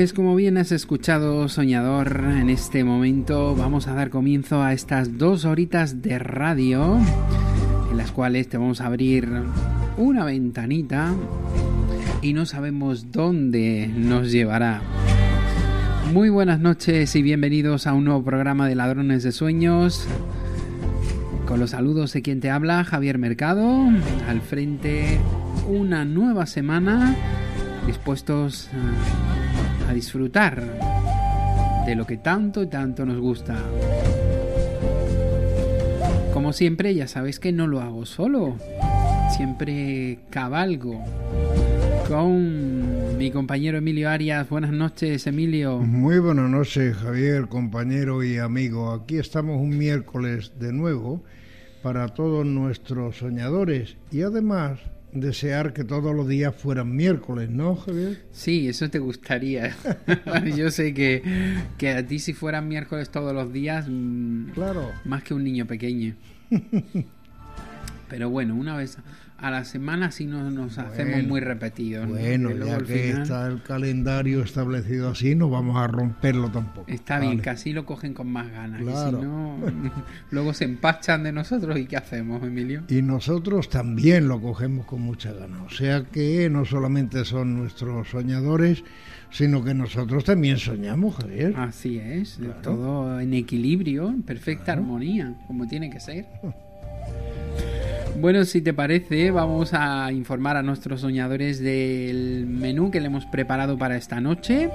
Pues como bien has escuchado, soñador, en este momento vamos a dar comienzo a estas dos horitas de radio, en las cuales te vamos a abrir una ventanita y no sabemos dónde nos llevará. Muy buenas noches y bienvenidos a un nuevo programa de Ladrones de Sueños. Con los saludos de quien te habla, Javier Mercado, al frente una nueva semana, dispuestos a disfrutar de lo que tanto y tanto nos gusta. Como siempre, ya sabes que no lo hago solo. Siempre cabalgo con mi compañero Emilio Arias. Buenas noches, Emilio. Muy buenas noches, Javier, compañero y amigo. Aquí estamos un miércoles de nuevo para todos nuestros soñadores y además desear que todos los días fueran miércoles, ¿no, Javier? Sí, eso te gustaría. Yo sé que, que a ti si fueran miércoles todos los días, mm, claro. más que un niño pequeño. Pero bueno, una vez a la semana sí nos, nos hacemos muy repetidos. Bueno, ya que está el calendario establecido así, no vamos a romperlo tampoco. Está bien, que así lo cogen con más ganas. Claro. Y si no, luego se empachan de nosotros y ¿qué hacemos, Emilio? Y nosotros también lo cogemos con mucha ganas. O sea que no solamente son nuestros soñadores, sino que nosotros también soñamos, Javier. Así es, claro. todo en equilibrio, en perfecta claro. armonía, como tiene que ser. Bueno, si te parece, vamos a informar a nuestros soñadores del menú que le hemos preparado para esta noche.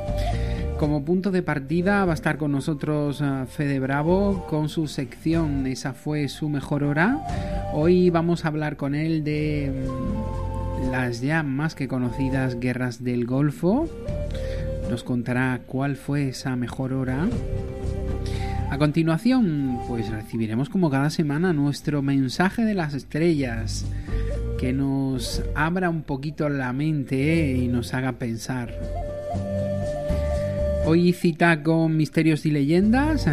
Como punto de partida va a estar con nosotros Fede Bravo con su sección Esa fue su mejor hora. Hoy vamos a hablar con él de las ya más que conocidas guerras del Golfo. Nos contará cuál fue esa mejor hora. A continuación, pues recibiremos como cada semana nuestro mensaje de las estrellas, que nos abra un poquito la mente y nos haga pensar. Hoy cita con Misterios y Leyendas.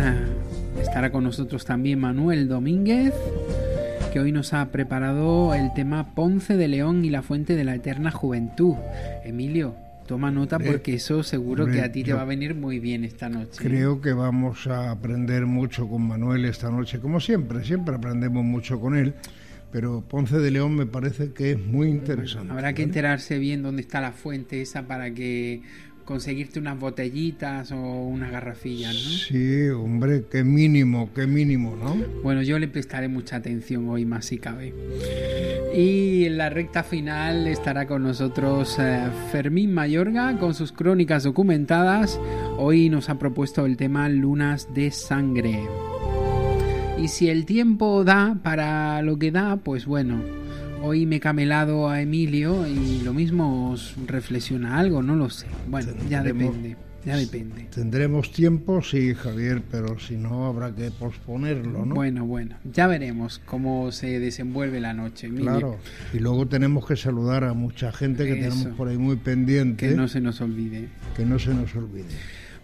Estará con nosotros también Manuel Domínguez, que hoy nos ha preparado el tema Ponce de León y la Fuente de la Eterna Juventud. Emilio, Toma nota porque eso seguro que a ti te va a venir muy bien esta noche. Creo que vamos a aprender mucho con Manuel esta noche, como siempre, siempre aprendemos mucho con él. Pero Ponce de León me parece que es muy interesante. Habrá que enterarse bien dónde está la fuente esa para que conseguirte unas botellitas o unas garrafillas, ¿no? Sí, hombre, qué mínimo, qué mínimo, ¿no? Bueno, yo le prestaré mucha atención hoy más si cabe. Y en la recta final estará con nosotros eh, Fermín Mayorga con sus crónicas documentadas. Hoy nos ha propuesto el tema Lunas de Sangre. Y si el tiempo da para lo que da, pues bueno, Hoy me he camelado a Emilio y lo mismo os reflexiona algo, no lo sé. Bueno, ya depende. Ya depende. Tendremos tiempo, sí, Javier, pero si no habrá que posponerlo, ¿no? Bueno, bueno, ya veremos cómo se desenvuelve la noche. Emilio. Claro, y luego tenemos que saludar a mucha gente que Eso. tenemos por ahí muy pendiente, Que no se nos olvide. que no se nos olvide.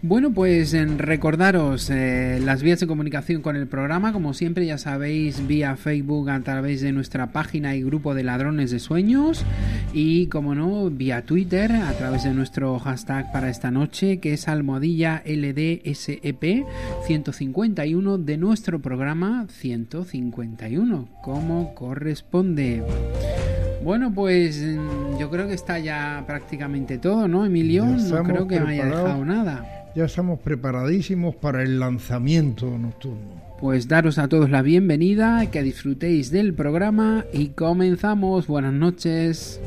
Bueno, pues recordaros eh, las vías de comunicación con el programa, como siempre ya sabéis, vía Facebook a través de nuestra página y grupo de ladrones de sueños y, como no, vía Twitter a través de nuestro hashtag para esta noche, que es almohadilla LDSEP 151 de nuestro programa 151, como corresponde. Bueno, pues mm, yo creo que está ya prácticamente todo, ¿no, Emilio? No creo que me haya dejado nada. Ya estamos preparadísimos para el lanzamiento nocturno. Pues daros a todos la bienvenida, que disfrutéis del programa y comenzamos. Buenas noches.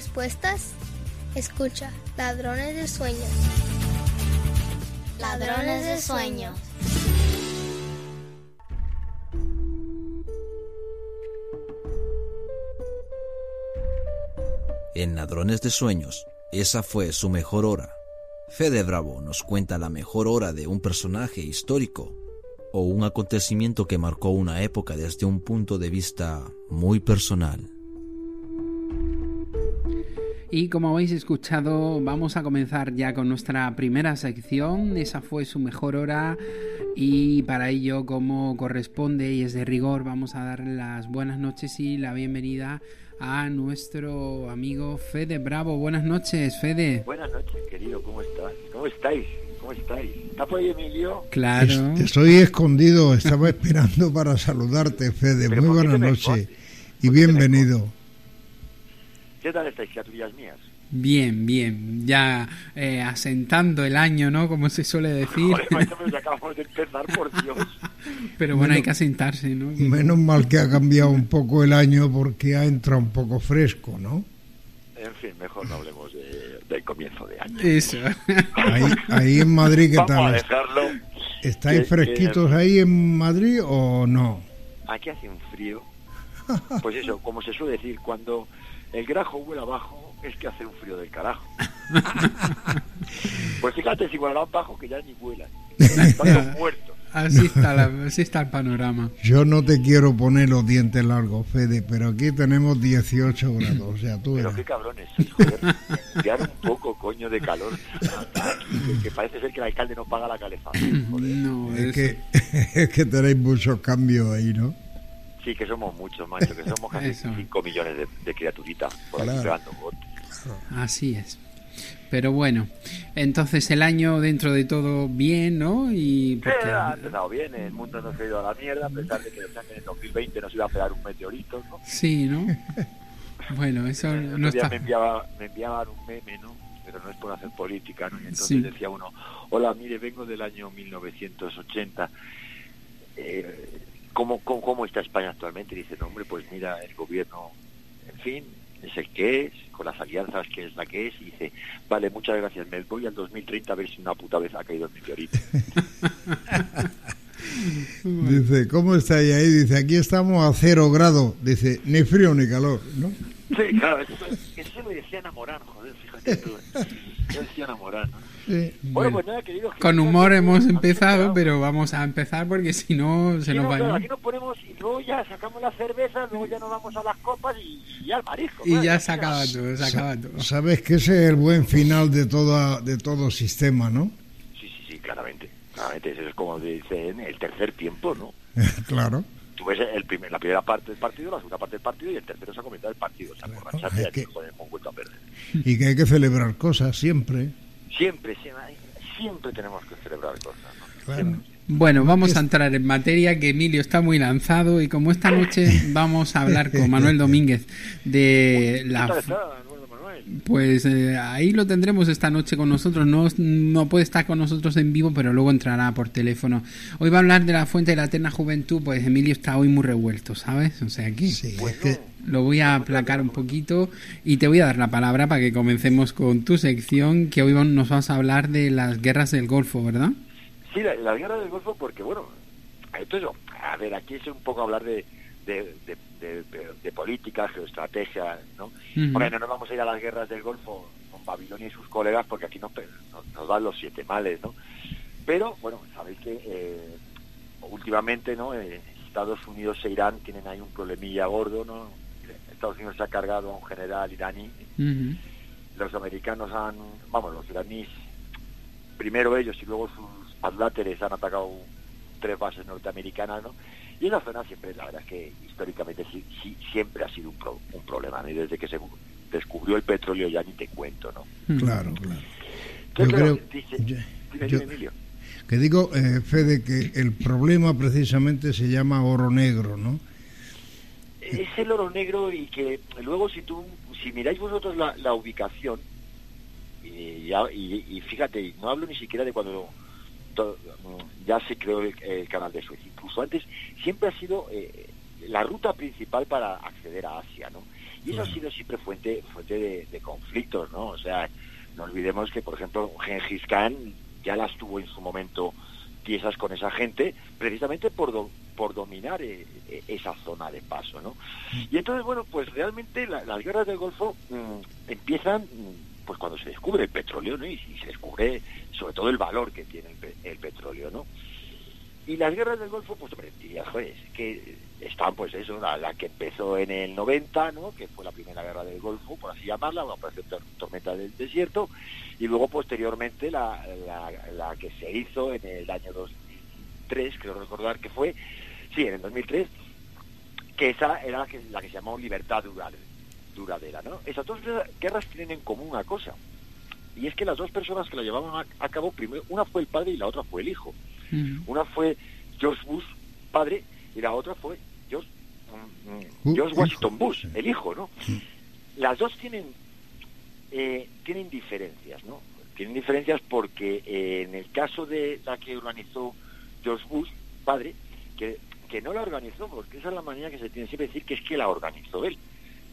Respuestas? Escucha, Ladrones de Sueños. Ladrones de Sueños. En Ladrones de Sueños, esa fue su mejor hora. Fede Bravo nos cuenta la mejor hora de un personaje histórico o un acontecimiento que marcó una época desde un punto de vista muy personal. Y como habéis escuchado, vamos a comenzar ya con nuestra primera sección. Esa fue su mejor hora. Y para ello, como corresponde y es de rigor, vamos a dar las buenas noches y la bienvenida a nuestro amigo Fede Bravo. Buenas noches, Fede. Buenas noches, querido, ¿cómo estás? ¿Cómo estáis? ¿Cómo estáis? ¿Está por ahí Emilio? Claro. Es- Estoy escondido, estaba esperando para saludarte, Fede. Pero Muy ¿por qué buenas noches y ¿Por qué te me bienvenido. ¿Qué tal estáis, criaturillas mías? Bien, bien. Ya eh, asentando el año, ¿no? Como se suele decir. Joder, acabamos de empezar, por Dios. Pero bueno, hay que asentarse, ¿no? Menos mal que ha cambiado un poco el año porque ha entrado un poco fresco, ¿no? En fin, mejor no hablemos de- del comienzo de año. Eso. Ahí, ahí en Madrid, ¿qué Vamos a tal? dejarlo. ¿Estáis que- fresquitos ahí en Madrid o no? Aquí hace un frío. Pues eso, como se suele decir, cuando el grajo vuela abajo, es que hace un frío del carajo. Pues fíjate, si volarán bajo, que ya ni vuelan. Están muertos. Así está, la- así está el panorama. Yo no te quiero poner los dientes largos, Fede, pero aquí tenemos 18 grados, o sea, tú Pero qué cabrones, joder. Enviar un poco, coño, de calor. Que, que parece ser que el alcalde no paga la calefacción. No, Es es- que, es que tenéis muchos cambios ahí, ¿no? Sí, que somos muchos, macho, que somos casi Eso. 5 millones de, de criaturitas por aquí Claro. pegando botes. así es. Pero bueno, entonces el año dentro de todo bien, ¿no? Y Sí, porque- ha empezado bien, el mundo no se ha ido a la mierda, a pesar de que decían que en el 2020 nos iba a pegar un meteorito, ¿no? sí, ¿no? Bueno, eso no está. me, enviaba, me enviaban un meme, ¿no? Pero no es por hacer política, ¿no? Y entonces Sí. decía uno, hola, mire, vengo del año 1980. Eh, ¿cómo, cómo, cómo está España actualmente? Y dice, no, hombre, pues mira, el gobierno, en fin, es el que es, con las alianzas que es la que es. Y dice, vale, muchas gracias, me voy al 2030 a ver si una puta vez ha caído el meteorito. Dice, ¿cómo estáis ahí? Dice, aquí estamos a cero grado. Dice, ni frío ni calor, ¿no? Sí, claro, eso, eso lo decía Morán, joder, fíjate tú. Yo decía Morán, ¿no? Sí. Bueno, pues nada, querido. Con humor hemos empezado, pero vamos a empezar porque si no se Sí, nos no, va claro, aquí nos ponemos y luego ya sacamos las cervezas, luego ya nos vamos a las copas y, y ya al marisco. Y ya se acaba todo, se acaba todo. Sabes que ese es el buen final de, toda, de todo sistema, ¿no? Sí, sí, sí, claramente. Claramente, eso es como dicen el tercer tiempo, ¿no? claro. tú ves el primer, la primera parte del partido, la segunda parte del partido y el tercero se ha comentado el partido. O sea, Claro, es que-. Y que hay que celebrar cosas siempre. Siempre, siempre, siempre tenemos que celebrar cosas. ¿no? Claro. Bueno, vamos a entrar en materia que Emilio está muy lanzado y como esta noche vamos a hablar con Manuel Domínguez de ¿Qué la... Pues eh, ahí lo tendremos esta noche con nosotros. No, no puede estar con nosotros en vivo, pero luego entrará por teléfono. Hoy va a hablar de la fuente de la eterna juventud. Pues Emilio está hoy muy revuelto, ¿sabes? O sea que Sí, es Bueno, que lo voy a aplacar un poquito y te voy a dar la palabra para que comencemos con tu sección, que hoy nos vas a hablar de las guerras del Golfo, ¿verdad? Sí, la, la guerra del Golfo, porque bueno, entonces, a ver, aquí es un poco hablar de, de, de, de- de- de política, geoestrategia, ¿no? Hombre, no nos vamos a ir a las guerras del Golfo con Babilonia y sus colegas, porque aquí nos, nos, nos dan los siete males, ¿no? Pero, bueno, sabéis que eh, últimamente, ¿no? Eh, Estados Unidos e Irán tienen ahí un problemilla gordo, ¿no? Estados Unidos se ha cargado a un general iraní los americanos han, vamos, los iraníes, primero ellos y luego sus adláteres han atacado tres bases norteamericanas, ¿no? Y esa zona siempre, la verdad es que históricamente sí, sí, siempre ha sido un, pro- un problema. Y desde que se descubrió el petróleo ya ni te cuento, ¿no? Ujú. claro, claro. Yo Yo creo dice, yo- Emilio. Que digo, eh, Fede, que el problema precisamente se llama oro negro, ¿no? es el oro negro y que luego si tú si miráis vosotros la, la ubicación y, ya- y- y fíjate no hablo ni siquiera de cuando ya se creó el, el canal de Suez. Incluso antes siempre ha sido eh, la ruta principal para acceder a Asia no y eso ha sido siempre fuente fuente de, de conflictos no o sea no olvidemos que por ejemplo Genghis Khan ya las tuvo en su momento tiesas con esa gente precisamente por do- por dominar eh, eh, esa zona de paso no y entonces bueno pues realmente la- las guerras del Golfo mm, empiezan mm, pues cuando se descubre el petróleo no y, se descubre sobre todo el valor que tiene el, el petróleo no y las guerras del Golfo, pues hombre, dirías, joder, que están pues eso, la, que empezó en el 90, ¿no? Que fue la primera guerra del Golfo, por así llamarla, una operación tor- tormenta del desierto, y luego posteriormente la, la, la que se hizo en el año 2003, creo recordar que fue, sí, en el 2003, que esa era la que, la que se llamó libertad dural- duradera, ¿no? Esas dos guerras tienen en común una cosa, y es que las dos personas que la llevaban a, a cabo, primero, una fue el padre y la otra fue el hijo. Ujú. Una fue George Bush, padre, y la otra fue George, mm, mm, George Washington Bush, el hijo, ¿no? Las dos tienen eh, tienen diferencias, ¿no? Tienen diferencias porque eh, en el caso de la que organizó George Bush, padre, que, que no la organizó, porque esa es la manera que se tiene siempre de decir que es que la organizó él.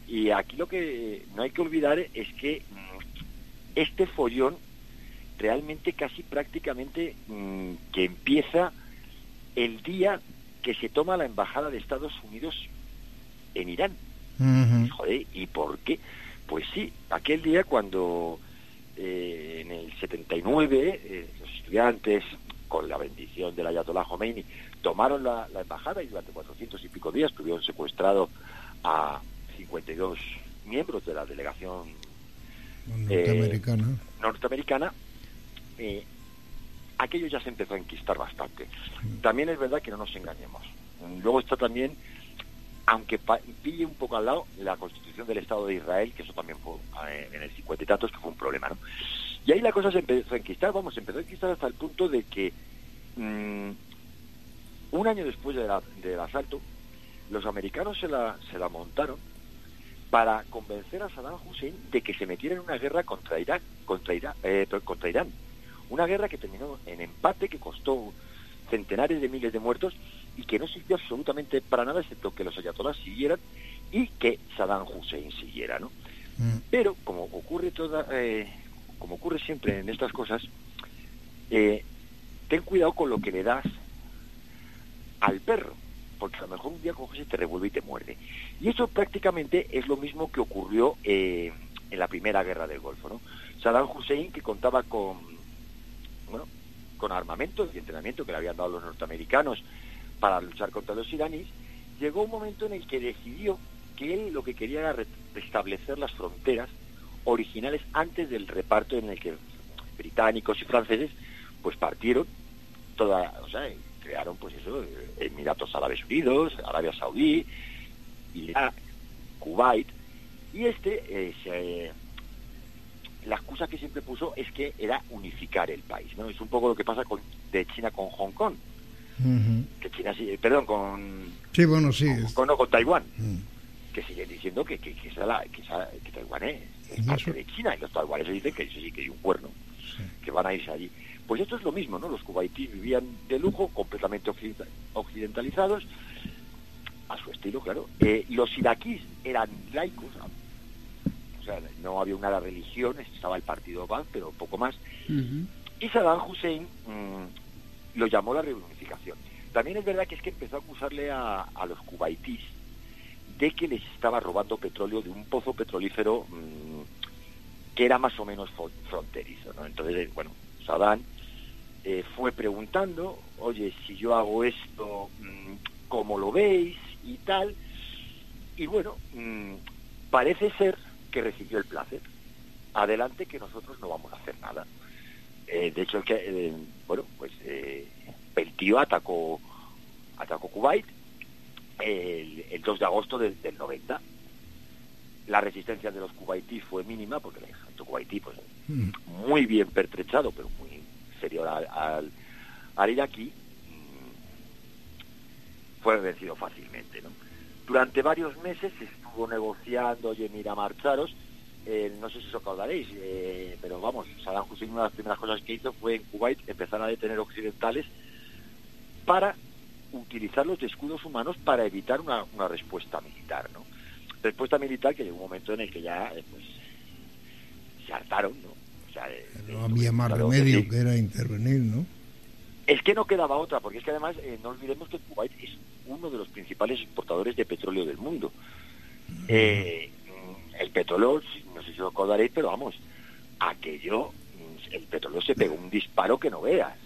Y aquí lo que no hay que olvidar es que mm, este follón realmente casi prácticamente mm, que empieza el día que se toma la embajada de Estados Unidos en Irán. Ujú. Joder, ¿y por qué? Pues sí, aquel día cuando eh, en el 79 eh, los estudiantes, con la bendición del Ayatollah Khomeini, tomaron la, la embajada y durante 400 y pico días tuvieron secuestrado a 52 miembros de la delegación Norteamericana. norteamericana, eh, aquello ya se empezó a enquistar bastante. También es verdad que no nos engañemos. Luego está también, aunque pille un poco al lado, la constitución del Estado de Israel, que eso también fue eh, en el 50 y tantos, que fue un problema, ¿no? Y ahí la cosa se empezó a enquistar, vamos, se empezó a enquistar hasta el punto de que mm, un año después de la- del asalto, los americanos se la, se la montaron para convencer a Saddam Hussein de que se metiera en una guerra contra Irak, contra Irak, eh, contra Irán. Una guerra que terminó en empate, que costó centenares de miles de muertos y que no sirvió absolutamente para nada, excepto que los ayatolás siguieran y que Saddam Hussein siguiera, ¿no? Mm. Pero como ocurre toda, eh, como ocurre siempre en estas cosas, eh, ten cuidado con lo que le das al perro, porque a lo mejor un día coges y te revuelve y te muerde. Y eso prácticamente es lo mismo que ocurrió eh, en la primera guerra del Golfo, ¿no? Saddam Hussein, que contaba con, bueno, con armamento y entrenamiento que le habían dado los norteamericanos para luchar contra los iraníes, llegó un momento en el que decidió que él lo que quería era re- restablecer las fronteras originales antes del reparto en el que británicos y franceses pues partieron toda, o sea, crearon, pues eso, Emiratos Árabes Unidos, Arabia Saudí, Irak, Kuwait, y este, eh, se, la excusa que siempre puso es que era unificar el país, ¿no? Es un poco lo que pasa con, de China con Hong Kong, que China, sí, perdón, con... Sí, bueno, sí. Con, con, con Taiwán, mm. que siguen diciendo que, que, que, la, que, que Taiwán es, es parte de China, y los taiwaneses dicen que eso sí que hay un cuerno, sí. que van a irse allí. Pues esto es lo mismo, ¿no? Los cubaitíes vivían de lujo, completamente occidentalizados, a su estilo, claro. Eh, los iraquíes eran laicos, o sea, no había una religión, estaba el partido Baath, pero poco más. Uh -huh. Y Saddam Hussein mmm, lo llamó la reunificación. También es verdad que es que empezó a acusarle a, a los cubaitíes de que les estaba robando petróleo de un pozo petrolífero mmm, que era más o menos fronterizo, ¿no? Entonces, bueno, Saddam eh, fue preguntando, oye, si yo hago esto, mmm, ¿cómo lo veis? Y tal. Y bueno, mmm, parece ser que recibió el placer. Adelante que nosotros no vamos a hacer nada. Eh, de hecho, que, eh, bueno, pues eh, el tío atacó, atacó Kuwait el, el 2 de agosto del, del 90. La resistencia de los kuwaitíes fue mínima, porque el ejército kuwaití, pues, mm. muy bien pertrechado, pero muy inferior al, al, al iraquí, fue vencido fácilmente. ¿no? Durante varios meses se estuvo negociando, oye, mira, marcharos, eh, no sé si os acordaréis, eh, pero vamos, Saddam Hussein una de las primeras cosas que hizo fue en Kuwait empezar a detener occidentales para utilizarlos de escudos humanos para evitar una, una respuesta militar, ¿no? Respuesta militar que llegó un momento en el que ya eh, pues, se hartaron, ¿no? Sea, no había más remedio que, que, era intervenir, ¿no? Es que no quedaba otra, porque es que además eh, no olvidemos que Kuwait es uno de los principales exportadores de petróleo del mundo. Mm. Eh, el petróleo, no sé si os acordaréis, pero vamos, aquello, el petróleo se pegó un disparo que no veas.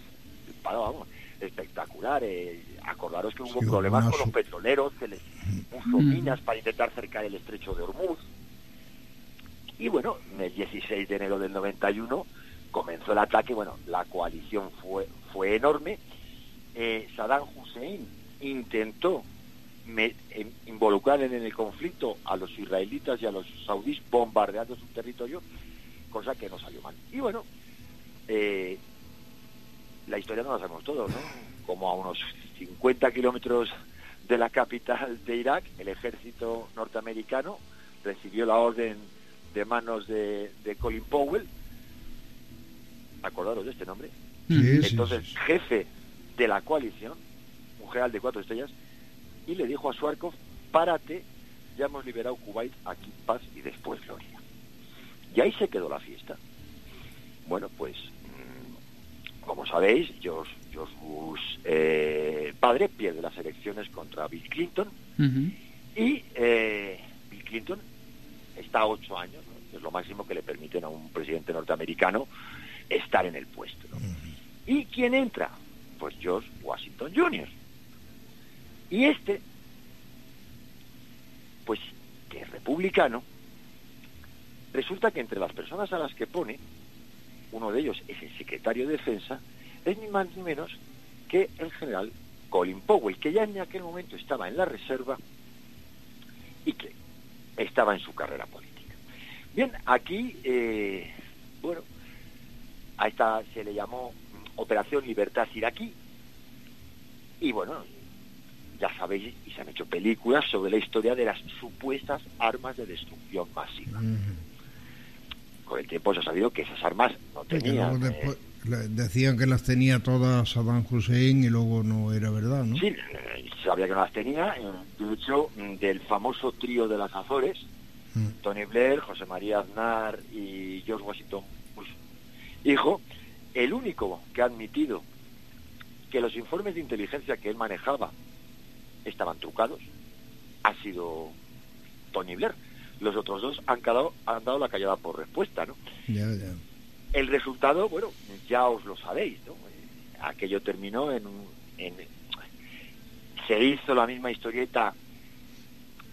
Disparo, vamos, espectacular. Eh, acordaros que hubo sí, problemas con los petroleros, que les puso mm. minas para intentar cercar el estrecho de Hormuz. Y bueno, el 16 de enero del 91 comenzó el ataque, bueno, la coalición fue, fue enorme. Eh, Saddam Hussein intentó me, involucrar en el conflicto a los israelitas y a los saudíes bombardeando su territorio, cosa que no salió mal. Y bueno, eh, la historia no la sabemos todos, ¿no? Como a unos 50 kilómetros de la capital de Irak, el ejército norteamericano recibió la orden de manos de, de Colin Powell, acordaros de este nombre, sí, entonces sí, sí. jefe de la coalición, un general de cuatro estrellas, y le dijo a Suarkov, párate, ya hemos liberado Kuwait, aquí paz y después gloria. Y ahí se quedó la fiesta. Bueno, pues, mmm, como sabéis, George, George Bush, eh, padre, pierde las elecciones contra Bill Clinton, uh -huh. y eh, Bill Clinton está a ocho años, ¿no? es lo máximo que le permiten a un presidente norteamericano estar en el puesto. ¿Y quién entra? Pues George Washington Jr., y este, pues, que es republicano, resulta que entre las personas a las que pone, uno de ellos es el secretario de defensa, es ni más ni menos que el general Colin Powell, que ya en aquel momento estaba en la reserva y que estaba en su carrera política. Bien, aquí, eh, bueno, a esta se le llamó Operación Libertad Iraquí, y bueno, ya sabéis, y se han hecho películas sobre la historia de las supuestas armas de destrucción masiva. Con el tiempo se ha sabido que esas armas no tenían... Eh, decían que las tenía todas Saddam Hussein y luego no era verdad, ¿no? Sí, eh, sabía que no las tenía. De hecho, del famoso trío de las Azores, -huh. Tony Blair, José María Aznar y George Washington Bush, hijo, el único que ha admitido que los informes de inteligencia que él manejaba estaban trucados ha sido Tony Blair. Los otros dos han, quedado, han dado la callada por respuesta, ¿no? Ya, ya. El resultado, bueno, ya os lo sabéis, ¿no? Aquello terminó en, un, en se hizo la misma historieta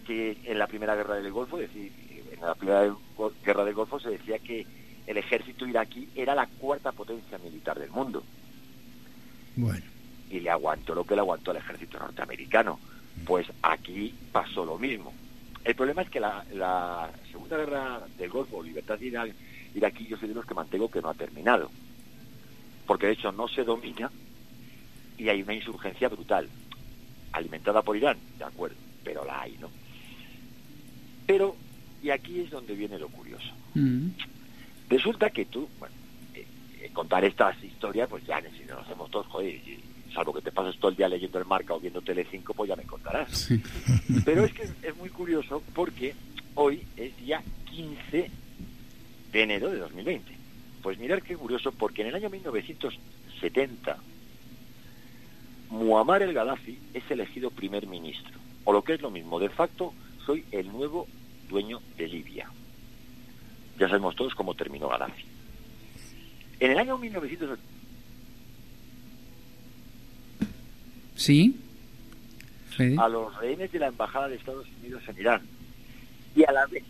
que en la primera guerra del Golfo, es decir, en la primera guerra del Golfo se decía que el ejército iraquí era la cuarta potencia militar del mundo. Bueno. y le aguantó lo que le aguantó al ejército norteamericano. Pues aquí pasó lo mismo. El problema es que la, la Segunda Guerra del Golfo, Libertad iraquí, yo soy de los que mantengo que no ha terminado. Porque de hecho no se domina y hay una insurgencia brutal, alimentada por Irán, de acuerdo, pero la hay, ¿no? Pero, y aquí es donde viene lo curioso. Mm. Resulta que tú, bueno, eh, eh, contar estas historias, pues ya si nos hacemos todos, joder, y- salvo que te pases todo el día leyendo el marca o viendo Telecinco, pues ya me contarás. Sí. Pero es que es, es muy curioso porque hoy es día 15 de enero de 2020. Pues mirar qué curioso, porque en el año 1970 Muammar el Gaddafi es elegido primer ministro. O lo que es lo mismo, de facto soy el nuevo dueño de Libia. Ya sabemos todos cómo terminó Gaddafi. En el año 1980 ¿Sí? A los rehenes de la embajada de Estados Unidos en Irán. Y a la vez,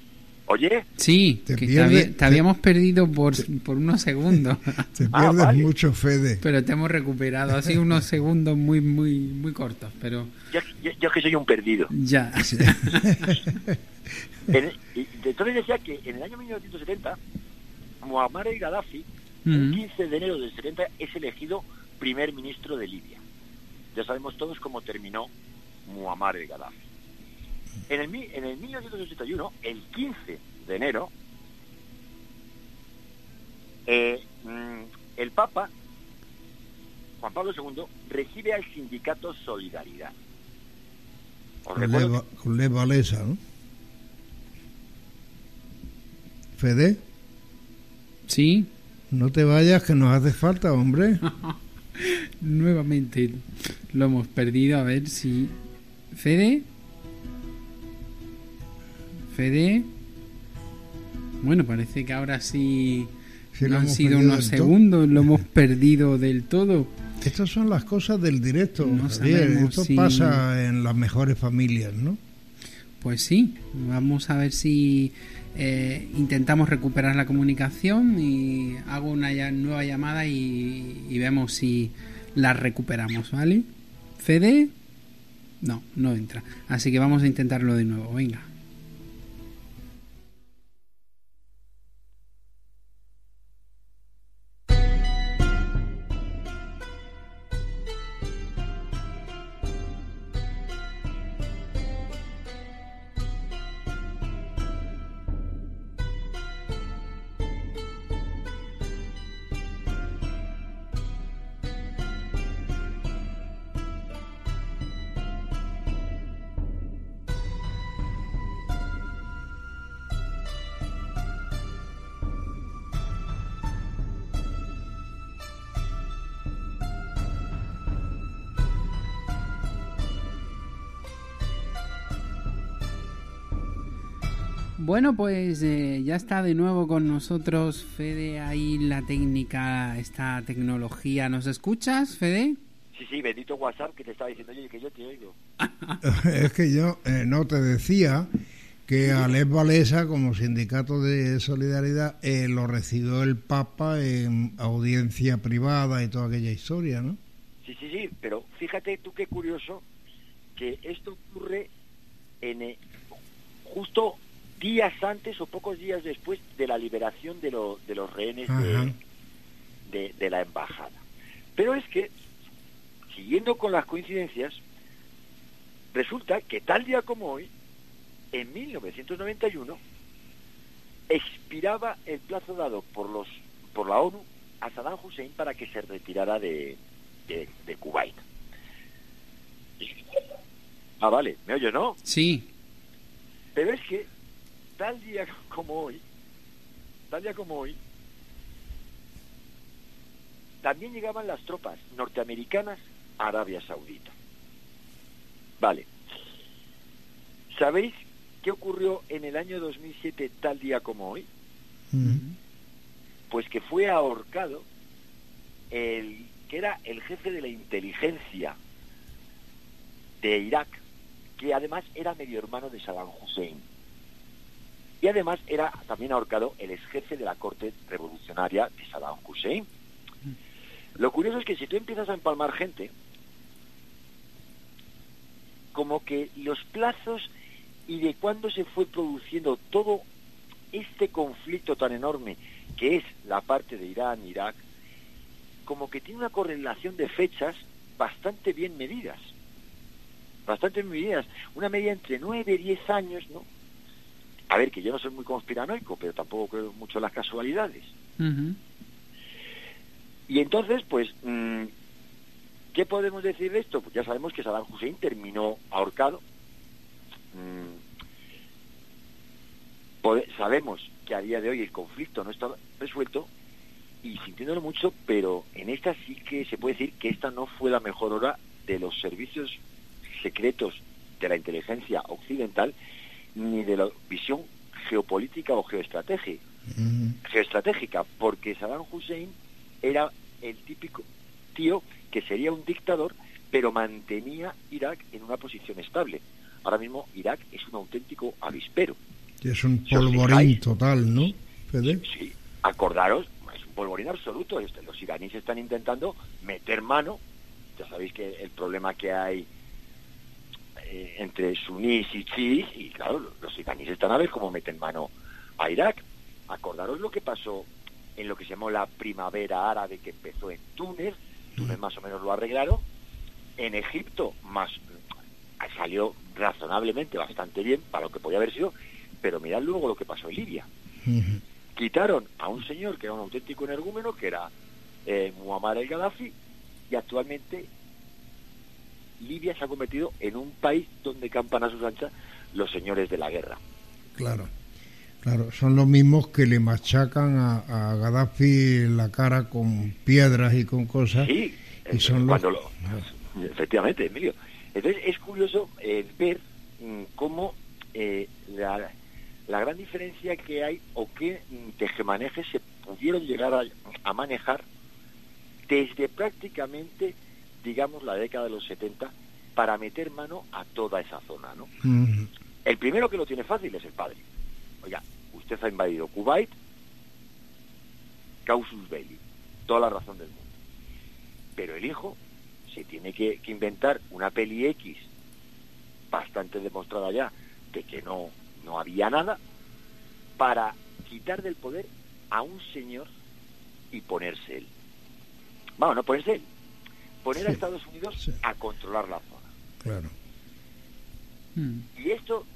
oye, Sí, Te que te, pierde- había- te te- habíamos perdido por, por unos segundos, Te Ah, pierdes vale. mucho, Fede. pero te hemos recuperado. Ha sido unos segundos muy, muy, muy cortos, pero yo, yo- yo que soy un perdido. ya. En- y entonces decía que en el año 1970, Muammar el Gaddafi, el Mm. 15 de enero del 70, es elegido primer ministro de Libia. Ya sabemos todos cómo terminó Muammar el Gaddafi. En el, en el 1981, el 15 de enero, eh, mm, el Papa, Juan Pablo II, recibe al sindicato Solidaridad. Con recuerdo Leva, con Leva Lesa, ¿no? Fede, Sí, no te vayas que nos hace falta, hombre. nuevamente lo hemos perdido. A ver si. Fede. Fede. Bueno, parece que ahora sí. No han sido unos segundos, lo hemos perdido del todo. Estas son las cosas del directo, No Javier. Esto si- pasa en las mejores familias, ¿no? Pues sí, vamos a ver si eh, intentamos recuperar la comunicación y hago una ya- nueva llamada y, y vemos si la recuperamos, ¿vale? ¿Fede? No, no entra. Así que vamos a intentarlo de nuevo, venga. Bueno, pues eh, ya está de nuevo con nosotros Fede ahí la técnica, esta tecnología. ¿Nos escuchas, Fede? Sí, sí, bendito WhatsApp que te estaba diciendo, oye, que yo te oigo. es que yo eh, no te decía que a Les Valesa, como sindicato de solidaridad, eh, lo recibió el Papa en audiencia privada y toda aquella historia, ¿no? Sí, sí, sí, pero fíjate tú qué curioso que esto ocurre en eh, justo días antes o pocos días después de la liberación de, lo- de los rehenes de, de- de la embajada. Pero es que, siguiendo con las coincidencias, resulta que tal día como hoy, en 1991, expiraba el plazo dado por los por la ONU a Saddam Hussein para que se retirara de, de, de Kuwait. Ah, vale, me oye, ¿no? Sí. Pero es que tal día como hoy, tal día como hoy, también llegaban las tropas norteamericanas a Arabia Saudita. Vale. ¿Sabéis qué ocurrió en el año 2007 tal día como hoy? Mm. Pues que fue ahorcado el que era el jefe de la inteligencia de Irak, que además era medio hermano de Saddam Hussein. Y además era también ahorcado el ex jefe de la corte revolucionaria de Saddam Hussein. Lo curioso es que si tú empiezas a empalmar gente, como que los plazos y de cuándo se fue produciendo todo este conflicto tan enorme que es la parte de Irán, Irak, como que tiene una correlación de fechas bastante bien medidas. Bastante bien medidas. Una media entre 9 y 10 años, ¿no? A ver, que yo no soy muy conspiranoico, pero tampoco creo mucho en las casualidades. Y entonces, pues, mm, ¿qué podemos decir de esto? Pues ya sabemos que Saddam Hussein terminó ahorcado. Mm, sabemos que a día de hoy el conflicto no está resuelto y sintiéndolo mucho, pero en esta sí que se puede decir que esta no fue la mejor hora de los servicios secretos de la inteligencia occidental ni de la visión geopolítica o geoestratégica, geoestratégica porque Saddam Hussein era el típico tío que sería un dictador, pero mantenía Irak en una posición estable. Ahora mismo Irak es un auténtico avispero. es un polvorín total, ¿no? Sí, acordaros, es un polvorín absoluto. Los iraníes están intentando meter mano. Ya sabéis que el problema que hay eh, entre sunís y chiíes, y claro, los iraníes están a ver cómo meten mano a Irak. Acordaros lo que pasó en lo que se llamó la primavera árabe que empezó en Túnez, Túnez más o menos lo arreglaron, en Egipto más salió razonablemente bastante bien para lo que podía haber sido, pero mirad luego lo que pasó en Libia. Quitaron a un señor que era un auténtico energúmeno, que era eh, Muammar el Gaddafi, y actualmente Libia se ha convertido en un país donde campan a sus anchas los señores de la guerra. Claro. Claro, son los mismos que le machacan a, a Gaddafi la cara con piedras y con cosas. Sí, y son los... efectivamente, Emilio. Entonces es curioso eh, ver mm, cómo eh, la, gran diferencia que hay o qué mm, tejemanejes se pudieron llegar a, manejar desde prácticamente, digamos, la década de los 70 para meter mano a toda esa zona, ¿no? El primero que lo tiene fácil es el padre oiga, usted ha invadido Kuwait, causus belli, toda la razón del mundo. Pero el hijo se tiene que, inventar una peli X bastante demostrada ya de que no, no había nada para quitar del poder a un señor y ponerse él. Vamos, no ponerse él, poner a Estados Unidos a controlar la zona. Claro. ¿Y esto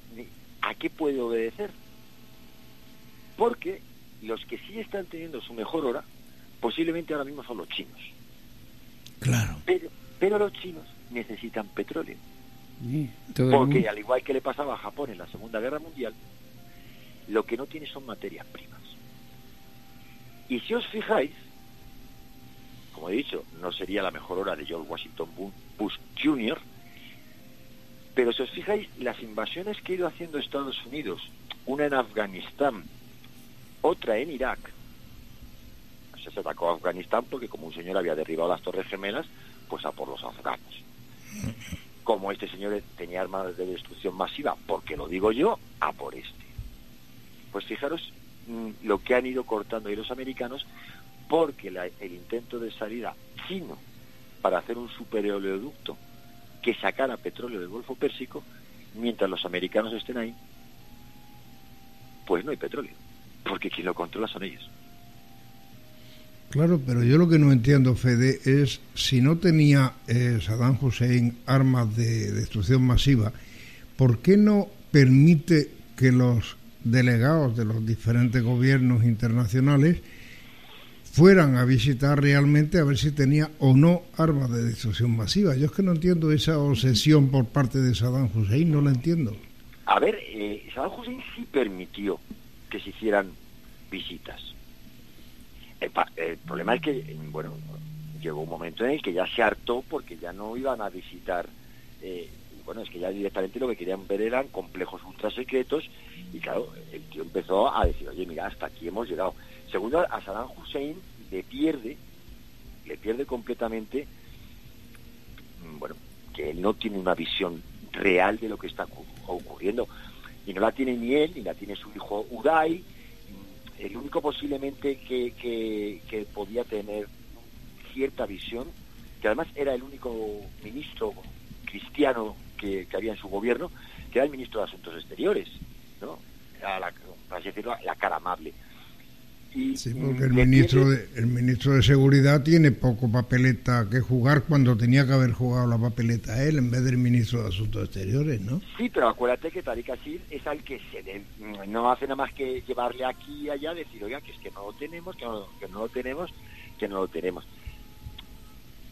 a qué puede obedecer? Porque los que sí están teniendo su mejor hora, posiblemente ahora mismo son los chinos. Claro. Pero, pero los chinos necesitan petróleo. porque al igual que le pasaba a Japón en la Segunda Guerra Mundial, lo que no tiene son materias primas. Y si os fijáis, como he dicho, no sería la mejor hora de George Washington Bush Jr., pero si os fijáis, las invasiones que ha ido haciendo Estados Unidos, una en Afganistán otra en Irak. Se atacó a Afganistán porque como un señor había derribado las Torres Gemelas, pues a por los afganos. Como este señor tenía armas de destrucción masiva, porque lo digo yo, a por este. Pues fijaros mm, lo que han ido cortando ahí los americanos, porque el intento de salida chino para hacer un superoleoducto que sacara petróleo del Golfo Pérsico, mientras los americanos estén ahí, pues no hay petróleo porque quien lo controla son ellos. Claro, pero yo lo que no entiendo, Fede, es si no tenía eh, Saddam Hussein armas de destrucción masiva, ¿por qué no permite que los delegados de los diferentes gobiernos internacionales fueran a visitar realmente a ver si tenía o no armas de destrucción masiva? Yo es que no entiendo esa obsesión por parte de Saddam Hussein, no la entiendo. A ver, eh, Saddam Hussein sí permitió que se hicieran visitas. El, problema es que, bueno, llegó un momento en el que ya se hartó porque ya no iban a visitar, eh, bueno, es que ya directamente lo que querían ver eran complejos ultra secretos y claro, el tío empezó a decir, oye, mira, hasta aquí hemos llegado. Segundo, a Saddam Hussein le pierde, le pierde completamente, mm, bueno, que él no tiene una visión real de lo que está ocurriendo y no la tiene ni él, ni la tiene su hijo Uday, el único posiblemente que, podía tener cierta visión, que además era el único ministro cristiano que, había en su gobierno, que era el ministro de Asuntos Exteriores, ¿no? Era la, por así decirlo, la cara amable. Y, Sí, porque el ministro, de, el ministro de Seguridad tiene poco papeleta que jugar cuando tenía que haber jugado la papeleta él en vez del ministro de Asuntos Exteriores, ¿no? Sí, pero acuérdate que Tariq Asil es al que se le- no hace nada más que llevarle aquí y allá, decir, oiga, que es que no lo tenemos, que no, que no lo tenemos, que no lo tenemos.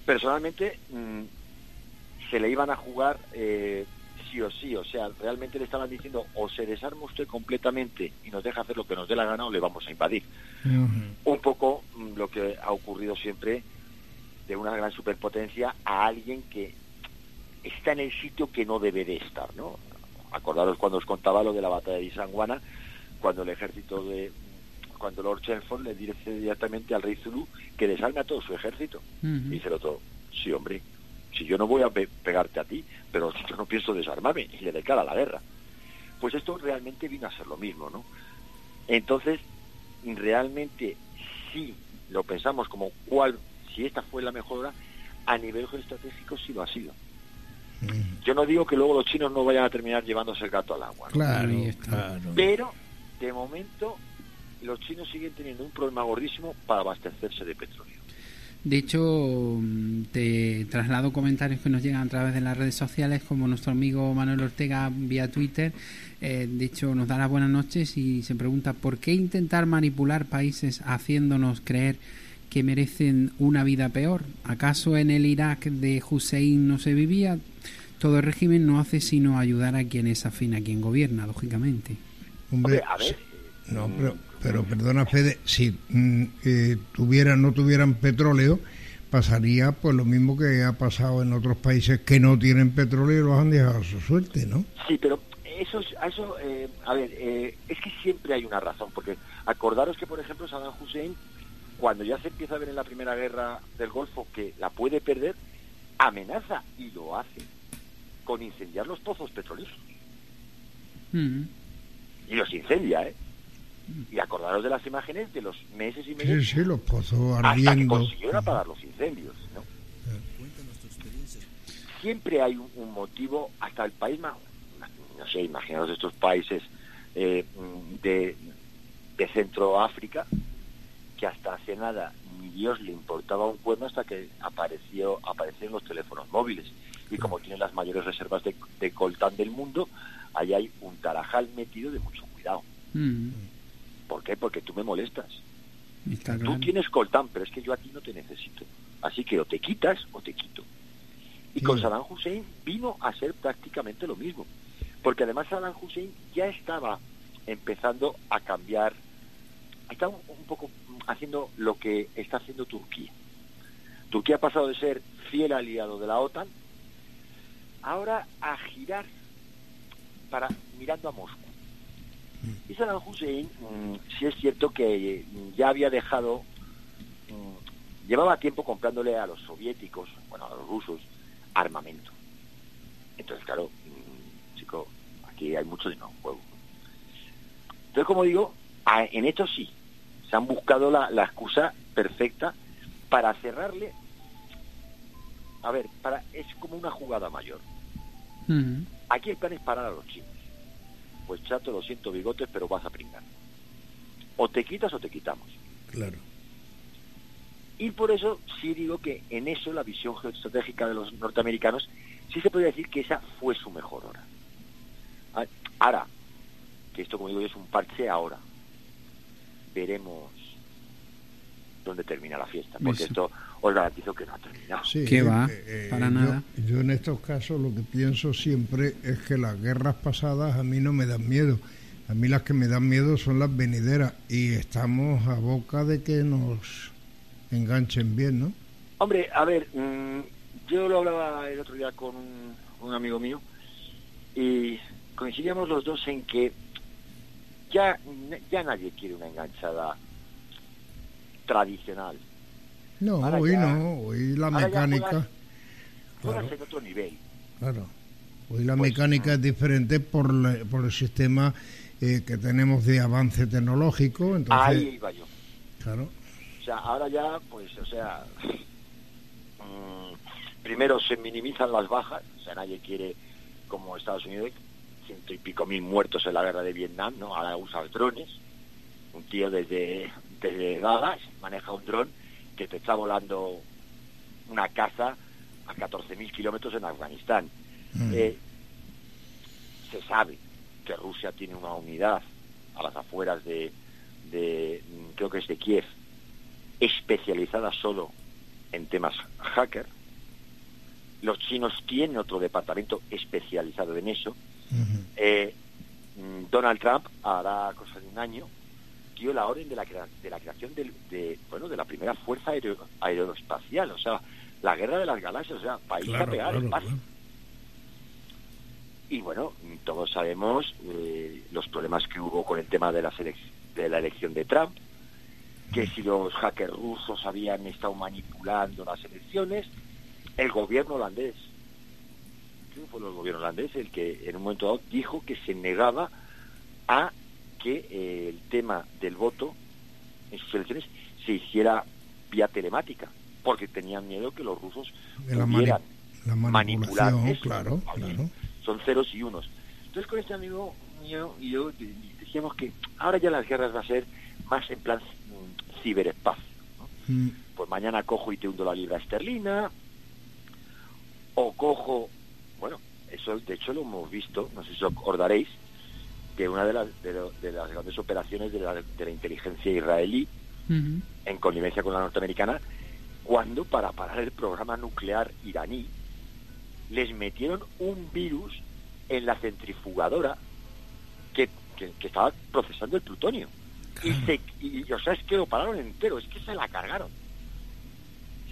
Personalmente, mm, se le iban a jugar eh, sí o sí, o sea, realmente le estaban diciendo, o se desarma usted completamente y nos deja hacer lo que nos dé la gana o le vamos a invadir. Un poco mm, lo que ha ocurrido siempre de una gran superpotencia a alguien que está en el sitio que no debe de estar, ¿no? Acordaros cuando os contaba lo de la batalla de Isanguana, cuando el ejército de cuando Lord Chelmsford le dice directamente al rey Zulu que desarme a todo su ejército. Y dice el otro, sí, hombre, si yo no voy a pe- pegarte a ti, pero yo no pienso desarmarme y le declara la guerra. Pues esto realmente vino a ser lo mismo, ¿no? Entonces, realmente, si lo pensamos como cuál, si esta fue la mejor hora, a nivel geoestratégico sí lo ha sido. Yo no digo que luego los chinos no vayan a terminar llevándose el gato al agua, ¿no? Claro, claro. pero de momento los chinos siguen teniendo un problema gordísimo para abastecerse de petróleo. De hecho, mm, te traslado comentarios que nos llegan a través de las redes sociales, como nuestro amigo Manuel Ortega vía Twitter. Eh, de hecho, nos da las buenas noches y se pregunta por qué intentar manipular países haciéndonos creer que merecen una vida peor. ¿Acaso en el Irak de Hussein no se vivía? Todo el régimen no hace sino ayudar a quien es afín a quien gobierna, lógicamente. Hombre, a ver, no, pero, pero perdona, Fede, si mm, eh, tuvieran, no tuvieran petróleo, pasaría pues lo mismo que ha pasado en otros países que no tienen petróleo y los han dejado a su suerte, ¿no? Sí, pero eso, es- a eso, eh, a ver, eh, es que siempre hay una razón, porque acordaros que, por ejemplo, Saddam Hussein, cuando ya se empieza a ver en la Primera Guerra del Golfo que la puede perder, amenaza y lo hace con incendiar los pozos petrolíferos. Mm. Y los incendia, ¿eh? Y acordaros de las imágenes de los meses y meses Sí, sí, los pozos hasta que consiguieron apagar los incendios, ¿no? Siempre hay un, un motivo, hasta el país más, no sé, imaginaos estos países eh, de, de Centroáfrica, que hasta hace nada ni Dios le importaba un cuerno hasta que apareció aparecieron los teléfonos móviles. Y como tienen las mayores reservas de, de coltán del mundo, ahí hay un tarajal metido de mucho cuidado. Mm. ¿Por qué? Porque tú me molestas. Está Tú tienes coltán, pero es que yo a ti no te necesito. Así que o te quitas o te quito. Y Sí. con Saddam Hussein vino a ser prácticamente lo mismo. Porque además Saddam Hussein ya estaba empezando a cambiar, estaba un, un poco haciendo lo que está haciendo Turquía. Turquía ha pasado de ser fiel aliado de la OTAN ahora a girar para mirando a Moscú. Y Saddam Hussein, mm, sí es cierto que mm, ya había dejado, mm, llevaba tiempo comprándole a los soviéticos, bueno, a los rusos, armamento. Entonces, claro, chico, aquí hay mucho dinero en juego. Entonces, como digo, en esto sí, se han buscado la, la excusa perfecta para cerrarle. A ver, para es como una jugada mayor. Aquí el plan es parar a los chinos. Pues chato, lo siento bigotes, pero vas a pringar. O te quitas o te quitamos. Claro. Y por eso sí digo que en eso la visión geoestratégica de los norteamericanos sí se podría decir que esa fue su mejor hora. Ah, Ahora, que esto como digo es un parche ahora, veremos dónde termina la fiesta, porque Eso. esto os garantizo que no ha terminado. Sí, ¿Qué eh, va? eh, Para yo- nada. Yo en estos casos lo que pienso siempre es que las guerras pasadas a mí no me dan miedo. A mí las que me dan miedo son las venideras y estamos a boca de que nos enganchen bien, ¿no? Hombre, a ver, mm, yo lo hablaba el otro día con un, un amigo mío y coincidíamos los dos en que ya, ya nadie quiere una enganchada tradicional. No, Ahora hoy ya- no, hoy la mecánica, juegas- Claro. En otro nivel. claro, hoy la Pues, mecánica es diferente por, la- por el sistema eh, que tenemos de avance tecnológico, entonces, Ahí iba yo. claro, O sea, ahora ya, pues, o sea, mm, primero se minimizan las bajas, o sea, nadie quiere como Estados Unidos, ciento y pico mil muertos en la guerra de Vietnam, ¿no? Ahora usa drones. Un tío desde, desde Dallas maneja un dron que te está volando una casa a 14.000 kilómetros en Afganistán. Mm. Eh, se sabe que Rusia tiene una unidad a las afueras de, de, mm, creo que es de Kiev, especializada solo en temas hacker. Los chinos tienen otro departamento especializado en eso. Eh, mm, Donald Trump hará cosa de un año dio la orden de la, de la creación del- de, bueno de la primera fuerza aero- aeroespacial, o sea, la guerra de las galaxias, o sea, país a pegar claro, el paso. claro. Y bueno, todos sabemos eh, los problemas que hubo con el tema de la, de la elección de Trump, que si los hackers rusos habían estado manipulando las elecciones, el gobierno holandés, ¿quién fue el gobierno holandés? El que en un momento dado dijo que se negaba a que eh, el tema del voto en sus elecciones se hiciera vía telemática, porque tenían miedo que los rusos la, mani- pudieran la manipular eso. claro, claro. son ceros y unos. Entonces con este amigo mío y yo de- decíamos que ahora ya las guerras va a ser más en plan mm, ciberespacio. ¿no? Mm, Pues mañana cojo y te hundo la libra esterlina, o cojo, bueno, eso de hecho lo hemos visto, no sé si os acordaréis, que una de las, de, lo- de las grandes operaciones de la, de la inteligencia israelí, en connivencia con la norteamericana, cuando para parar el programa nuclear iraní les metieron un virus en la centrifugadora que, que- que estaba procesando el plutonio. Y, se, y, o sea, es que lo pararon entero, es que se la cargaron.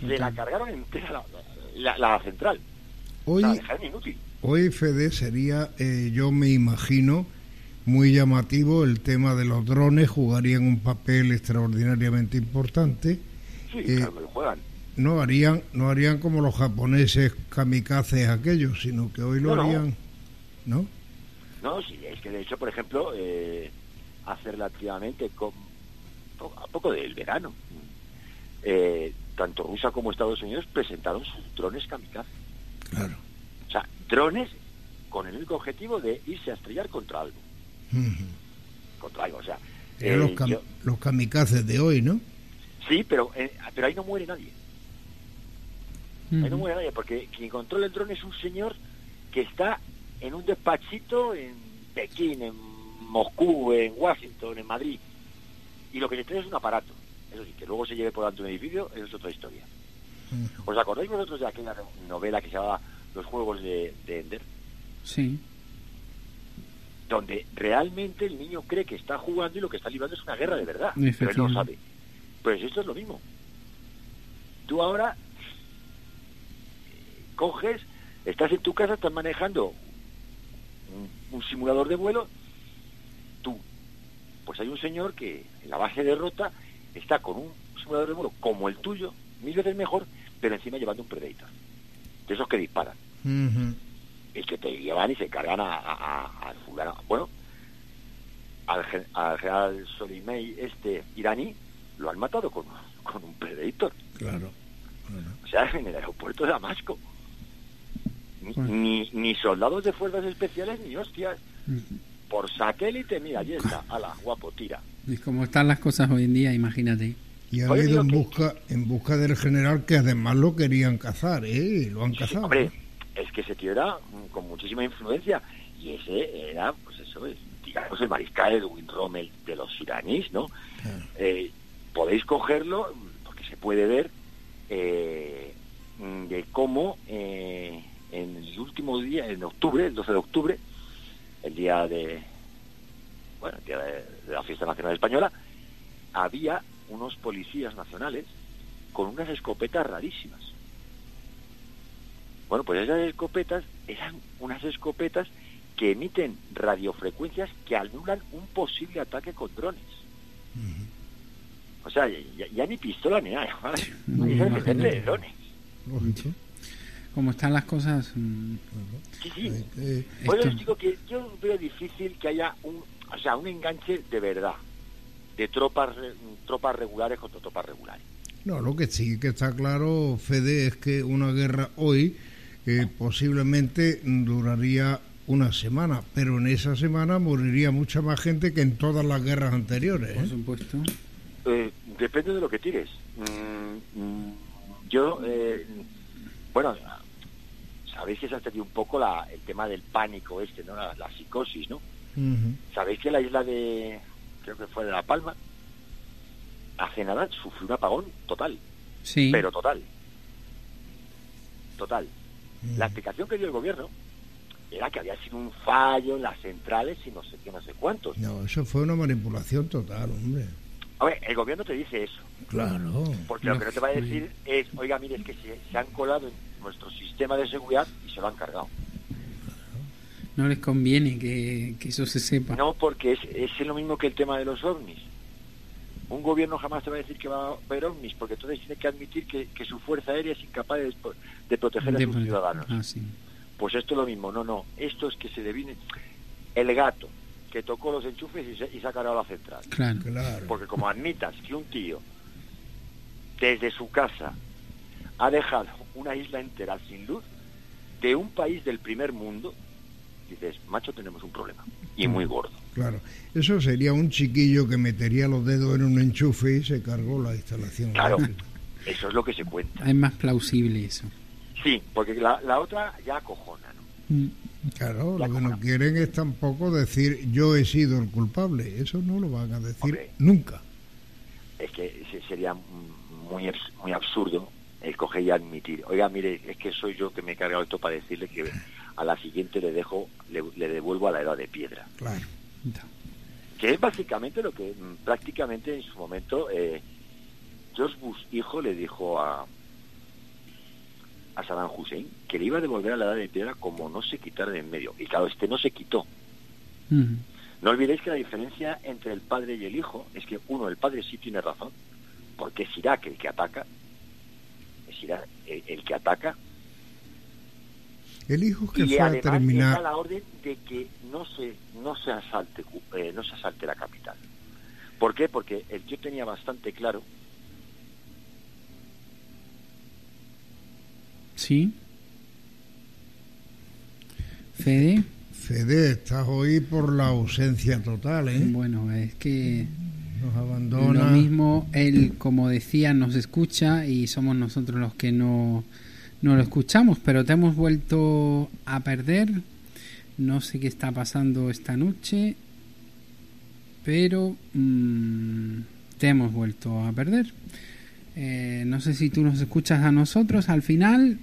Se la cargaron entera la, la- la central. Hoy, La dejaron inútil. hoy Fede sería, eh, yo me imagino, muy llamativo el tema de los drones, jugarían un papel extraordinariamente importante. Sí, Eh, claro juegan. No harían, no harían como los japoneses kamikazes aquellos, sino que hoy lo No, harían, ¿no? No, sí, es que de hecho, por ejemplo, eh, hace relativamente con, a poco del verano, eh, tanto Rusia como Estados Unidos presentaron sus drones kamikaze. Claro. O sea, drones con el único objetivo de irse a estrellar contra algo. Ujú. Contra algo, o sea. Eh, los, yo- los kamikazes de hoy, ¿no? sí, pero, eh, pero ahí no muere nadie. Ahí no muere nadie, porque quien controla el dron es un señor que está en un despachito en Pekín, en Moscú, en Washington, en Madrid. Y lo que se trae es un aparato. Eso sí, que luego se lleve por delante un edificio, eso es otra historia. ¿Os acordáis vosotros de aquella novela que se llamaba Los Juegos de, de Ender? Sí. Donde realmente el niño cree que está jugando y lo que está librando es una guerra de verdad. Pero él no sabe. Pues esto es lo mismo. Tú ahora eh, coges, estás en tu casa, estás manejando un, un simulador de vuelo, tú, pues hay un señor que en la base de rota está con un simulador de vuelo como el tuyo, mil veces mejor, pero encima llevando un Predator. De esos que disparan. Y que te llevan y se cargan a, a, a- fulano. Bueno, al, al general Soleimani, este iraní, lo han matado con, con un Predator. Claro. O sea, en el aeropuerto de Damasco. Ni, Bueno. ni, ni soldados de fuerzas especiales ni hostias. Ujú. Por satélite, mira, allí está. Ala, guapo, tira. Y como están las cosas hoy en día, imagínate. Y han Oye, ido en que- busca, en busca del general que además lo querían cazar, ¿eh? Lo han Sí, cazado. hombre, es que ese tío era mm, con muchísima influencia. Y ese era, pues eso es, digamos, el mariscal Edwin Rommel de los iraníes, ¿no? Claro. Eh, podéis cogerlo, mm, porque se puede ver, eh, mm, de cómo eh, en el último día, en octubre, el 12 de octubre, el día de, bueno, el día de, de la fiesta nacional española, había unos policías nacionales con unas escopetas rarísimas. Bueno, pues esas escopetas eran unas escopetas que emiten radiofrecuencias que anulan un posible ataque con drones. O sea, ya, ya ni pistola ni nada. ¿vale? No, meterle drones. Como están las cosas, mm, Sí, sí. Hay que- Por eso esto- os digo que yo veo difícil que haya un, o sea, un enganche de verdad de tropas tropas regulares contra tropas regulares. No, lo que sí que está claro, Fede, es que una guerra hoy eh, posiblemente duraría una semana, pero en esa semana moriría mucha más gente que en todas las guerras anteriores. Por ¿eh? supuesto. Eh, depende de lo que tires. Mm, mm, yo, eh, bueno, sabéis que se ha tenido un poco la, el tema del pánico este, ¿no? La, la psicosis, ¿no? Sabéis que la isla de, creo que fue de La Palma, hace nada sufrió un apagón total, Sí. pero total. Total. La explicación que dio el gobierno era que había sido un fallo en las centrales y no sé qué, no sé cuántos. No, eso fue una manipulación total, hombre. A ver, el gobierno te dice eso, Claro. porque lo que no te va a decir es, oiga, mire, es que se, se han colado en nuestro sistema de seguridad y se lo han cargado. No les conviene que, que eso se sepa. No, porque es, es lo mismo que el tema de los ovnis. Un gobierno jamás te va a decir que va a ver ovnis, porque entonces tiene que admitir que, que su fuerza aérea es incapaz de, de proteger a sus ciudadanos. Ah, sí. Pues esto es lo mismo, no, no. Esto es que se devine el gato que tocó los enchufes y se, y se ha cargado la central. Claro. Claro. Porque como admitas que un tío desde su casa ha dejado una isla entera sin luz de un país del primer mundo, dices, macho, tenemos un problema. Y muy gordo. Claro. Eso sería un chiquillo que metería los dedos en un enchufe y se cargó la instalación. Claro, eso es lo que se cuenta. Es más plausible eso. Sí, porque la, la otra ya acojona, ¿no? Mm. Claro, Ya lo que no quieren es tampoco decir yo he sido el culpable. Eso no lo van a decir Hombre. nunca. Es que se- sería muy, muy absurdo el coger y admitir, oiga, mire, es que soy yo que me he cargado esto para decirle que a la siguiente le dejo, le, le devuelvo a la edad de piedra. Claro. Que es básicamente lo que mm, prácticamente en su momento eh, George Bush hijo le dijo a a Saddam Hussein que le iba a devolver a la edad de piedra como no se quitara de en medio. Y claro este no se quitó. No olvidéis que la diferencia entre el padre y el hijo es que uno el padre sí tiene razón porque es Irak el que ataca es Irak el, el que ataca El hijo que y fue a además terminar. está la orden de que no se no se asalte eh, no se asalte la capital ¿por qué? porque el tío tenía bastante claro Sí. Fede. Fede, estás hoy por la ausencia total, ¿eh? Bueno, es que Nos lo abandona. mismo, él, como decía, nos escucha y somos nosotros los que no, no lo escuchamos, pero te hemos vuelto a perder. No sé qué está pasando esta noche, pero mm, te hemos vuelto a perder. Eh, no sé si tú nos escuchas a nosotros al final.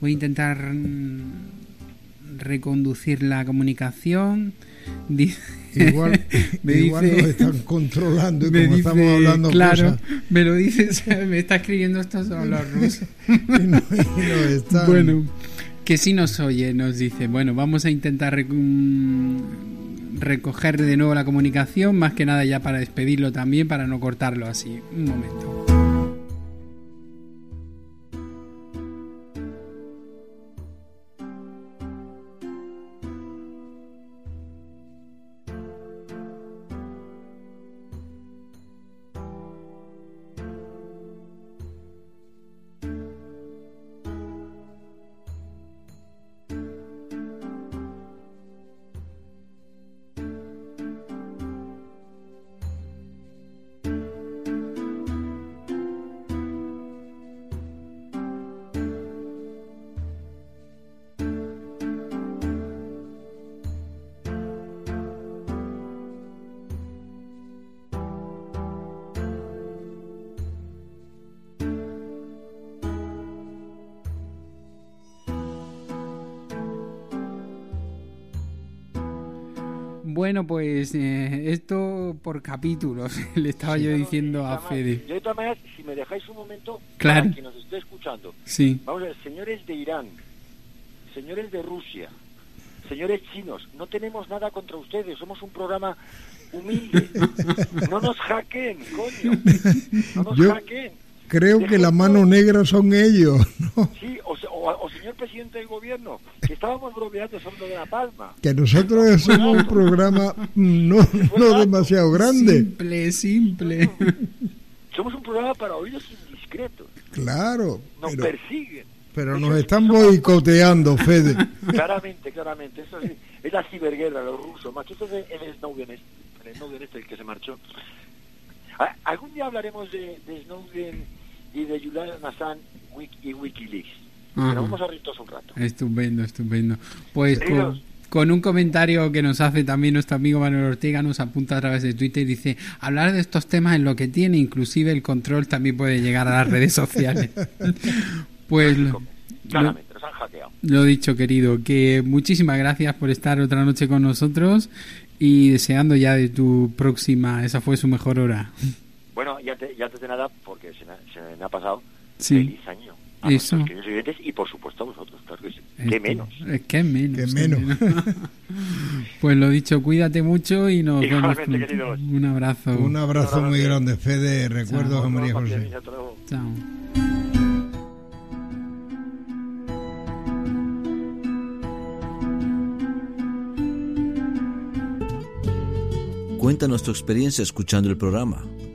Voy a intentar mm, reconducir la comunicación. Igual, Me igual dice- nos están controlando y como dice, estamos hablando claro, cosas me lo dices, me está escribiendo esto son los rusos. y no, y no están. Bueno, que si nos oye, nos dice, bueno, vamos a intentar rec- mm, recoger de nuevo la comunicación, más que nada ya para despedirlo también, para no cortarlo así. Un momento. Pues eh, esto por capítulos, le estaba yo diciendo a Fede. Yo de todas maneras, si me dejáis un momento, Claro. para quien nos esté escuchando, Sí, vamos a ver, señores de Irán, señores de Rusia, señores chinos, no tenemos nada contra ustedes, somos un programa humilde. No nos hackeen, coño. No nos Yo- hackeen. Creo que la mano negra son ellos, ¿no? Sí, o, o- o señor presidente del gobierno, que estábamos bromeando sobre de La Palma. Que nosotros somos un programa no, no demasiado grande. simple, simple. Somos un programa para oídos indiscretos. Claro, Nos pero, persiguen. Pero nos están boicoteando, Fede. Claramente, claramente. Eso sí, es la ciberguerra, los rusos. Macho, esto es el Snowden, este, el Snowden este el que se marchó. Ah, Algún día hablaremos de, de Snowden y de Julian Assange y Wikileaks. Ajá. Pero vamos a reír todos un rato. Estupendo, estupendo. Pues con, con un comentario que nos hace también nuestro amigo Manuel Ortega, nos apunta a través de Twitter y dice, hablar de estos temas en lo que tiene, inclusive el control también puede llegar a las redes sociales. pues lo, Claramente, nos han hackeado. lo dicho, querido, que muchísimas gracias por estar otra noche con nosotros y deseando ya de tu próxima, esa fue su mejor hora. Te, ya antes de nada, porque se me, ha- se me ha pasado, Sí. feliz año. A Eso. nuestros queridos oyentes y por supuesto a vosotros, claro que sí. ¿Qué Este, menos? eh, ¿Qué menos? Qué qué menos. pues lo dicho, cuídate mucho y nos vemos Igualmente, pronto. queridos. Un abrazo. Un abrazo muy grande, Fede. Recuerdos Chao. a María José. hasta luego. Chao. Cuéntanos tu experiencia escuchando el programa.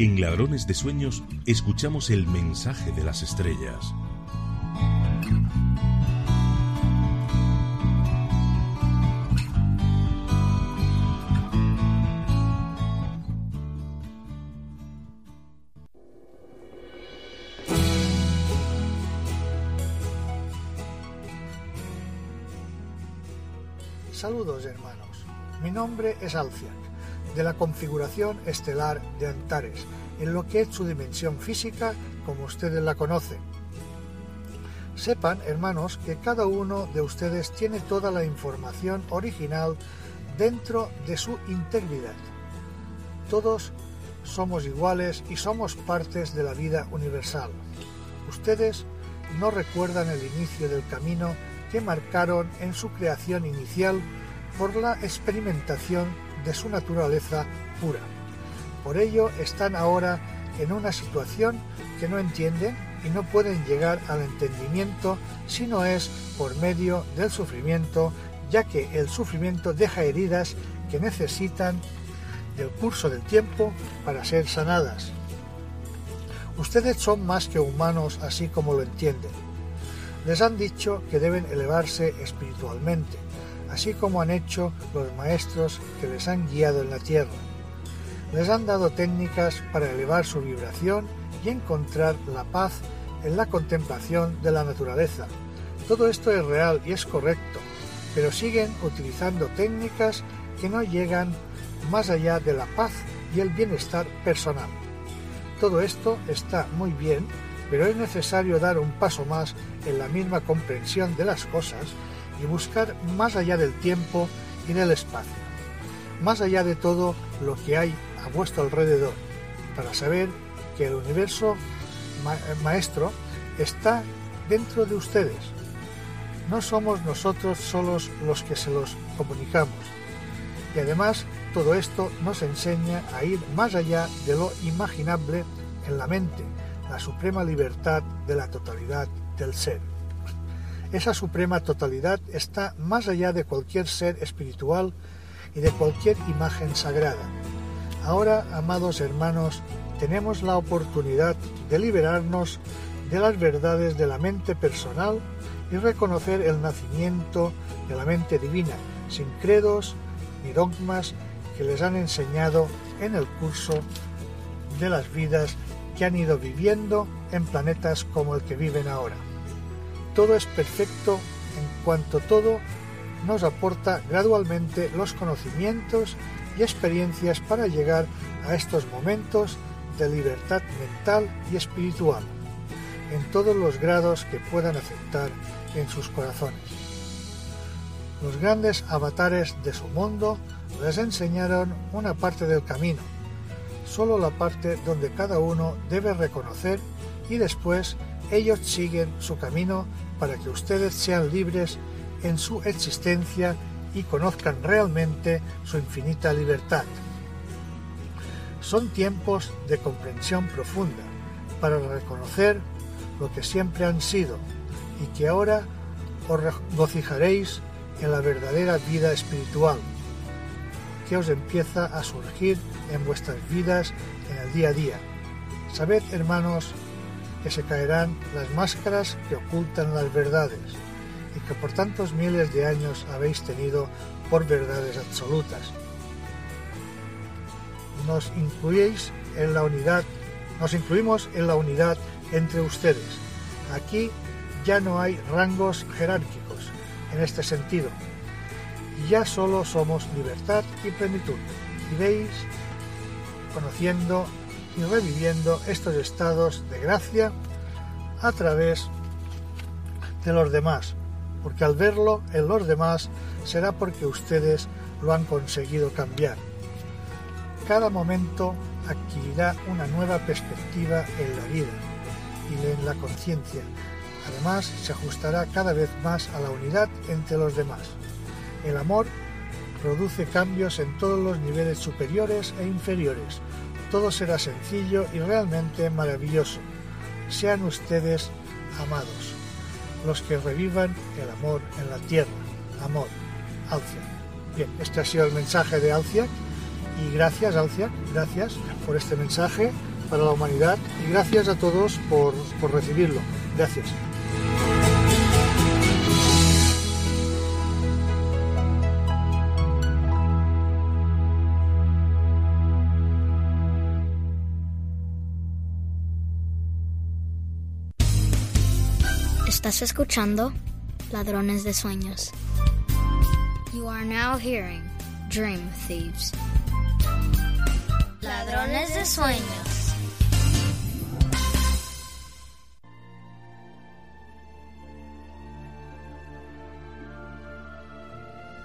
En Ladrones de Sueños escuchamos el mensaje de las estrellas. Saludos hermanos, mi nombre es Alciac, de la configuración estelar de Antares, en lo que es su dimensión física como ustedes la conocen. Sepan, hermanos, que cada uno de ustedes tiene toda la información original dentro de su integridad. Todos somos iguales y somos partes de la vida universal. Ustedes no recuerdan el inicio del camino que marcaron en su creación inicial por la experimentación de su naturaleza pura. Por ello están ahora en una situación que no entienden y no pueden llegar al entendimiento si no es por medio del sufrimiento, ya que el sufrimiento deja heridas que necesitan del curso del tiempo para ser sanadas. Ustedes son más que humanos así como lo entienden. Les han dicho que deben elevarse espiritualmente, así como han hecho los maestros que les han guiado en la tierra. Les han dado técnicas para elevar su vibración y encontrar la paz en la contemplación de la naturaleza. Todo esto es real y es correcto, pero siguen utilizando técnicas que no llegan más allá de la paz y el bienestar personal. Todo esto está muy bien, pero es necesario dar un paso más en la misma comprensión de las cosas y buscar más allá del tiempo y del espacio, más allá de todo lo que hay a vuestro alrededor, para saber que el universo ma maestro está dentro de ustedes. No somos nosotros solos los que se los comunicamos. Y además todo esto nos enseña a ir más allá de lo imaginable en la mente, la suprema libertad de la totalidad del ser. Esa suprema totalidad está más allá de cualquier ser espiritual y de cualquier imagen sagrada. Ahora, amados hermanos, tenemos la oportunidad de liberarnos de las verdades de la mente personal y reconocer el nacimiento de la mente divina, sin credos ni dogmas que les han enseñado en el curso de las vidas que han ido viviendo en planetas como el que viven ahora. Todo es perfecto en cuanto todo nos aporta gradualmente los conocimientos y experiencias para llegar a estos momentos de libertad mental y espiritual, en todos los grados que puedan aceptar en sus corazones. Los grandes avatares de su mundo les enseñaron una parte del camino, solo la parte donde cada uno debe reconocer y después ellos siguen su camino para que ustedes sean libres en su existencia y conozcan realmente su infinita libertad. Son tiempos de comprensión profunda para reconocer lo que siempre han sido y que ahora os regocijaréis en la verdadera vida espiritual que os empieza a surgir en vuestras vidas en el día a día. Sabed, hermanos, que se caerán las máscaras que ocultan las verdades y que por tantos miles de años habéis tenido por verdades absolutas. Nos incluís en la unidad, nos incluimos en la unidad entre ustedes. Aquí ya no hay rangos jerárquicos en este sentido, ya solo somos libertad y plenitud. Y veis, conociendo y reviviendo estos estados de gracia a través de los demás, porque al verlo en los demás será porque ustedes lo han conseguido cambiar. Cada momento adquirirá una nueva perspectiva en la vida y en la conciencia. Además, se ajustará cada vez más a la unidad entre los demás. El amor produce cambios en todos los niveles superiores e inferiores. Todo será sencillo y realmente maravilloso. Sean ustedes amados, los que revivan el amor en la tierra. Amor, Alcia. Bien, este ha sido el mensaje de Alcia y gracias Alcia, gracias por este mensaje para la humanidad y gracias a todos por, por recibirlo. Gracias. Estás escuchando Ladrones de Sueños. You are now hearing Dream Thieves. Ladrones de Sueños.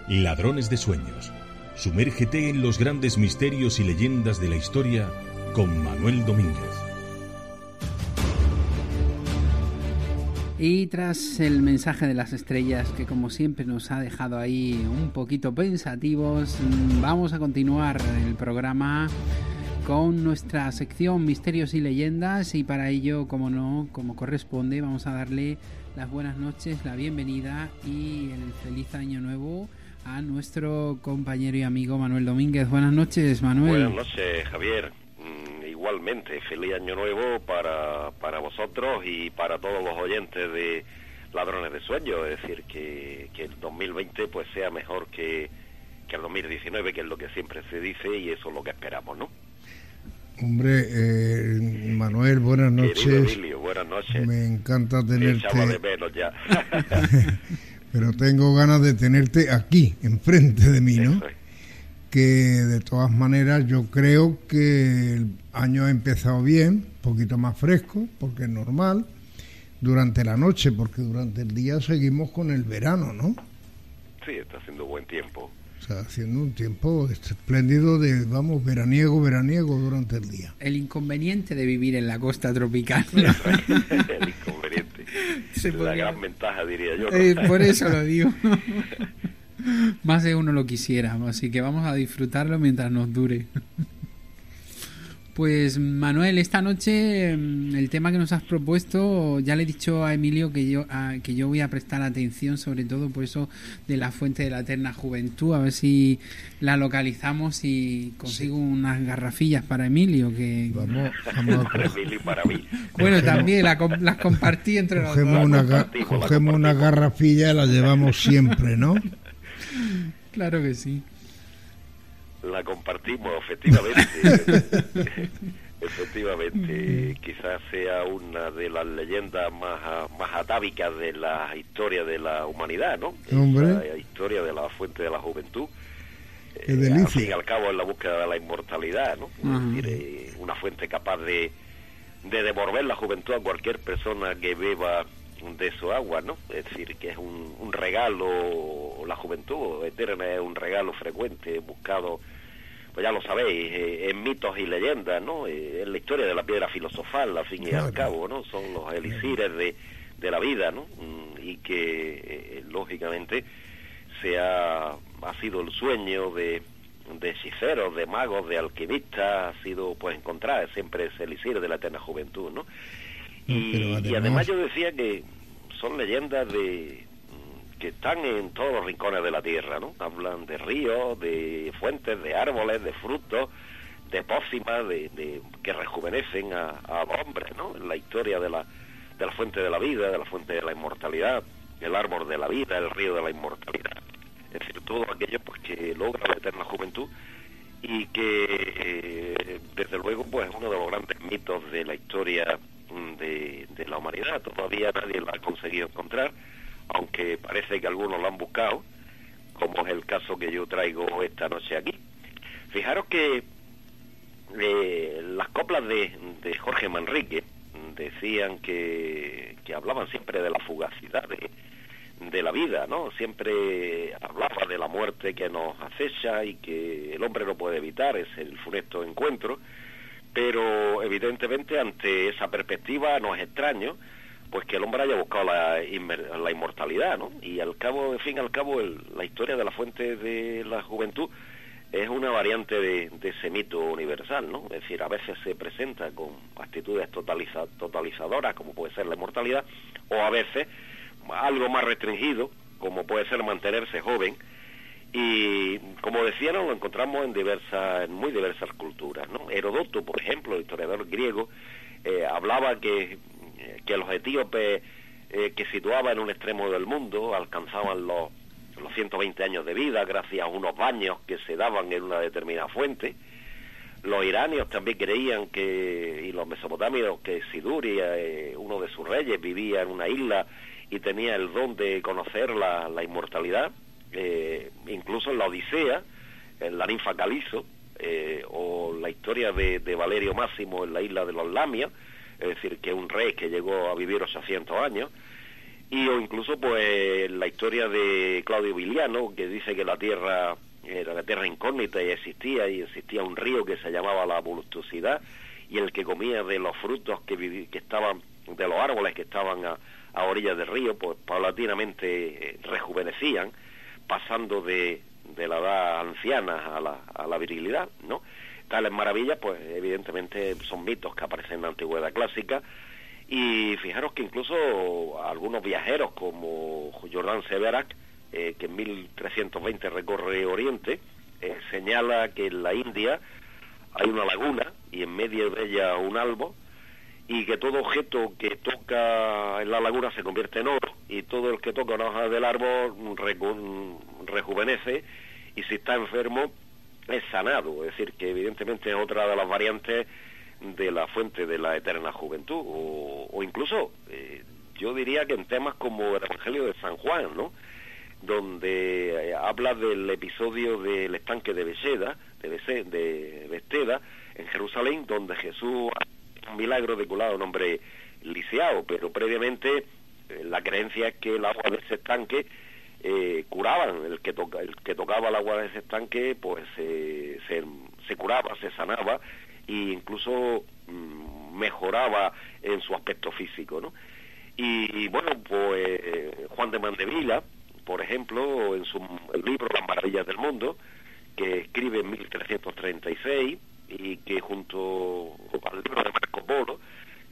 Ladrones de Sueños. Sumérgete en los grandes misterios y leyendas de la historia con Manuel Domínguez. Y tras el mensaje de las estrellas que como siempre nos ha dejado ahí un poquito pensativos, mm, vamos a continuar el programa con nuestra sección Misterios y Leyendas y para ello, como no, como corresponde, vamos a darle las buenas noches, la bienvenida y el feliz año nuevo a nuestro compañero y amigo Manuel Domínguez. Buenas noches, Manuel. Buenas noches, Javier. Igualmente, feliz año nuevo para, para vosotros y para todos los oyentes de Ladrones de Sueños. Es decir, que, que el 2020 pues sea mejor que, que el 2019, que es lo que siempre se dice y eso es lo que esperamos, ¿no? Hombre, eh, Manuel, buenas noches. Emilio, buenas noches. Me encanta Te echaba de tenerte, menos ya. pero tengo ganas de tenerte aquí, enfrente de mí, ¿no? Eso es. Que de todas maneras yo creo que el año ha empezado bien, un poquito más fresco, porque es normal, durante la noche, porque durante el día seguimos con el verano, ¿no? Sí, está haciendo buen tiempo. Sea, haciendo un tiempo espléndido de, vamos, veraniego, veraniego durante el día. El inconveniente de vivir en la costa tropical. el inconveniente. Se La podría- gran ventaja, diría yo. ¿no? Eh, por eso lo digo. Más de uno lo quisiera, así que vamos a disfrutarlo mientras nos dure. Pues Manuel, esta noche mm, el tema que nos has propuesto, ya le he dicho a Emilio que yo a- que yo voy a prestar atención sobre todo por eso de la fuente de la eterna juventud, a ver si la localizamos y consigo unas garrafillas para Emilio que Vamos, vamos a Para Emilio y para mí. bueno también la com- las compartí entre los Cogemos dos. una, cogemos una compartimos. garrafilla y la llevamos siempre, ¿no? Claro que sí. La compartimos, efectivamente. efectivamente, quizás sea una de las leyendas más, más atávicas de la historia de la humanidad, ¿no? Hombre. Esa historia de la fuente de la juventud. Qué Eh, delicia. Al fin y al cabo es la búsqueda de la inmortalidad, ¿no? Ajá. Es decir, eh, una fuente capaz de, de devolver la juventud a cualquier persona que beba de su agua, ¿no? Es decir, que es un, un regalo, la juventud eterna es un regalo frecuente, buscado pues ya lo sabéis, eh, en mitos y leyendas, ¿no? Eh, en la historia de la piedra filosofal, al fin y al cabo, ¿no? Son los elixires de, de la vida, ¿no? Mm, y que, eh, lógicamente, se ha, ha sido el sueño de, de hechiceros, de magos, de alquimistas, ha sido, pues, encontrar siempre ese elixir de la eterna juventud, ¿no? Y, y además yo decía que son leyendas de, que están en todos los rincones de la tierra, ¿no? Hablan de ríos, de fuentes, de árboles, de frutos, de pócimas, de, que rejuvenecen a, a hombres, ¿no? En la historia de la, de la fuente de la vida, de la fuente de la inmortalidad, el árbol de la vida, el río de la inmortalidad. Es decir, todo aquello pues, que logra la eterna juventud y que, eh, desde luego, pues es uno de los grandes mitos de la historia mm, de, de la humanidad. Todavía nadie lo ha conseguido encontrar aunque parece que algunos lo han buscado, como es el caso que yo traigo esta noche aquí. Fijaros que eh, las coplas de, Jorge Manrique decían que, que, hablaban siempre de la fugacidad de, de la vida, ¿no? Siempre hablaba de la muerte que nos acecha y que el hombre no puede evitar, es el funesto encuentro, pero evidentemente ante esa perspectiva no es extraño pues que el hombre haya buscado la, la inmortalidad, ¿no? Y al cabo, en fin, al cabo, la historia de la fuente de la juventud es una variante de, ese mito universal, ¿no? Es decir, a veces se presenta con actitudes totalizadoras, como puede ser la inmortalidad, o a veces algo más restringido, como puede ser mantenerse joven, y como decían, lo encontramos en diversas, en muy diversas culturas, ¿no? Herodoto, por ejemplo, el historiador griego, eh, hablaba que que los etíopes eh, que situaban en un extremo del mundo alcanzaban los, los 120 años de vida gracias a unos baños que se daban en una determinada fuente. Los iranios también creían que, y los mesopotamios, que Siduria, eh, uno de sus reyes, vivía en una isla y tenía el don de conocer la, la inmortalidad. Eh, incluso en la Odisea, en la ninfa Calizo, o la historia de, Valerio Máximo en la isla de los Lamios, es decir, que un rey que llegó a vivir 800 años, y o incluso pues la historia de Claudio Viliano, que dice que la tierra era la tierra incógnita y existía, y existía un río que se llamaba la voluptuosidad, y el que comía de los frutos que, que estaban, de los árboles que estaban a, a orillas del río, pues paulatinamente eh, rejuvenecían, pasando de, de la edad anciana a la, a la virilidad, ¿no? Tales maravillas, pues evidentemente son mitos que aparecen en la antigüedad clásica. Y fijaros que incluso algunos viajeros como Jordan Severac, eh, que en 1320 recorre Oriente, eh, señala que en la India hay una laguna y en medio de ella un albo y que todo objeto que toca en la laguna se convierte en oro. Y todo el que toca una hoja del árbol rejuvenece y si está enfermo es sanado, es decir, que evidentemente es otra de las variantes de la fuente de la eterna juventud, o, incluso eh, yo diría que en temas como el Evangelio de San Juan, ¿no? donde eh, habla del episodio del estanque de Beseda, de, Besteda, en Jerusalén, donde Jesús milagro de curar a un hombre lisiado, pero previamente eh, la creencia es que el agua de ese estanque eh, curaban, el que, toca, el que tocaba el agua de ese estanque pues se, se curaba, se sanaba e incluso mm, mejoraba en su aspecto físico, ¿no? Y, bueno, pues Juan de Mandevila, por ejemplo, en su libro Las Maravillas del Mundo, que escribe en 1336 y que junto al libro de Marco Polo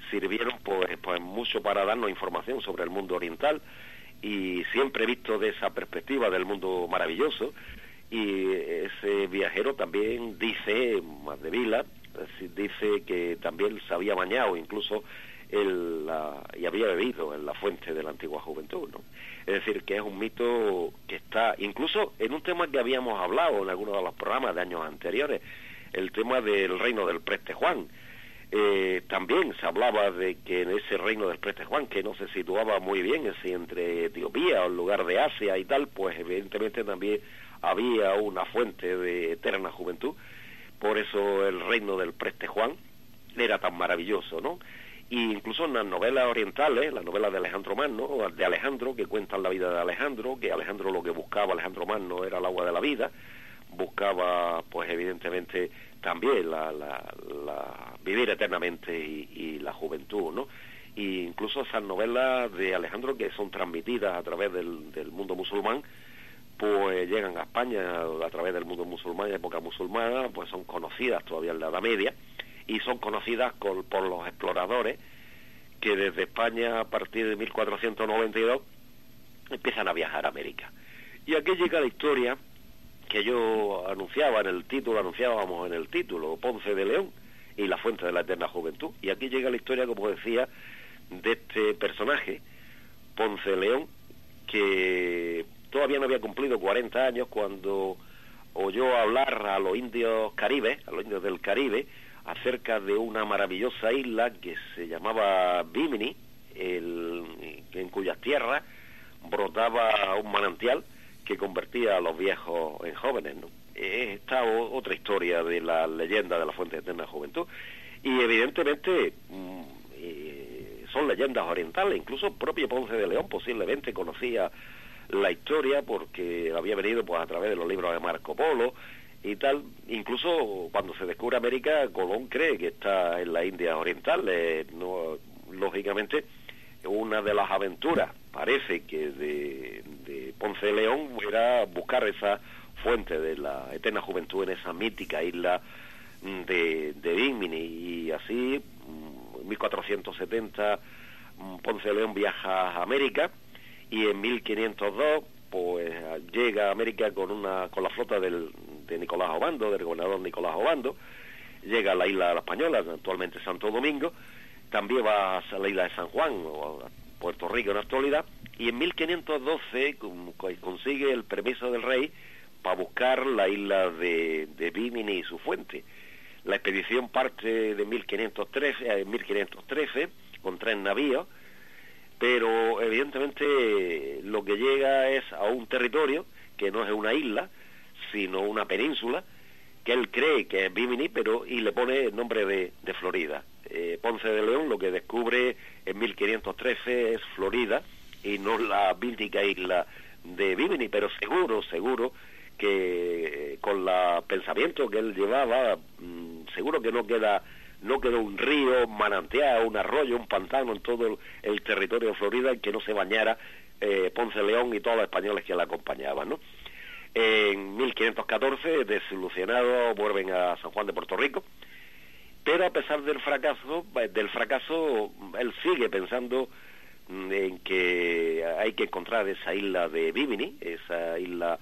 sirvieron pues, pues mucho para darnos información sobre el mundo oriental y siempre visto de esa perspectiva del mundo maravilloso y ese viajero también dice, más de Vila, dice que también se había bañado incluso el, y había bebido en la fuente de la antigua juventud, ¿no? Es decir, que es un mito que está, incluso en un tema que habíamos hablado en algunos de los programas de años anteriores, el tema del reino del preste Juan, eh, también se hablaba de que en ese reino del Preste Juan, que no se situaba muy bien entre Etiopía o el lugar de Asia y tal, pues evidentemente también había una fuente de eterna juventud. Por eso el reino del Preste Juan era tan maravilloso, ¿no? Y incluso en las novelas orientales, las novelas de Alejandro Magno, de Alejandro, que cuentan la vida de Alejandro, que Alejandro lo que buscaba, Alejandro Magno, era el agua de la vida, buscaba, pues evidentemente, también la, vivir eternamente y, la juventud, ¿no? Y incluso esas novelas de Alejandro que son transmitidas a través del, del mundo musulmán, pues llegan a España a través del mundo musulmán, de época musulmana, pues son conocidas todavía en la Edad Media y son conocidas por los exploradores que desde España a partir de 1492 empiezan a viajar a América. Y aquí llega la historia que yo anunciaba en el título, anunciábamos en el título, Ponce de León y la fuente de la eterna juventud. Y aquí llega la historia, como decía, de este personaje, Ponce de León, que todavía no había cumplido 40 años cuando oyó hablar a los indios caribes, a los indios del Caribe, acerca de una maravillosa isla que se llamaba Bimini, en cuyas tierras brotaba un manantial que convertía a los viejos en jóvenes. ¿no? Esta otra historia de la leyenda de la Fuente de Eterna Juventud. Y evidentemente mm, eh, son leyendas orientales, incluso propio Ponce de León posiblemente conocía la historia porque había venido pues a través de los libros de Marco Polo y tal. Incluso cuando se descubre América, Colón cree que está en la India Oriental. Eh, no, lógicamente, una de las aventuras, parece que de, Ponce de León, era buscar esa fuente de la eterna juventud en esa mítica isla de, de. Y así, en 1470, Ponce de León viaja a América y en 1502 pues llega a América con una con la flota del, de Nicolás Obando, del gobernador Nicolás Obando, llega a la isla de la Española, actualmente Santo Domingo, también va a la isla de San Juan, o Puerto Rico en la actualidad, y en 1512 consigue el permiso del rey para buscar la isla de, de Bimini y su fuente. La expedición parte de 1513, en 1513 con tres navíos, pero evidentemente lo que llega es a un territorio que no es una isla, sino una península, que él cree que es Bimini, pero y le pone el nombre de, Florida. Eh, Ponce de León lo que descubre en 1513 es Florida y no la mítica isla de Bimini, pero seguro, seguro que con el pensamiento que él llevaba, mm, seguro que no queda no quedó un río, manantial, un arroyo, un pantano en todo el, territorio de Florida en que no se bañara eh, Ponce León y todos los españoles que la acompañaban, ¿no? En 1514, desilusionados, vuelven a San Juan de Puerto Rico, pero a pesar del fracaso, eh, del fracaso, él sigue pensando mm, en que hay que encontrar esa isla de Bimini, esa isla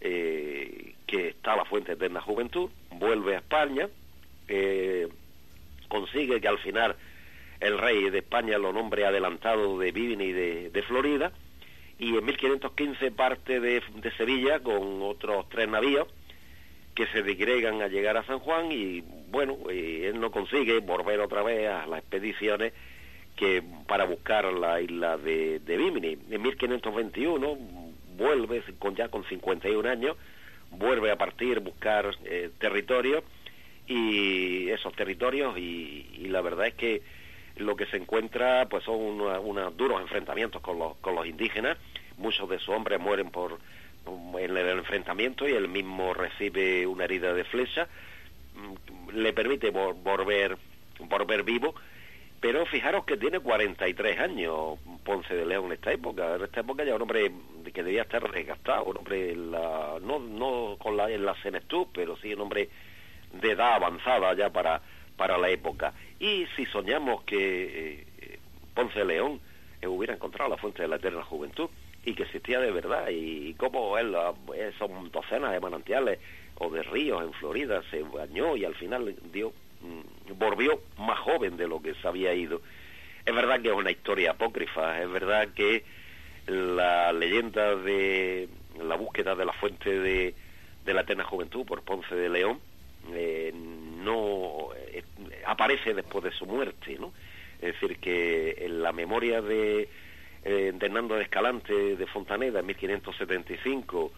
eh, que está la fuente de la juventud, vuelve a España, eh, consigue que al final el rey de España lo nombre adelantado de Bimini de Florida, y en 1515 parte de, Sevilla con otros tres navíos que se digregan a llegar a San Juan y bueno, eh, él no consigue volver otra vez a las expediciones que para buscar la isla de, de Bimini. En 1521 vuelve con ya con 51 años, vuelve a partir buscar eh, territorios y esos territorios y, la verdad es que lo que se encuentra pues son unos duros enfrentamientos con los, con los indígenas muchos de sus hombres mueren por en el enfrentamiento y él mismo recibe una herida de flecha, mm, le permite volver, volver vivo, pero fijaros que tiene 43 años Ponce de León en esta época, en esta época ya un hombre que debía estar desgastado, un hombre la, no, no con la, en la senectud, pero sí un hombre de edad avanzada ya para, para la época. Y si soñamos que eh, Ponce de León eh, hubiera encontrado la fuente de la eterna juventud, y que existía de verdad y cómo él, son docenas de manantiales o de ríos en Florida se bañó y al final dio mm, volvió más joven de lo que se había ido. Es verdad que es una historia apócrifa, es verdad que la leyenda de la búsqueda de la fuente de, de la eterna juventud por Ponce de León eh, no eh, aparece después de su muerte, ¿no? Es decir, que en la memoria de eh, de Hernando de Escalante de Fontaneda en 1575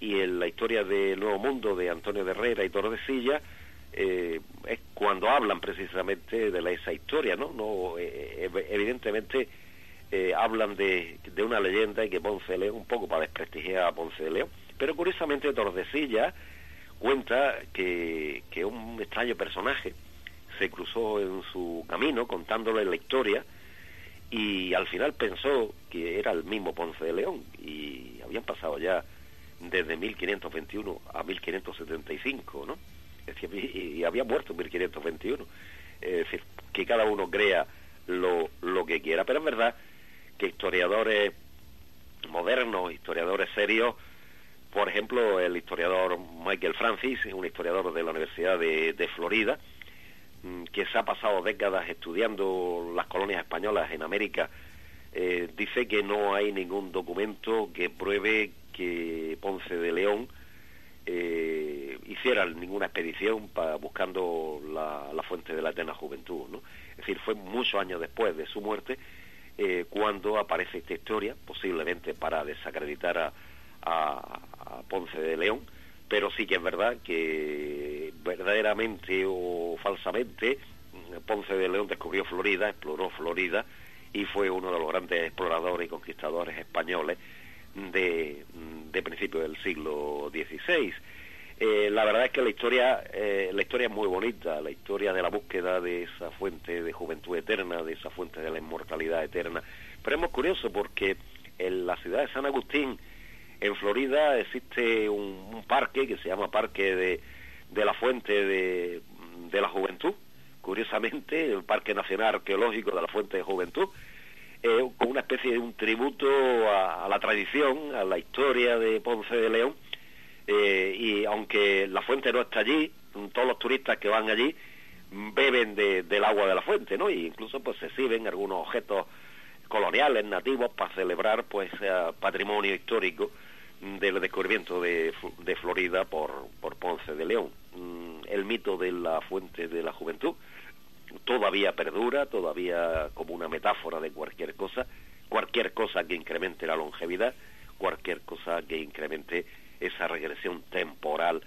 y en la historia del Nuevo Mundo de Antonio de Herrera y Tordesillas, eh, es cuando hablan precisamente de la, esa historia, ¿no? no eh, evidentemente eh, hablan de, de, una leyenda y que Ponce de León, un poco para desprestigiar a Ponce de León, pero curiosamente Tordesillas, cuenta que, que un extraño personaje se cruzó en su camino contándole la historia y al final pensó que era el mismo Ponce de León y habían pasado ya desde 1521 a 1575, ¿no? Es decir, y, había muerto en 1521. Es decir, que cada uno crea lo, lo que quiera, pero es verdad que historiadores modernos, historiadores serios, por ejemplo, el historiador Michael Francis, un historiador de la Universidad de, Florida, que se ha pasado décadas estudiando las colonias españolas en América, eh, dice que no hay ningún documento que pruebe que Ponce de León eh, hiciera ninguna expedición para buscando la, fuente de la eterna juventud. ¿no? Es decir, fue muchos años después de su muerte eh, cuando aparece esta historia, posiblemente para desacreditar a, a, Ponce de León, pero sí que es verdad que verdaderamente o falsamente Ponce de León descubrió Florida, exploró Florida y fue uno de los grandes exploradores y conquistadores españoles de, de principios del siglo XVI. Eh, la verdad es que la historia, eh, la historia es muy bonita, la historia de la búsqueda de esa fuente de juventud eterna, de esa fuente de la inmortalidad eterna. Pero es muy curioso porque en la ciudad de San Agustín, en Florida, existe un, parque que se llama Parque de, de la Fuente de, de la Juventud, curiosamente, el Parque Nacional Arqueológico de la Fuente de Juventud, eh, con una especie de un tributo a, la tradición, a la historia de Ponce de León, eh, y aunque la fuente no está allí, todos los turistas que van allí beben del agua de la fuente, ¿no? Y incluso pues se exhiben algunos objetos coloniales, nativos, para celebrar pues patrimonio histórico del descubrimiento de, de Florida por, por Ponce de León. Mm, el mito de la fuente de la juventud todavía perdura, todavía como una metáfora de cualquier cosa, cualquier cosa que incremente la longevidad, cualquier cosa que incremente esa regresión temporal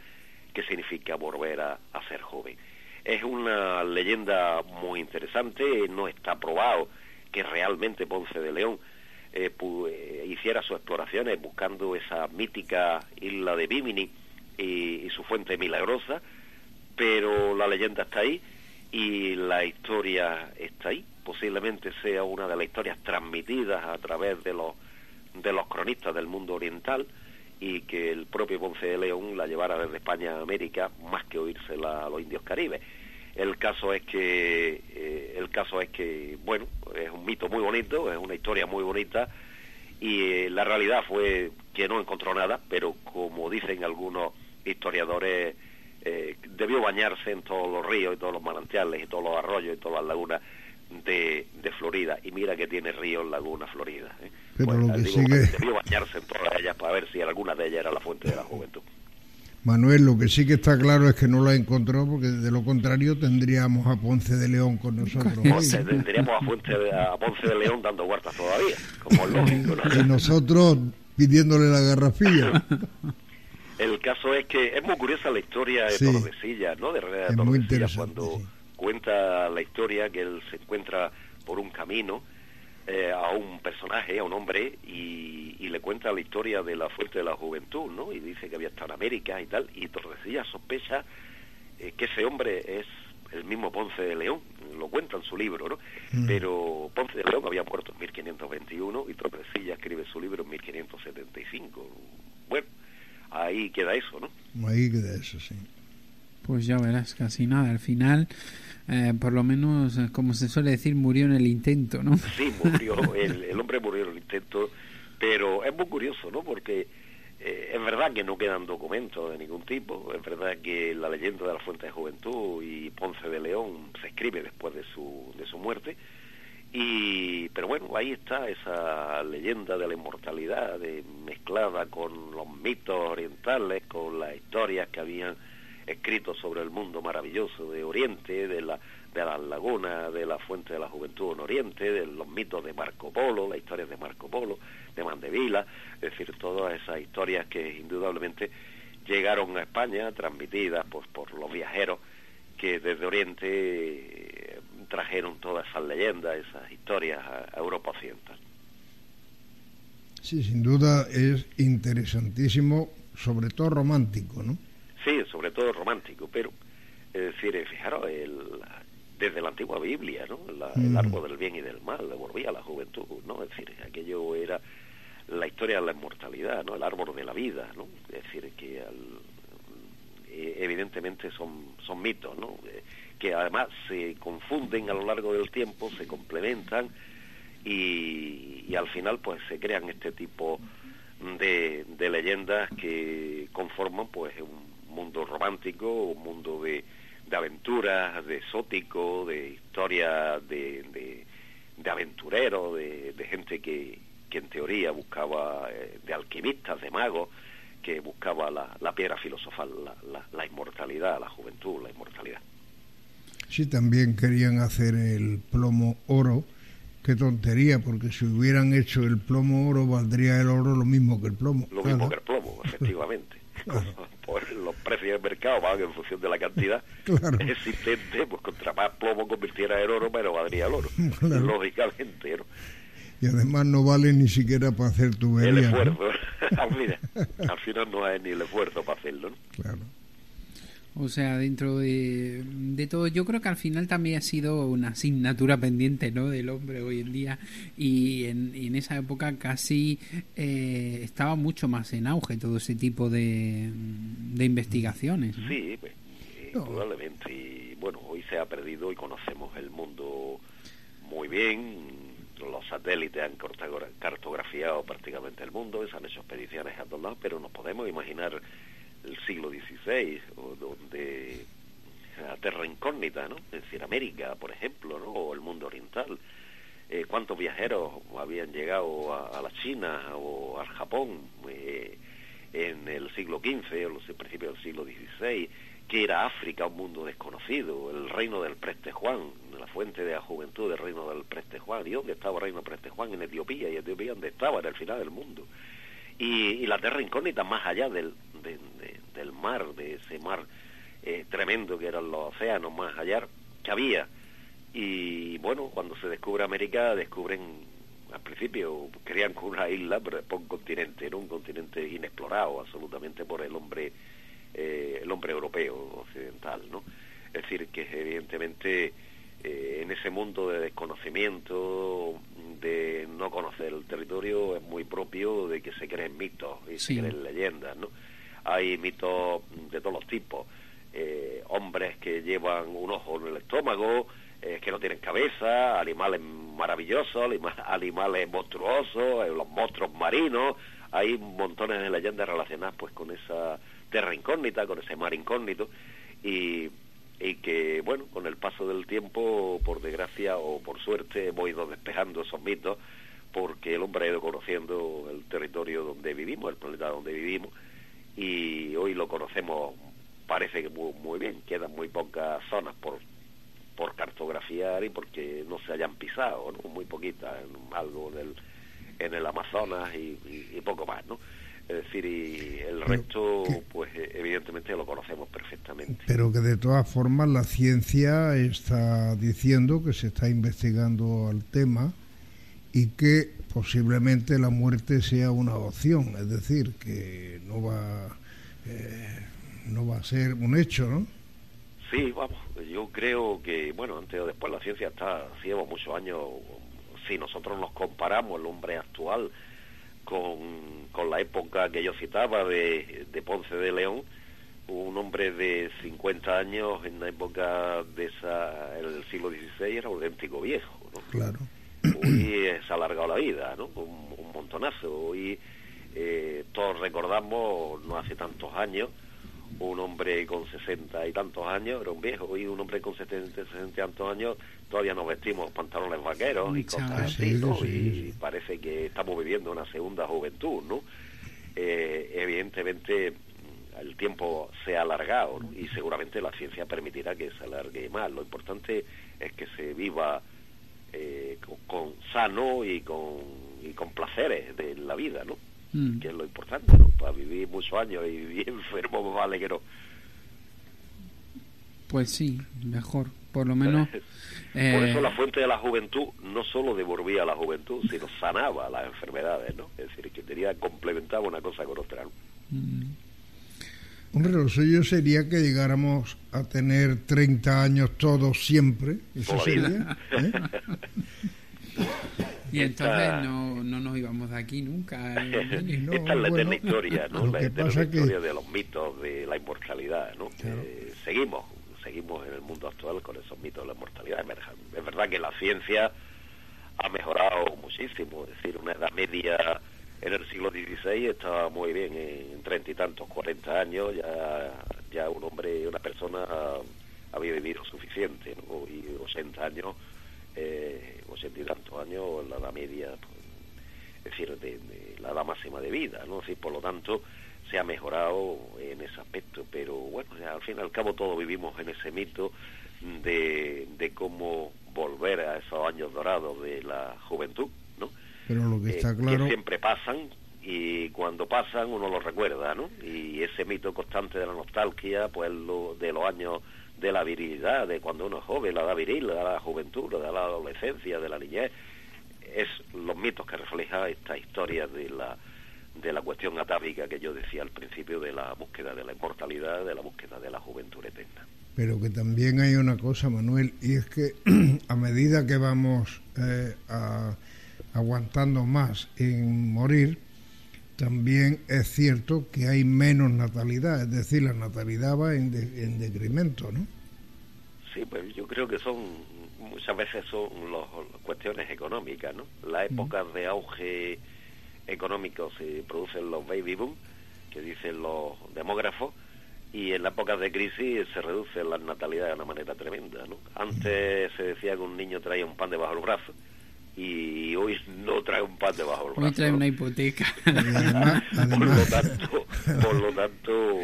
que significa volver a, ser joven. Es una leyenda muy interesante, no está probado que realmente Ponce de León eh, eh, hiciera sus exploraciones buscando esa mítica isla de Bimini y, su fuente milagrosa, pero la leyenda está ahí y la historia está ahí. Posiblemente sea una de las historias transmitidas a través de los, de los cronistas del mundo oriental y que el propio Ponce de León la llevara desde España a América más que oírsela a los indios caribes. El caso es que eh, el caso es que bueno es un mito muy bonito, es una historia muy bonita y eh, la realidad fue que no encontró nada, pero como dicen algunos historiadores eh, debió bañarse en todos los ríos y todos los manantiales y todos los arroyos y todas las lagunas de, Florida. Y mira que tiene ríos, Laguna Florida. Pero lo que sigue... Debió bañarse en todas ellas para ver si alguna de ellas era la fuente de la juventud. Manuel, lo que sí que está claro es que no la encontró, porque de lo contrario tendríamos a Ponce de León con nosotros. tendríamos a, Ponce de León dando huertas todavía, como es lógico. Y nosotros pidiéndole la garrafilla. El caso es que es muy curiosa la historia de Tordesillas, ¿no? De Tordesillas, cuando cuenta la historia que él se encuentra por un camino eh, a un personaje, a un hombre, y, le cuenta la historia de la fuente de la juventud, ¿no? Y dice que había estado en América y tal, y Tordesillas sospecha eh, que ese hombre es el mismo Ponce de León, lo cuenta en su libro, ¿no? Mm. Pero Ponce de León había muerto en 1521 y Tordesillas escribe su libro en 1575. Bueno, ahí queda eso, ¿no? Ahí queda eso, sí. Pues ya verás, casi nada. Al final, eh, por lo menos, eh, como se suele decir, murió en el intento, ¿no? Sí, murió, el, hombre murió en el intento, pero es muy curioso, ¿no? Porque eh, es verdad que no quedan documentos de ningún tipo, es verdad que la leyenda de la Fuente de Juventud y Ponce de León se escribe después de su, de su muerte, y, pero bueno, ahí está esa leyenda de la inmortalidad de, mezclada con los mitos orientales, con las historias que habían escrito sobre el mundo maravilloso de Oriente, de la de las lagunas, de la fuente de la juventud en Oriente, de los mitos de Marco Polo, las historias de Marco Polo, de Mandevila, es decir, todas esas historias que indudablemente llegaron a España, transmitidas pues, por los viajeros que desde Oriente trajeron todas esas leyendas, esas historias a, Europa Occidental. Sí, sin duda es interesantísimo, sobre todo romántico, ¿no? Sí, sobre todo romántico, pero, es decir, fijaros, el, desde la antigua Biblia, ¿no? El árbol del bien y del mal, devolvía a la juventud, ¿no? Es decir, aquello era la historia de la inmortalidad, ¿no? El árbol de la vida, ¿no? Es decir, que eh, evidentemente son, son mitos, ¿no? Eh, que además se confunden a lo largo del tiempo, se complementan y, y al final pues se crean este tipo de, de leyendas que conforman pues un mundo romántico, un mundo de, de aventuras, de exótico, de historia de, de, de aventurero, de, de gente que, que en teoría buscaba, eh, de alquimistas, de magos, que buscaba la, la piedra filosofal, la, la, la, inmortalidad, la juventud, la inmortalidad. Sí, también querían hacer el plomo oro. Qué tontería, porque si hubieran hecho el plomo oro, valdría el oro lo mismo que el plomo. Lo mismo que el plomo, efectivamente. Por los precios del mercado van en función de la cantidad existente, pues contra más plomo convirtiera el oro, pero valdría el oro, lógicamente. ¿no? y además no vale ni siquiera para hacer tubería. El esfuerzo. al, final, no hay ni el esfuerzo para hacerlo. ¿no? Claro. O sea, dentro de, de, todo, yo creo que al final también ha sido una asignatura pendiente ¿no? del hombre hoy en día y en, y en esa época casi eh, estaba mucho más en auge todo ese tipo de, de investigaciones. ¿no? Sí, pues, probablemente. Y bueno, hoy se ha perdido y conocemos el mundo muy bien, los satélites han cartografiado prácticamente el mundo, se han hecho expediciones a todos lados, pero nos podemos imaginar el siglo XVI, donde la Tierra incógnita, ¿no? Es decir, América, por ejemplo, ¿no? O el mundo oriental. Eh, ¿Cuántos viajeros habían llegado a, a, la China o al Japón eh, en el siglo XV o los principios del siglo XVI? que era África, un mundo desconocido, el reino del Preste Juan, la fuente de la juventud del reino del Preste Juan. ¿Y dónde estaba el reino del Preste Juan? En Etiopía, y Etiopía donde estaba, en el final del mundo. Y, y la tierra incógnita más allá del, de, de, del mar, de ese mar eh, tremendo que eran los océanos más allá, que había. Y bueno, cuando se descubre América, descubren, al principio querían una isla, pero después un continente, era un continente inexplorado absolutamente por el hombre eh, el hombre europeo occidental, ¿no? Es decir, que evidentemente eh, en ese mundo de desconocimiento, de no conocer el territorio, es muy propio de que se creen mitos y sí. se creen leyendas, ¿no? Hay mitos de todos los tipos, eh, hombres que llevan un ojo en el estómago, eh, que no tienen cabeza, animales maravillosos, animales monstruosos, eh, los monstruos marinos, hay montones de leyendas relacionadas pues con esa tierra incógnita, con ese mar incógnito, y, y que, bueno, con el paso del tiempo, por desgracia o por suerte, hemos ido despejando esos mitos, porque el hombre ha ido conociendo el territorio donde vivimos, el planeta donde vivimos, y hoy lo conocemos, parece que muy, muy bien, quedan muy pocas zonas por por cartografiar y porque no se hayan pisado, ¿no? muy poquitas, algo en el, en el Amazonas y, y, y poco más, ¿no? Es decir, y el resto, pues evidentemente lo conocemos perfectamente. Pero que de todas formas la ciencia está diciendo que se está investigando el tema y que posiblemente la muerte sea una opción, es decir, que no va, eh, no va a ser un hecho, ¿no? Sí, vamos, yo creo que, bueno, antes o después la ciencia está, lleva muchos años, si nosotros nos comparamos el hombre actual con, con la época que yo citaba de, de Ponce de León, un hombre de 50 años en la época de esa, el siglo XVI era auténtico viejo, ¿no? Claro. Hoy se ha alargado la vida, ¿no? Un, un montonazo. Hoy eh, todos recordamos, no hace tantos años, un hombre con sesenta y tantos años era un viejo y un hombre con setenta, y tantos años todavía nos vestimos pantalones vaqueros y cosas así. Y parece que estamos viviendo una segunda juventud, ¿no? Eh, evidentemente el tiempo se ha alargado ¿no? y seguramente la ciencia permitirá que se alargue más. Lo importante es que se viva eh, con, con, sano y con, y con placeres de la vida, ¿no? Mm. que es lo importante, ¿no? Para vivir muchos años y vivir enfermo, más vale que no. Pues sí, mejor, por lo menos. eh... Por eso la fuente de la juventud no solo devolvía la juventud, sino sanaba las enfermedades, ¿no? Es decir, que tenía complementaba una cosa con otra, ¿no? Mm. Hombre, lo suyo sería que llegáramos a tener 30 años todos siempre. Eso sería. ¿eh? Y entonces no, no nos íbamos de aquí nunca. ¿eh? no, Esta es la eterna historia, ¿no? La eterna historia de los mitos de la inmortalidad, ¿no? Eh, seguimos, seguimos en el mundo actual con esos mitos de la inmortalidad. Es verdad que la ciencia ha mejorado muchísimo, es decir, una edad media en el siglo XVI estaba muy bien, en treinta y tantos, cuarenta años, ya, ya un hombre, una persona había vivido suficiente, ¿no? y 80 años eh, ochenta y tantos años, la edad media, pues, es decir, de, la edad máxima de vida, ¿no? Es por lo tanto, se ha mejorado en ese aspecto, pero bueno, al fin y al cabo todos vivimos en ese mito de, de cómo volver a esos años dorados de la juventud. Pero lo que está claro... Que siempre pasan y cuando pasan uno lo recuerda, ¿no? Y ese mito constante de la nostalgia, pues lo, de los años de la virilidad, de cuando uno es joven, la edad viril, la edad juventud, la la adolescencia, de la niñez, es los mitos que refleja esta historia de la de la cuestión atávica que yo decía al principio de la búsqueda de la inmortalidad, de la búsqueda de la juventud eterna. Pero que también hay una cosa, Manuel, y es que a medida que vamos eh, aguantando más en morir, también es cierto que hay menos natalidad, es decir, la natalidad va en, en decremento, ¿no? Sí, pues yo creo que son, muchas veces son las cuestiones económicas, ¿no? Las épocas de auge económico se producen los baby boom, que dicen los demógrafos, y en las épocas de crisis se reduce la natalidad de una manera tremenda, ¿no? Antes se decía que un niño traía un pan debajo del brazo, y hoy no trae un pan debajo del brazo. Hoy trae una hipoteca. por lo tanto, por lo tanto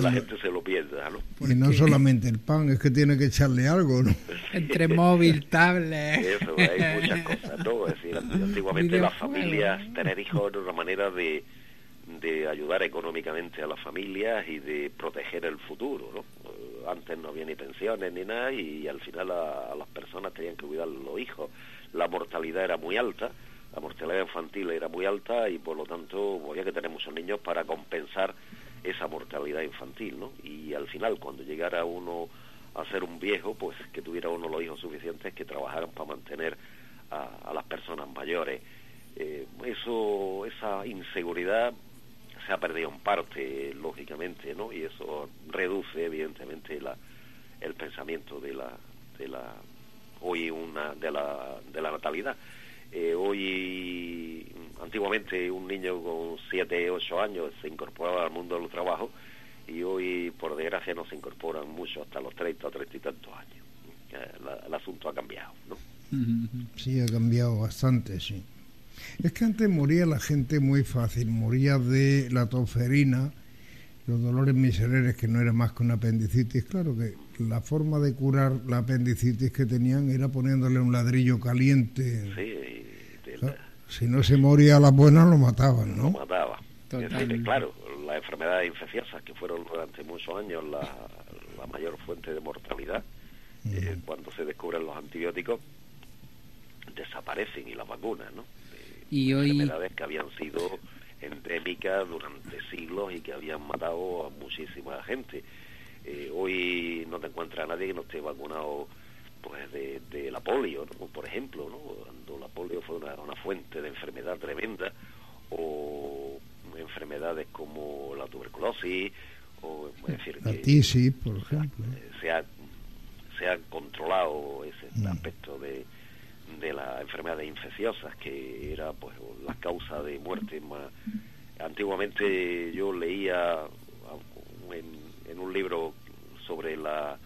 la gente se lo piensa, ¿no? Y no solamente el pan, es que tiene que echarle algo, ¿no? Entre móvil, tablet. Eso, hay muchas cosas, ¿no? Es decir, antiguamente las familias, tener hijos era una manera de, de ayudar económicamente a las familias y de proteger el futuro, ¿no? Antes no había ni pensiones ni nada y al final a, a las personas tenían que cuidar los hijos la mortalidad era muy alta, la mortalidad infantil era muy alta y por lo tanto había que tener muchos niños para compensar esa mortalidad infantil, ¿no? Y al final, cuando llegara uno a ser un viejo, pues que tuviera uno los hijos suficientes que trabajaran para mantener a, las personas mayores. Eh, eso, esa inseguridad se ha perdido en parte, lógicamente, ¿no? Y eso reduce, evidentemente, la, el pensamiento de la, de la hoy una de la, de la natalidad. Eh, hoy, antiguamente, un niño con 7, 8 años se incorporaba al mundo del trabajo y hoy, por desgracia, no se incorporan mucho hasta los 30 o 30 y tantos años. Eh, el asunto ha cambiado, ¿no? Sí, ha cambiado bastante, sí. Es que antes moría la gente muy fácil, moría de la toferina, los dolores miserales que no era más que una apendicitis. Claro que la forma de curar la apendicitis que tenían era poniéndole un ladrillo caliente. Sí, si no se moría a las buenas lo mataban, ¿no? Lo mataba. claro, las enfermedades infecciosas que fueron durante muchos años la, mayor fuente de mortalidad, eh, cuando se descubren los antibióticos, desaparecen y las vacunas, ¿no? y hoy... Enfermedades que habían sido endémicas durante siglos y que habían matado a muchísima gente. Eh, hoy no te encuentras a nadie que no esté vacunado pues de, la polio, por ejemplo, ¿no? cuando la polio fue una, fuente de enfermedad tremenda, o enfermedades como la tuberculosis, o decir, la tisis, por ejemplo. Se ha, se ha controlado ese mm. aspecto de, de las enfermedades infecciosas, que era pues la causa de muerte más... Antiguamente yo leía en en un libro sobre la,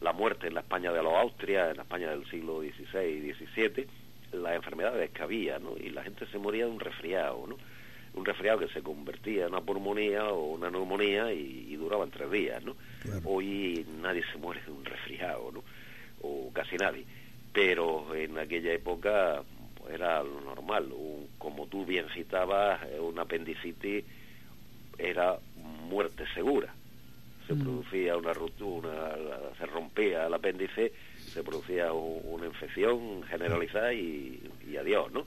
la muerte en la España de los Austria, en la España del siglo XVI y XVII, las enfermedades que había, ¿no? Y la gente se moría de un resfriado, ¿no? Un resfriado que se convertía en una pulmonía o una neumonía y, duraba en tres días, ¿no? Hoy nadie se muere de un resfriado, ¿no? O casi nadie. Pero en aquella época pues, era lo normal. como tú bien citabas, un apendicitis era muerte segura se mm. producía una ruptura, se rompía el apéndice, se producía una infección generalizada y, adiós, ¿no?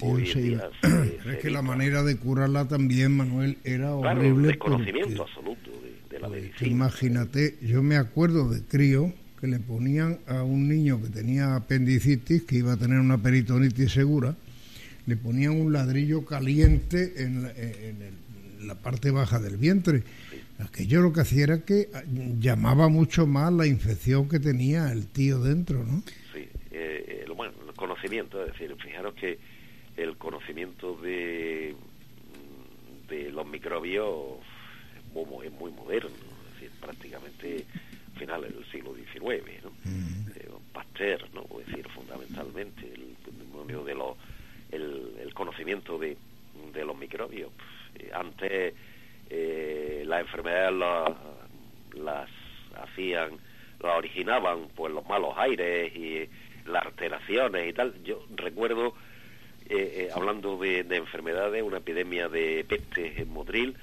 Hoy es que la manera de curarla también, Manuel, era horrible. desconocimiento absoluto de, la Pues, medicina. Imagínate, yo me acuerdo de crío le ponían a un niño que tenía apendicitis, que iba a tener una peritonitis segura, le ponían un ladrillo caliente en la, en en la parte baja del vientre. Aquello lo que hacía era que ah, llamaba mucho más la infección que tenía el tío dentro, ¿no? Sí, eh, el, bueno, el conocimiento, es decir, fijaros que el conocimiento de, los microbios es muy, es muy moderno, es decir, prácticamente finales del siglo XIX, ¿no? Eh, Pasteur, ¿no? Es decir, fundamentalmente el testimonio de los, el, el conocimiento de, de los microbios. Eh, antes eh, las enfermedades las, las hacían, las originaban pues los malos aires y las alteraciones y tal. Yo recuerdo, hablando de, de enfermedades, una epidemia de peste en Modril,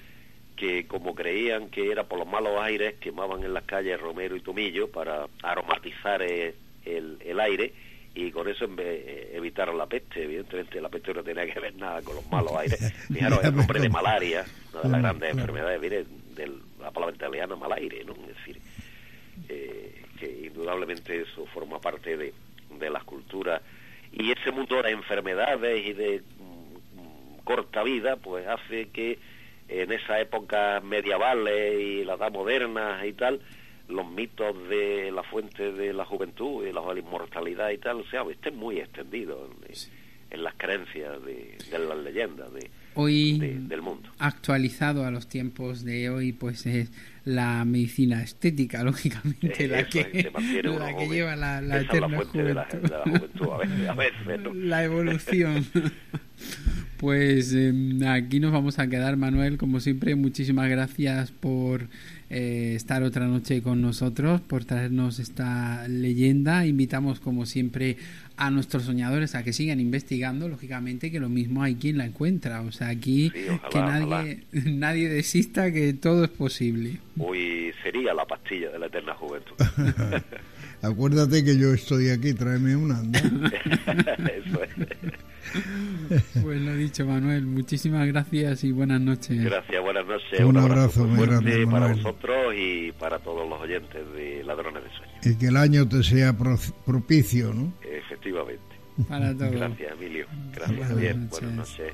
que como creían que era por los malos aires, quemaban en las calles romero y tomillo para aromatizar eh, el, el aire y con eso en vez- eh, evitaron la peste. Evidentemente la peste no tenía que ver nada con los malos aires. Fijaros, el nombre de malaria, una de las grandes enfermedades, viene de la palabra italiana malaire, ¿no? Es decir, eh, que indudablemente eso forma parte de, de las culturas y ese mundo de enfermedades y de mm, corta vida pues hace que en esa época medievales y la edad moderna y tal los mitos de la fuente de la juventud y la inmortalidad y tal o sea estén muy extendidos en, en las creencias de, de las leyendas de, Hoy de- del mundo actualizado a los tiempos de hoy, pues es la medicina estética, lógicamente, la Eso que, la lleva la, la de la, juventud. de la juventud a veces, a veces, ¿no? La evolución. Pues eh, aquí nos vamos a quedar, Manuel. Como siempre, muchísimas gracias por eh, estar otra noche con nosotros, por traernos esta leyenda. Invitamos, como siempre, a nuestros soñadores a que sigan investigando. Lógicamente, que lo mismo hay quien la encuentra. O sea, aquí Sí, ojalá, que nadie, nadie desista, que todo es posible. Hoy sería la pastilla de la eterna juventud. Acuérdate que yo estoy aquí, tráeme una. Eso es. Pues lo dicho, Manuel. Muchísimas gracias y buenas noches. Gracias, buenas noches. Un Un, abrazo, abrazo muy grande, para Manuel. vosotros y para todos los oyentes de Ladrones de Sueños. Y que el año te sea pro- propicio, ¿no? Efectivamente. Para todos. Gracias, Emilio. Gracias, Buenas Javier. noches. Buenas noches.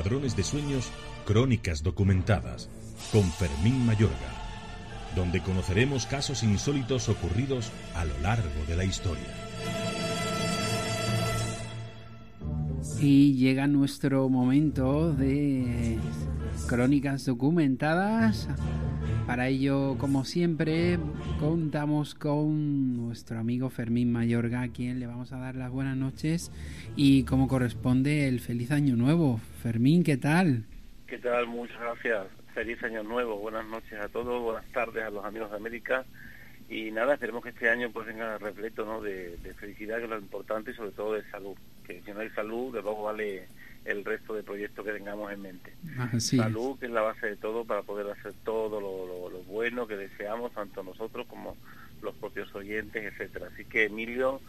Ladrones de Sueños, Crónicas Documentadas, con Fermín Mayorga, donde conoceremos casos insólitos ocurridos a lo largo de la historia. Y llega nuestro momento de crónicas documentadas. Para ello, como siempre, contamos con nuestro amigo Fermín Mayorga, a quien le vamos a dar las buenas noches y como corresponde el feliz año nuevo. Fermín, ¿qué tal? ¿Qué tal? Muchas gracias. Feliz año nuevo. Buenas noches a todos. Buenas tardes a los amigos de América. Y nada, esperemos que este año pues venga repleto ¿no? de, de felicidad, que es lo importante, y sobre todo de salud. Que si no hay salud, de luego vale el resto de proyectos que tengamos en mente. Salud, que es la base de todo para poder hacer todo lo, lo, bueno que deseamos, tanto nosotros como los propios oyentes, etcétera. Así que Emilio,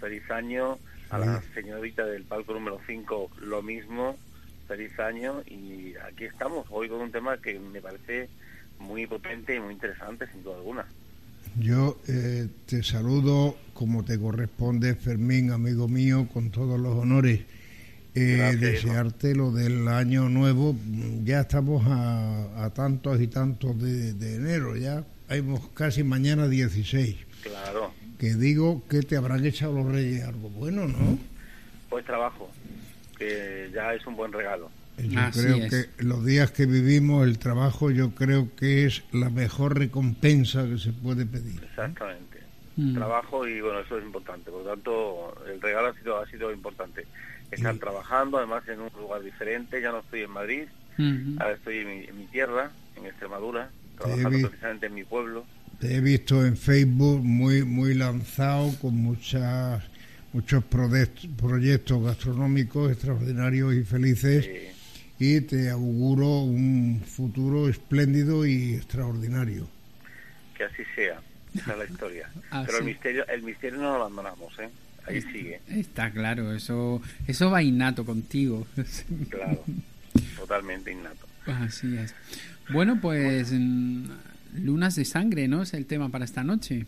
feliz año, a la señorita del palco número 5 lo mismo, feliz año y aquí estamos hoy con un tema que me parece muy potente y muy interesante sin duda alguna. Yo eh, te saludo como te corresponde, Fermín, amigo mío, con todos los honores eh, desearte lo del año nuevo. Ya estamos a, tantos y tantos de, enero, ya hay casi mañana 16. Claro. Que digo que te habrán echado los reyes algo bueno, ¿no? Pues trabajo, que ya es un buen regalo. Yo creo que los días que vivimos, el trabajo, yo creo que es la mejor recompensa que se puede pedir. Exactamente. Mm. Trabajo y bueno, eso es importante. Por lo tanto, el regalo ha sido, ha sido importante están trabajando, además en un lugar diferente, ya no estoy en Madrid, ahora estoy en mi, tierra, en Extremadura, trabajando precisamente en mi pueblo. Te he visto en Facebook muy muy lanzado, con muchas muchos proyectos gastronómicos extraordinarios y felices. Y te auguro un futuro espléndido y extraordinario. Que así sea, esa es la historia. Pero el misterio, el misterio no lo abandonamos, ¿eh? Ahí sigue. Está claro, eso, eso va innato contigo. Claro, totalmente innato. Así es. Bueno, pues mm, lunas de sangre, ¿no? Es el tema para esta noche.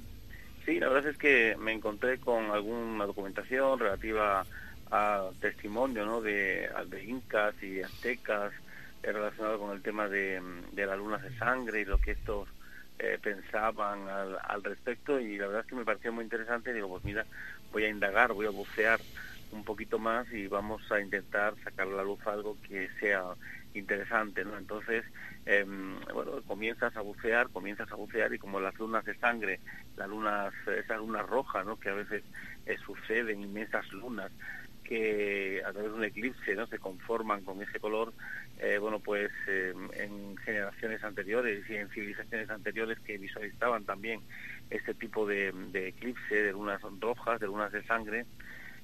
Sí, la verdad es que me encontré con alguna documentación relativa a testimonio, ¿no? De, de incas y aztecas eh, relacionado con el tema de, de las lunas de sangre y lo que estos eh, pensaban al, al, respecto y la verdad es que me pareció muy interesante. Digo, pues mira, voy a indagar, voy a bucear un poquito más y vamos a intentar sacar a la luz algo que sea interesante, ¿no? Entonces, em, bueno, comienzas a bucear, comienzas a bucear y como las lunas de sangre, las lunas, esas lunas rojas, ¿no? Que a veces eh, suceden, inmensas lunas, que a través de un eclipse, ¿no? Se conforman con ese color, eh, bueno, pues em, en generaciones anteriores y en civilizaciones anteriores que visualizaban también este tipo de, eclipse, de lunas rojas, de lunas de sangre,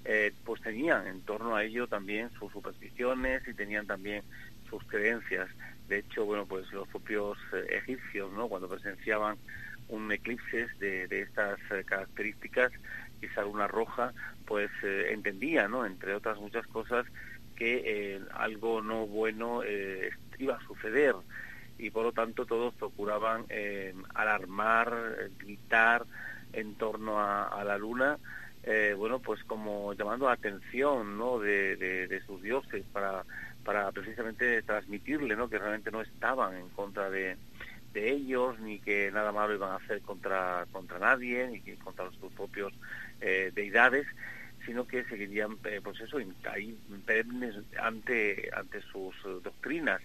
eh, pues tenían en torno a ello también sus supersticiones y tenían también sus creencias. De hecho, bueno, pues los propios eh, egipcios, ¿no? Cuando presenciaban un eclipse de, de estas eh, características, esa luna roja, pues entendían, ¿no? Entre otras muchas cosas, que algo no bueno iba a suceder y por lo tanto todos procuraban eh, alarmar, gritar en torno a, la luna, eh, bueno, pues como llamando la atención ¿no? de, sus dioses para, para precisamente transmitirle ¿no? que realmente no estaban en contra de, ellos, ni que nada malo iban a hacer contra, contra nadie, ni que contra sus propios eh, deidades, sino que seguirían, pues eso, ante, ante sus doctrinas.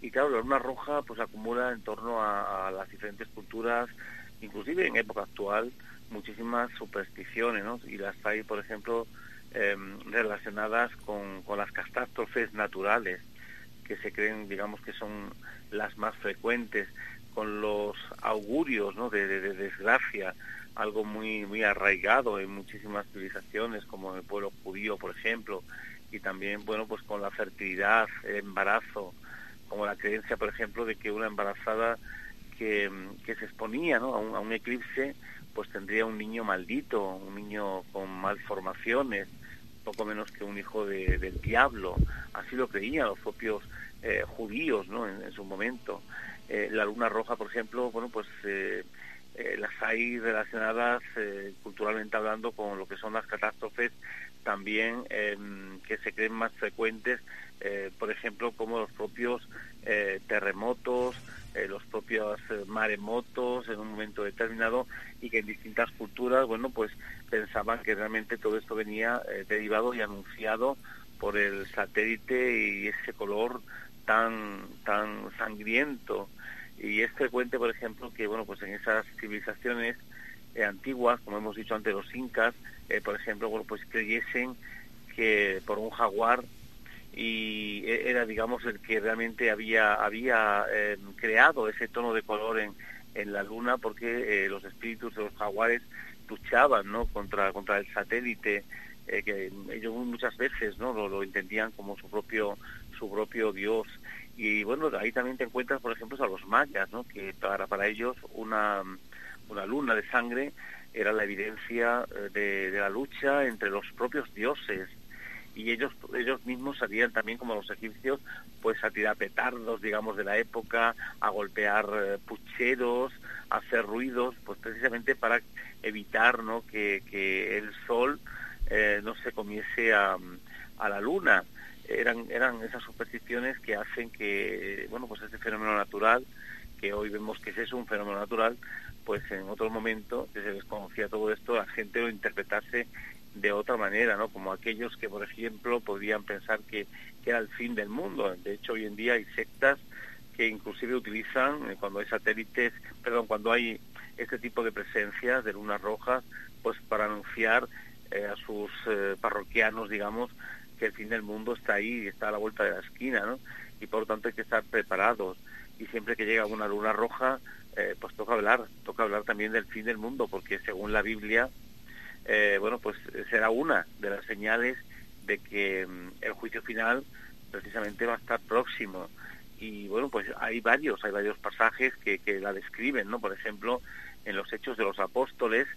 Y claro, la luna roja pues acumula en torno a, las diferentes culturas, inclusive en época actual, muchísimas supersticiones, ¿no? Y las hay, por ejemplo, em, relacionadas con, con las catástrofes naturales, que se creen, digamos, que son las más frecuentes, con los augurios, ¿no? De, desgracia, algo muy muy arraigado en muchísimas civilizaciones, como el pueblo judío, por ejemplo, y también, bueno, pues con la fertilidad, el embarazo, como la creencia, por ejemplo, de que una embarazada que, se exponía ¿no? a, un, eclipse, pues tendría un niño maldito, un niño con malformaciones, poco menos que un hijo del diablo. Así lo creían los propios eh, judíos ¿no? en, su momento. Eh, la luna roja, por ejemplo, bueno, pues eh, eh, las hay relacionadas eh, culturalmente hablando con lo que son las catástrofes también em, que se creen más frecuentes, eh, por ejemplo, como los propios terremotos, los propios maremotos en un momento determinado y que en distintas culturas, bueno, pues pensaban que realmente todo esto venía derivado y anunciado por el satélite y ese color tan tan sangriento y es frecuente, por ejemplo, que bueno, pues en esas civilizaciones eh, antiguas, como hemos dicho antes, los incas, eh, por ejemplo, pues creyesen que por un jaguar y e, era, digamos, el que realmente había había eh, creado ese tono de color en, en la luna, porque los espíritus de los jaguares luchaban, ¿no? Contra contra el satélite que ellos muchas veces no lo, lo, entendían como su propio su propio dios y bueno, ahí también te encuentras, por ejemplo, a los mayas, ¿no? que para, para ellos una, una luna de sangre era la evidencia eh, de, de la lucha entre los propios dioses. Y ellos ellos mismos salían también como los egipcios pues a tirar petardos digamos de la época a golpear eh, pucheros a hacer ruidos pues precisamente para evitar no que, que el sol eh, no se comiese a, a la luna eran, eran esas supersticiones que hacen que, bueno, pues este fenómeno natural, que hoy vemos que es un fenómeno natural, pues en otro momento que se desconocía todo esto, la gente lo interpretase de otra manera, ¿no? Como aquellos que, por ejemplo, podían pensar que, que era el fin del mundo. De hecho, hoy en día hay sectas que inclusive utilizan, eh, cuando hay satélites, perdón, cuando hay este tipo de presencias de lunas rojas, pues para anunciar eh, a sus eh, parroquianos, digamos, que el fin del mundo está ahí, está a la vuelta de la esquina, ¿no? Y por lo tanto hay que estar preparados. Y siempre que llega una luna roja, eh, pues toca hablar, toca hablar también del fin del mundo, porque según la Biblia, eh, bueno, pues será una de las señales de que mm, el juicio final precisamente va a estar próximo. Y bueno, pues hay varios, hay varios pasajes que, que la describen, ¿no? Por ejemplo, en los Hechos de los Apóstoles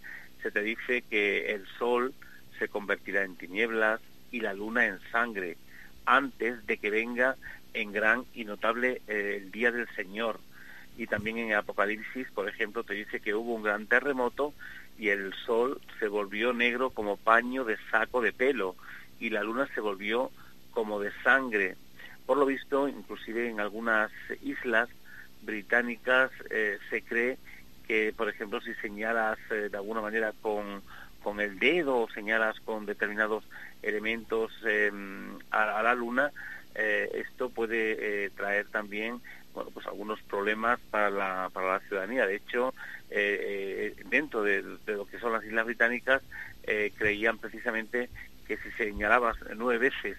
se te dice que el sol se convertirá en tinieblas, y la luna en sangre, antes de que venga en gran y notable eh, el día del Señor. Y también en Apocalipsis, por ejemplo, te dice que hubo un gran terremoto y el sol se volvió negro como paño de saco de pelo y la luna se volvió como de sangre. Por lo visto, inclusive en algunas islas británicas eh, se cree que, por ejemplo, si señalas eh, de alguna manera con, con el dedo o señalas con determinados elementos em, a, la Luna, eh, esto puede eh, traer también bueno, pues algunos problemas para la, para la ciudadanía. De hecho, eh, dentro de, lo que son las Islas Británicas, creían precisamente que si señalabas nueve veces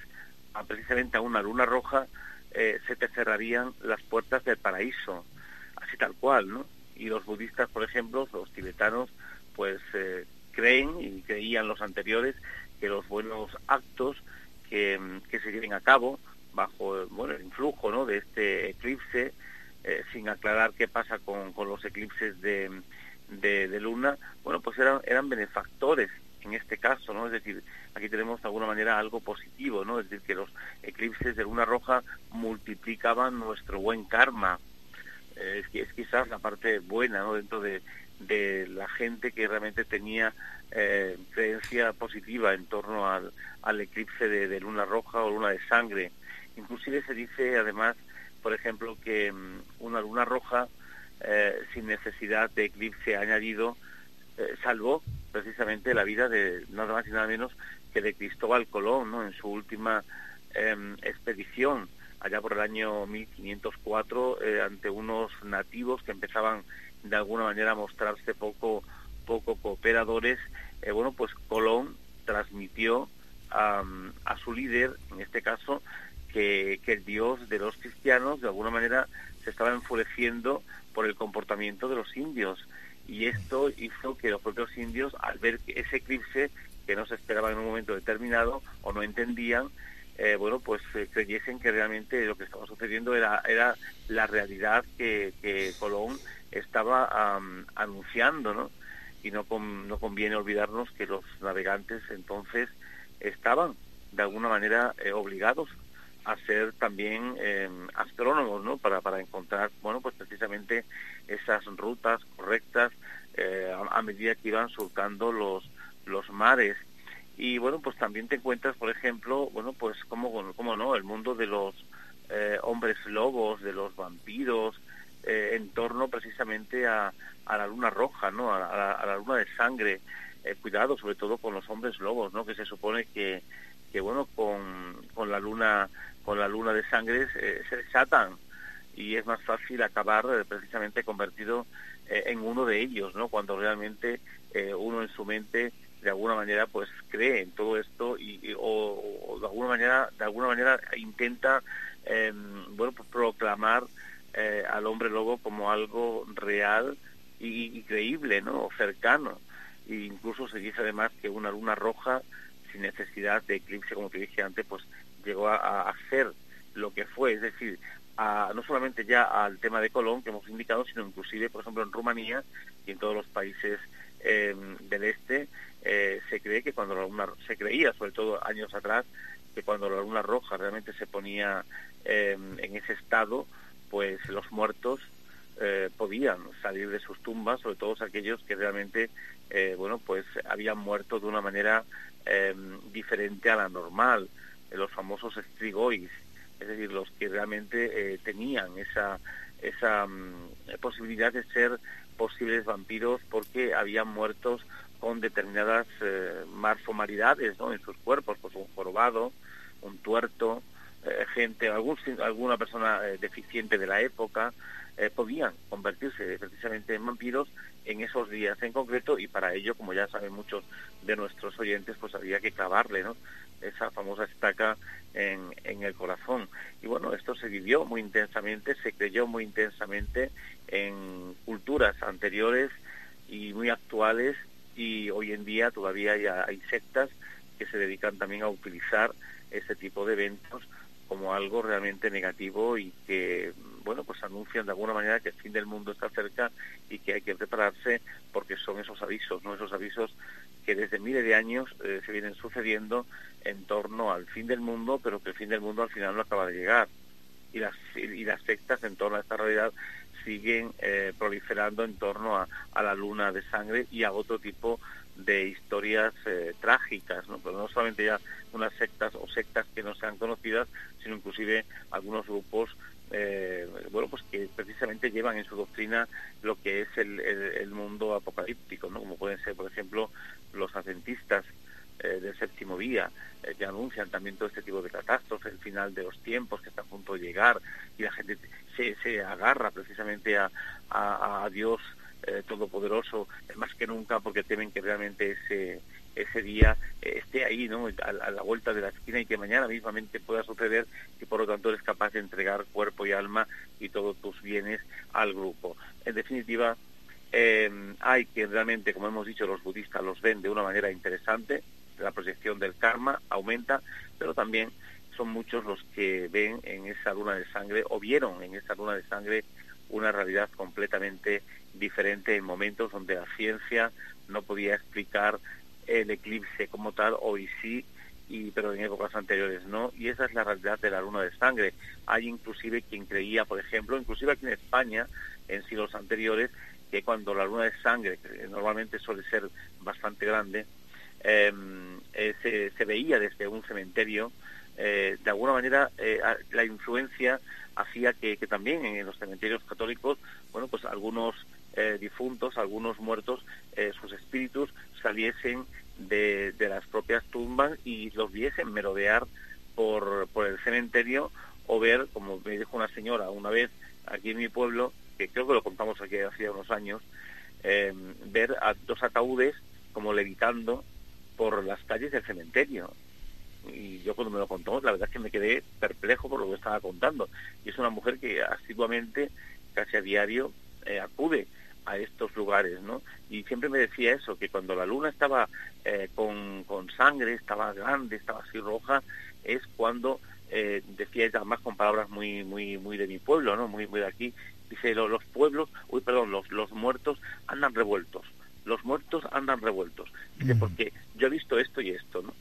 a, precisamente a una luna roja, se te cerrarían las puertas del paraíso, así tal cual, ¿no? Y los budistas, por ejemplo, los tibetanos, pues creen y creían los anteriores que los buenos actos que, se lleven a cabo bajo bueno, el influjo ¿no? de este eclipse, eh, sin aclarar qué pasa con, con los eclipses de, de, luna, bueno, pues eran, eran benefactores en este caso, ¿no? Es decir, aquí tenemos de alguna manera algo positivo, ¿no? Es decir, que los eclipses de luna roja multiplicaban nuestro buen karma. Eh, es, es quizás la parte buena, ¿no? Dentro de, de la gente que realmente tenía eh, creencia positiva en torno al, eclipse de, luna roja o luna de sangre. Inclusive se dice además, por ejemplo, que mm, una luna roja eh, sin necesidad de eclipse añadido eh, salvó precisamente la vida de nada más y nada menos que de Cristóbal Colón ¿no? en su última em, expedición allá por el año 1504 eh, ante unos nativos que empezaban de alguna manera mostrarse poco poco cooperadores, eh, bueno, pues Colón transmitió a, su líder, en este caso, que, el Dios de los cristianos de alguna manera se estaba enfureciendo por el comportamiento de los indios. Y esto hizo que los propios indios, al ver ese eclipse, que no se esperaba en un momento determinado o no entendían, eh, bueno, pues eh, creyesen que realmente lo que estaba sucediendo era, era la realidad que, Colón estaba anunciando, ¿no? y no, no conviene olvidarnos que los navegantes entonces estaban de alguna manera eh, obligados a ser también eh, astrónomos, ¿no? Para, para encontrar, bueno, pues precisamente esas rutas correctas eh, a, medida que iban surcando los, los mares. Y bueno, pues también te encuentras, por ejemplo, bueno, pues como, como no, el mundo de los eh, hombres lobos, de los vampiros, eh, en torno precisamente a, a, la luna roja, ¿no? A, a la luna de sangre. cuidado, sobre todo con los hombres lobos, ¿no? Que se supone que, que bueno, con, con la luna con la luna de sangre se desatan y es más fácil acabar precisamente convertido eh, en uno de ellos, ¿no? Cuando realmente eh, uno en su mente de alguna manera pues cree en todo esto y, o, de alguna manera de alguna manera intenta em, bueno pues proclamar eh, al hombre lobo como algo real y, creíble no cercano. E incluso se dice además que una luna roja sin necesidad de eclipse como te dije antes pues llegó a, a ser lo que fue. Es decir no solamente ya al tema de Colón que hemos indicado, sino inclusive, por ejemplo, en Rumanía y en todos los países em, del este, eh, se cree que cuando la luna, se creía, sobre todo años atrás, que cuando la luna roja realmente se ponía em, en ese estado, pues los muertos eh, podían salir de sus tumbas, sobre todo aquellos que realmente, eh, bueno, pues habían muerto de una manera em, diferente a la normal, los famosos estrigois, es decir, los que realmente tenían esa, esa mm, posibilidad de ser posibles vampiros porque habían muertos con determinadas eh, ¿no? en sus cuerpos, pues un jorobado, un tuerto, eh, gente, algún, alguna persona deficiente de la época, podían convertirse precisamente en vampiros en esos días en concreto y para ello, como ya saben muchos de nuestros oyentes, pues había que clavarle esa famosa estaca en, en, el corazón. Y bueno, esto se vivió muy intensamente, se creyó muy intensamente en culturas anteriores y muy actuales y hoy en día todavía hay, hay sectas que se dedican también a utilizar este tipo de eventos como algo realmente negativo y que bueno pues anuncian de alguna manera que el fin del mundo está cerca y que hay que prepararse porque son esos avisos no esos avisos que desde miles de años eh, se vienen sucediendo en torno al fin del mundo, pero que el fin del mundo al final no acaba de llegar. Y las, y las sectas en torno a esta realidad siguen eh, proliferando en torno a, la luna de sangre y a otro tipo de historias eh, trágicas, ¿no? Pero no solamente ya unas sectas o sectas que no sean conocidas, sino inclusive algunos grupos eh, bueno, pues que precisamente llevan en su doctrina lo que es el, el, mundo apocalíptico, ¿no? Como pueden ser, por ejemplo, los adventistas eh, del séptimo día, eh, que anuncian también todo este tipo de catástrofes, el final de los tiempos que está a punto de llegar, y la gente se, se agarra precisamente a, a, Dios eh, Todopoderoso más que nunca porque temen que realmente ese ese día esté ahí, ¿no? A, la vuelta de la esquina y que mañana mismamente pueda suceder y por lo tanto eres capaz de entregar cuerpo y alma y todos tus bienes al grupo. En definitiva, eh, hay que realmente, como hemos dicho, los budistas los ven de una manera interesante, la proyección del karma aumenta, pero también son muchos los que ven en esa luna de sangre o vieron en esa luna de sangre una realidad completamente diferente en momentos donde la ciencia no podía explicar el eclipse como tal, hoy sí, y, pero en épocas anteriores no, y esa es la realidad de la luna de sangre. Hay inclusive quien creía, por ejemplo, inclusive aquí en España, en siglos anteriores, que cuando la luna de sangre, normalmente suele ser bastante grande, eh, se, veía desde un cementerio, eh, de alguna manera eh, la influencia hacía que, también en los cementerios católicos, bueno, pues algunos difuntos, algunos muertos, sus espíritus saliesen de, las propias tumbas y los viesen merodear por, el cementerio o ver, como me dijo una señora una vez aquí en mi pueblo, que creo que lo contamos aquí hace unos años, eh, ver a dos ataúdes como levitando por las calles del cementerio. Y yo cuando me lo contó, la verdad es que me quedé perplejo por lo que estaba contando. Y es una mujer que asiduamente, casi a diario, eh, acude a estos lugares, ¿no? Y siempre me decía eso, que cuando la luna estaba eh, con, con, sangre, estaba grande, estaba así roja, es cuando eh, decía además con palabras muy muy muy de mi pueblo, ¿no? Muy muy de aquí. Dice los, los pueblos, uy, perdón, los los muertos andan revueltos. Los muertos andan revueltos. Dice porque yo he visto esto y esto, ¿no?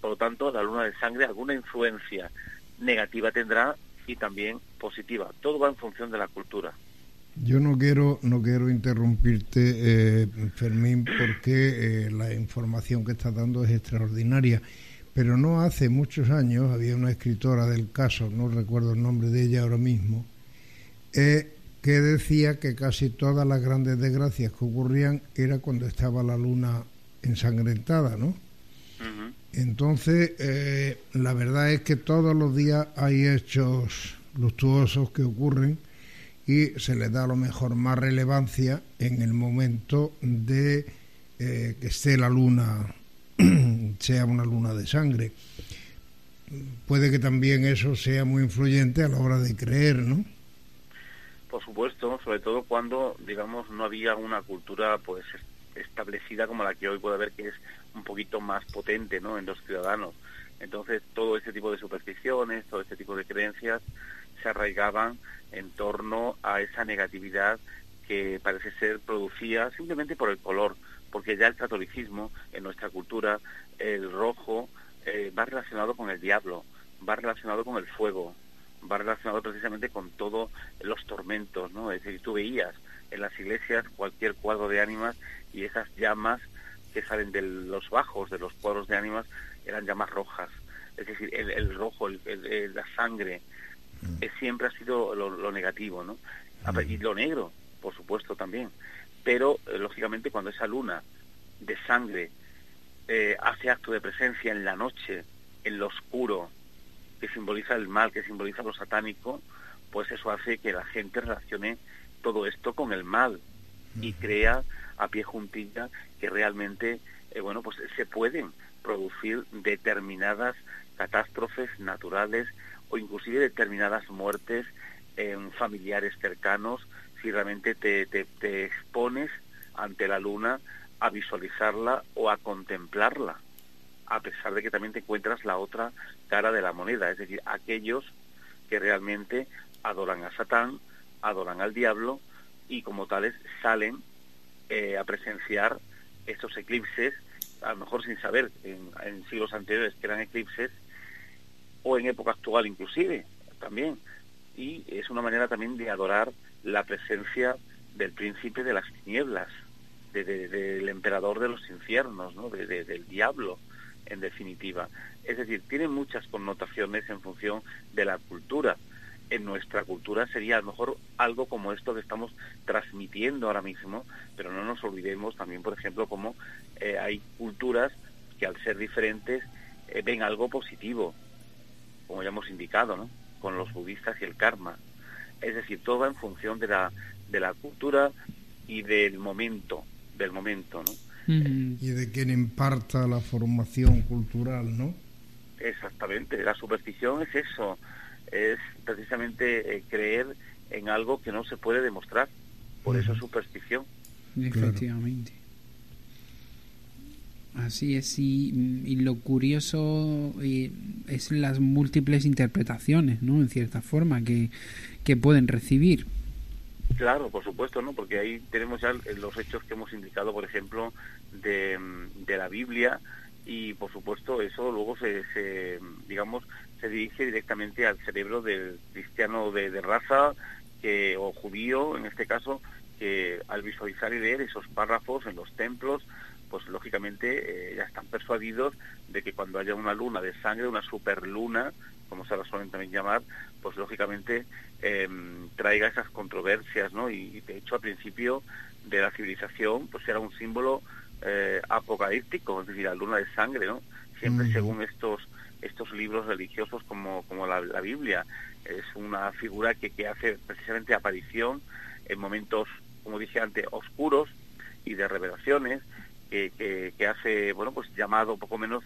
Por lo tanto, la luna de sangre alguna influencia negativa tendrá y también positiva. Todo va en función de la cultura. Yo no quiero, no quiero interrumpirte, eh, Fermín, porque eh, la información que estás dando es extraordinaria. Pero no hace muchos años había una escritora del caso, no recuerdo el nombre de ella ahora mismo, eh, que decía que casi todas las grandes desgracias que ocurrían era cuando estaba la luna ensangrentada, ¿no? Entonces, eh, la verdad es que todos los días hay hechos luctuosos que ocurren y se les da a lo mejor más relevancia en el momento de eh, que esté la luna, sea una luna de sangre. Puede que también eso sea muy influyente a la hora de creer, ¿no? Por supuesto, sobre todo cuando, digamos, no había una cultura pues establecida como la que hoy puede haber, que es un poquito más potente ¿no? en los ciudadanos. Entonces, todo este tipo de supersticiones, todo este tipo de creencias se arraigaban en torno a esa negatividad que parece ser producida simplemente por el color, porque ya el catolicismo, en nuestra cultura, el rojo eh, va relacionado con el diablo, va relacionado con el fuego, va relacionado precisamente con todos los tormentos, ¿no? Es decir, tú veías en las iglesias cualquier cuadro de ánimas y esas llamas que salen de los bajos de los cuadros de ánimas eran llamas rojas. Es decir, el, rojo, el, la sangre, mm. siempre ha sido lo, negativo, ¿no? Mm. Y lo negro, por supuesto, también. Pero, eh, lógicamente, cuando esa luna de sangre eh, hace acto de presencia en la noche, en lo oscuro, que simboliza el mal, que simboliza lo satánico, pues eso hace que la gente relacione todo esto con el mal y crea a pie juntilla que realmente, eh, bueno, pues se pueden producir determinadas catástrofes naturales o inclusive determinadas muertes en familiares cercanos si realmente te, te, expones ante la luna a visualizarla o a contemplarla, a pesar de que también te encuentras la otra cara de la moneda, es decir, aquellos que realmente adoran a Satán, adoran al diablo y como tales salen eh, a presenciar estos eclipses, a lo mejor sin saber en, siglos anteriores que eran eclipses, o en época actual inclusive, también. Y es una manera también de adorar la presencia del príncipe de las tinieblas, del emperador de los infiernos, ¿no? del diablo, en definitiva. Es decir, tiene muchas connotaciones en función de la cultura en nuestra cultura sería a lo mejor algo como esto que estamos transmitiendo ahora mismo, pero no nos olvidemos también, por ejemplo, como eh, hay culturas que al ser diferentes eh, ven algo positivo, como ya hemos indicado, ¿no? Con los budistas y el karma. Es decir, todo en función de la, de la cultura y del momento, del momento, ¿no? Y de quien imparta la formación cultural, ¿no? Exactamente, la superstición es eso, es precisamente eh, creer en algo que no se puede demostrar. Por eso es superstición. Efectivamente. Así es, y, lo curioso es las múltiples interpretaciones, ¿no? En cierta forma, que, que pueden recibir. Claro, por supuesto, ¿no? Porque ahí tenemos ya los hechos que hemos indicado, por ejemplo, de, de la Biblia, y por supuesto eso luego se, se digamos se dirige directamente al cerebro del cristiano de, raza que, o judío en este caso que al visualizar y leer esos párrafos en los templos pues lógicamente eh, ya están persuadidos de que cuando haya una luna de sangre una superluna como se la suelen también llamar pues lógicamente em, traiga esas controversias no y, de hecho al principio de la civilización pues era un símbolo eh, apocalíptico, es decir, la luna de sangre, ¿no? Siempre según estos estos libros religiosos como, como la, Biblia. Es una figura que, que hace precisamente aparición en momentos, como dije antes, oscuros y de revelaciones, que, que, hace, bueno, pues llamado poco menos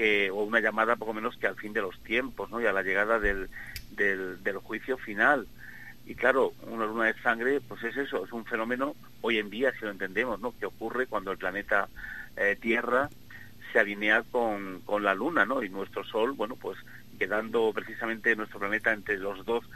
que, o una llamada poco menos que al fin de los tiempos, ¿no? Y a la llegada del, del, del juicio final. Y claro, una luna de sangre, pues es eso, es un fenómeno, hoy en día, si lo entendemos, ¿no? Que ocurre cuando el planeta eh, Tierra se alinea con, la luna, ¿no? Y nuestro Sol, bueno, pues quedando precisamente nuestro planeta entre los dos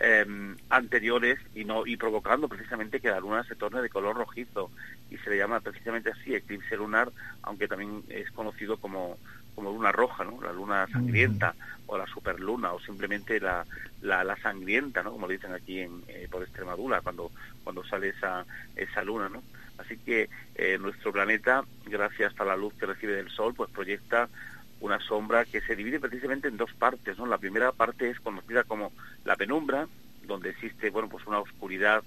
em, anteriores y no y provocando precisamente que la luna se torne de color rojizo y se le llama precisamente así eclipse lunar aunque también es conocido como como luna roja, ¿no? La luna sangrienta o la superluna o simplemente la, la, sangrienta, ¿no? Como dicen aquí en, eh, por Extremadura cuando cuando sale esa esa luna, ¿no? Así que eh, nuestro planeta, gracias a la luz que recibe del Sol, pues proyecta una sombra que se divide precisamente en dos partes, ¿no? La primera parte es conocida como la penumbra, donde existe, bueno, pues una oscuridad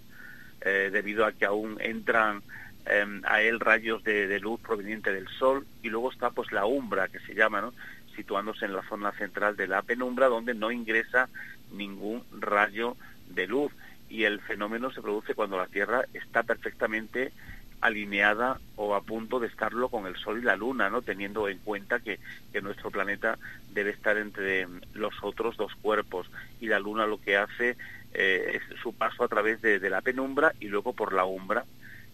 eh, debido a que aún entran Em, a él rayos de, luz proveniente del sol y luego está pues la umbra que se llama, ¿no? situándose en la zona central de la penumbra donde no ingresa ningún rayo de luz y el fenómeno se produce cuando la Tierra está perfectamente alineada o a punto de estarlo con el Sol y la Luna, ¿no? teniendo en cuenta que, nuestro planeta debe estar entre los otros dos cuerpos y la Luna lo que hace eh, es su paso a través de la penumbra y luego por la umbra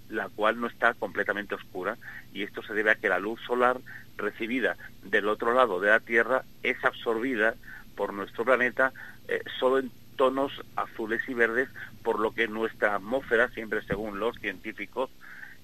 la cual no está completamente oscura y esto se debe a que la luz solar recibida del otro lado de la Tierra es absorbida por nuestro planeta eh, solo en tonos azules y verdes, por lo que nuestra atmósfera, siempre según los científicos,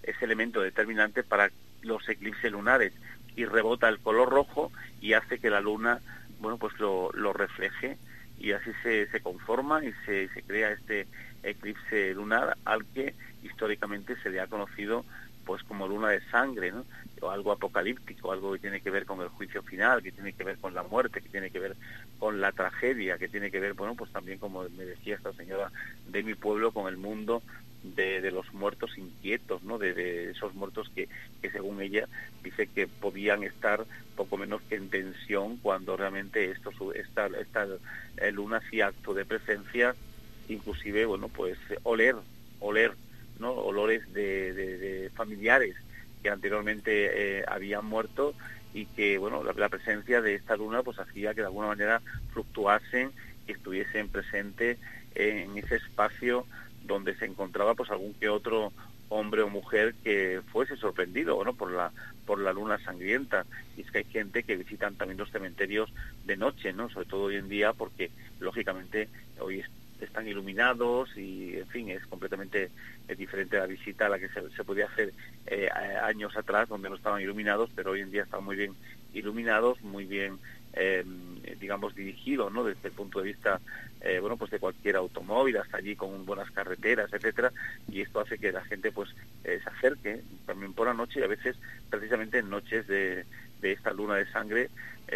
es elemento determinante para los eclipses lunares y rebota el color rojo y hace que la luna, bueno, pues lo, lo refleje y así se, se conforma y se, se crea este eclipse lunar al que históricamente se le ha conocido pues como luna de sangre, ¿no? o algo apocalíptico, algo que tiene que ver con el juicio final, que tiene que ver con la muerte, que tiene que ver con la tragedia, que tiene que ver, bueno, pues también como me decía esta señora de mi pueblo, con el mundo de, los muertos inquietos, ¿no? De, esos muertos que, que según ella dice que podían estar poco menos que en tensión cuando realmente esto, esta, esta eh, luna hacía acto de presencia, inclusive, bueno, pues oler, oler olores de, familiares que anteriormente eh, habían muerto y que bueno la, presencia de esta luna pues hacía que de alguna manera fluctuasen y estuviesen presentes en ese espacio donde se encontraba pues algún que otro hombre o mujer que fuese sorprendido bueno por la por la luna sangrienta. Y es que hay gente que visitan también los cementerios de noche no sobre todo hoy en día porque lógicamente hoy están iluminados y, en fin, es completamente diferente la visita a la que se, podía hacer eh, años atrás, donde no estaban iluminados, pero hoy en día están muy bien iluminados, muy bien, eh, digamos, dirigidos, ¿no? Desde el punto de vista, eh, bueno, pues de cualquier automóvil, hasta allí con buenas carreteras, etcétera, y esto hace que la gente, pues, se acerque también por la noche y a veces, precisamente en noches de, de esta luna de sangre,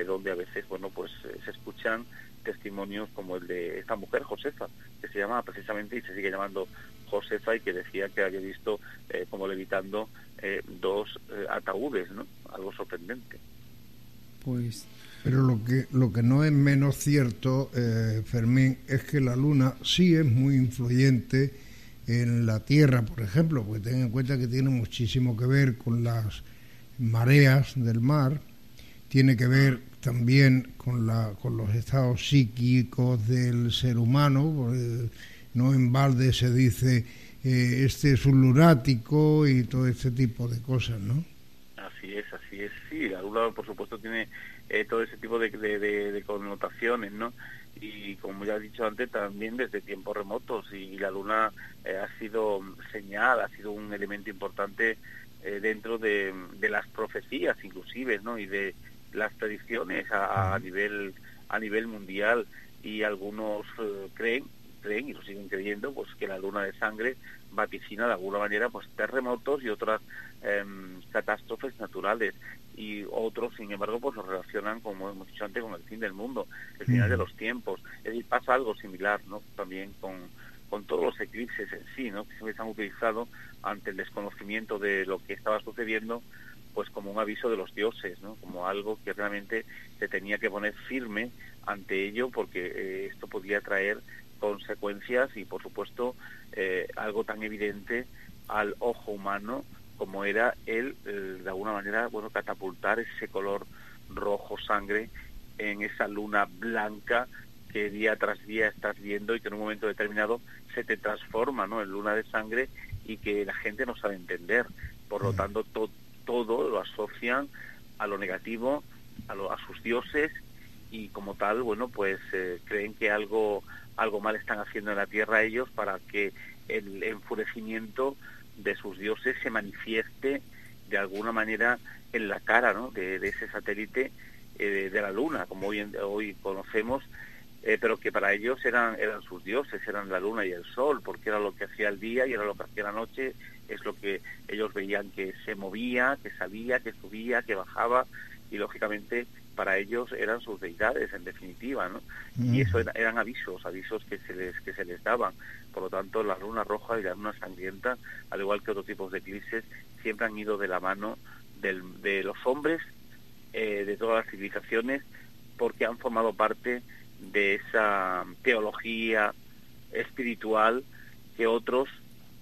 donde a veces, bueno, pues se escuchan testimonios como el de esta mujer, Josefa, que se llama precisamente y se sigue llamando Josefa y que decía que había visto eh, como levitando eh, dos eh, ataúdes, ¿no? Algo sorprendente. Pues... Pero lo que, lo que no es menos cierto, Fermín, es que la luna sí es muy influyente en la Tierra, por ejemplo, porque ten en cuenta que tiene muchísimo que ver con las mareas del mar, tiene que ver también con, la, con los estados psíquicos del ser humano, no en balde se dice eh, este es un lunático y todo este tipo de cosas, ¿no? Así es, así es, sí, la luna por supuesto tiene eh, todo ese tipo de, de, connotaciones, ¿no? Y como ya he dicho antes, también desde tiempos remotos y la luna eh, ha sido señal, ha sido un elemento importante dentro de, las profecías inclusive, ¿no? Y de las tradiciones a, nivel a nivel mundial y algunos eh, creen creen y lo siguen creyendo pues que la luna de sangre vaticina de alguna manera pues terremotos y otras em, catástrofes naturales. Y otros sin embargo pues lo relacionan como hemos dicho antes con el fin del mundo el final de los tiempos. Es decir pasa algo similar no también con con todos los eclipses en sí no que se han utilizado ante el desconocimiento de lo que estaba sucediendo pues como un aviso de los dioses, ¿no? como algo que realmente se tenía que poner firme ante ello porque eh, esto podía traer consecuencias y por supuesto eh, algo tan evidente al ojo humano como era el, de alguna manera bueno catapultar ese color rojo sangre en esa luna blanca que día tras día estás viendo y que en un momento determinado se te transforma ¿no? en luna de sangre y que la gente no sabe entender por lo mm. tanto todo todo lo asocian a lo negativo, a, a sus dioses y como tal, bueno, pues creen que algo, algo mal están haciendo en la tierra ellos para que el enfurecimiento de sus dioses se manifieste de alguna manera en la cara ¿no? de, ese satélite de la Luna, como hoy, hoy conocemos, eh, pero que para ellos eran, eran sus dioses, eran la luna y el sol, porque era lo que hacía el día y era lo que hacía la noche, es lo que ellos veían que se movía, que salía, que subía, que bajaba, y lógicamente para ellos eran sus deidades en definitiva, ¿no? Y eso eran avisos, avisos que se les que se les daban. Por lo tanto, la luna roja y la luna sangrienta, al igual que otros tipos de eclipses, siempre han ido de la mano de los hombres, eh, de todas las civilizaciones, porque han formado parte de esa teología espiritual que otros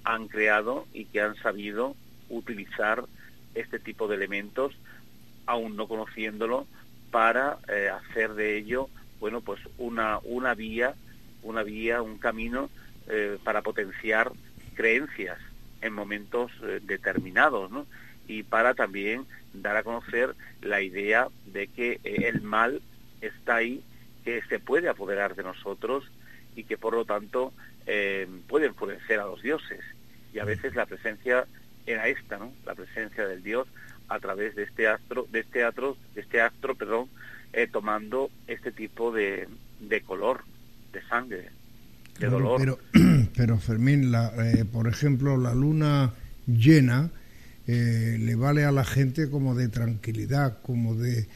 han creado y que han sabido utilizar este tipo de elementos, aún no conociéndolo, para eh, hacer de ello, bueno, pues una, una vía, una vía, un camino eh, para potenciar creencias en momentos eh, determinados, ¿no? Y para también dar a conocer la idea de que el mal está ahí que se puede apoderar de nosotros y que por lo tanto puede enfurecer a los dioses. Y a veces la presencia era esta, ¿no? La presencia del dios a través de este astro, de este astro, de este astro, perdón, eh, tomando este tipo de, de color, de sangre, de dolor. Pero, pero Fermín, la, eh, por ejemplo, la luna llena le vale a la gente como de tranquilidad, como de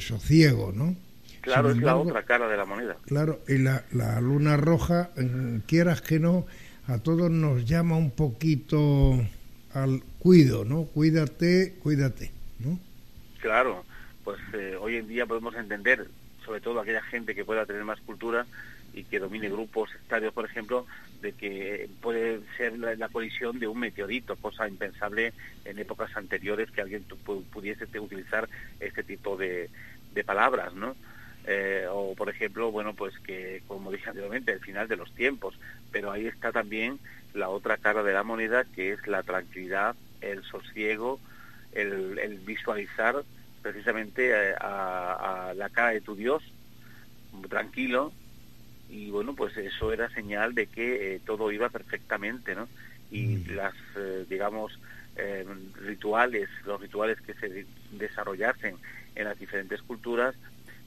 sosiego, ¿no? Claro, es la otra cara de la moneda. Claro, y la, la luna roja, quieras que no, a todos nos llama un poquito al cuido, ¿no? Cuídate, cuídate, ¿no? Claro, pues eh, hoy en día podemos entender, sobre todo aquella gente que pueda tener más cultura y que domine grupos, estadios, por ejemplo, de que puede ser la, colisión de un meteorito, cosa impensable en épocas anteriores que alguien pudiese utilizar este tipo de, de palabras, ¿no? Eh, o por ejemplo, bueno, pues que como dije anteriormente, el final de los tiempos, pero ahí está también la otra cara de la moneda que es la tranquilidad, el sosiego, el, visualizar precisamente eh, a, la cara de tu Dios tranquilo y bueno, pues eso era señal de que eh, todo iba perfectamente, ¿no? Y mm. las, digamos, rituales, los rituales que se desarrollasen en las diferentes culturas,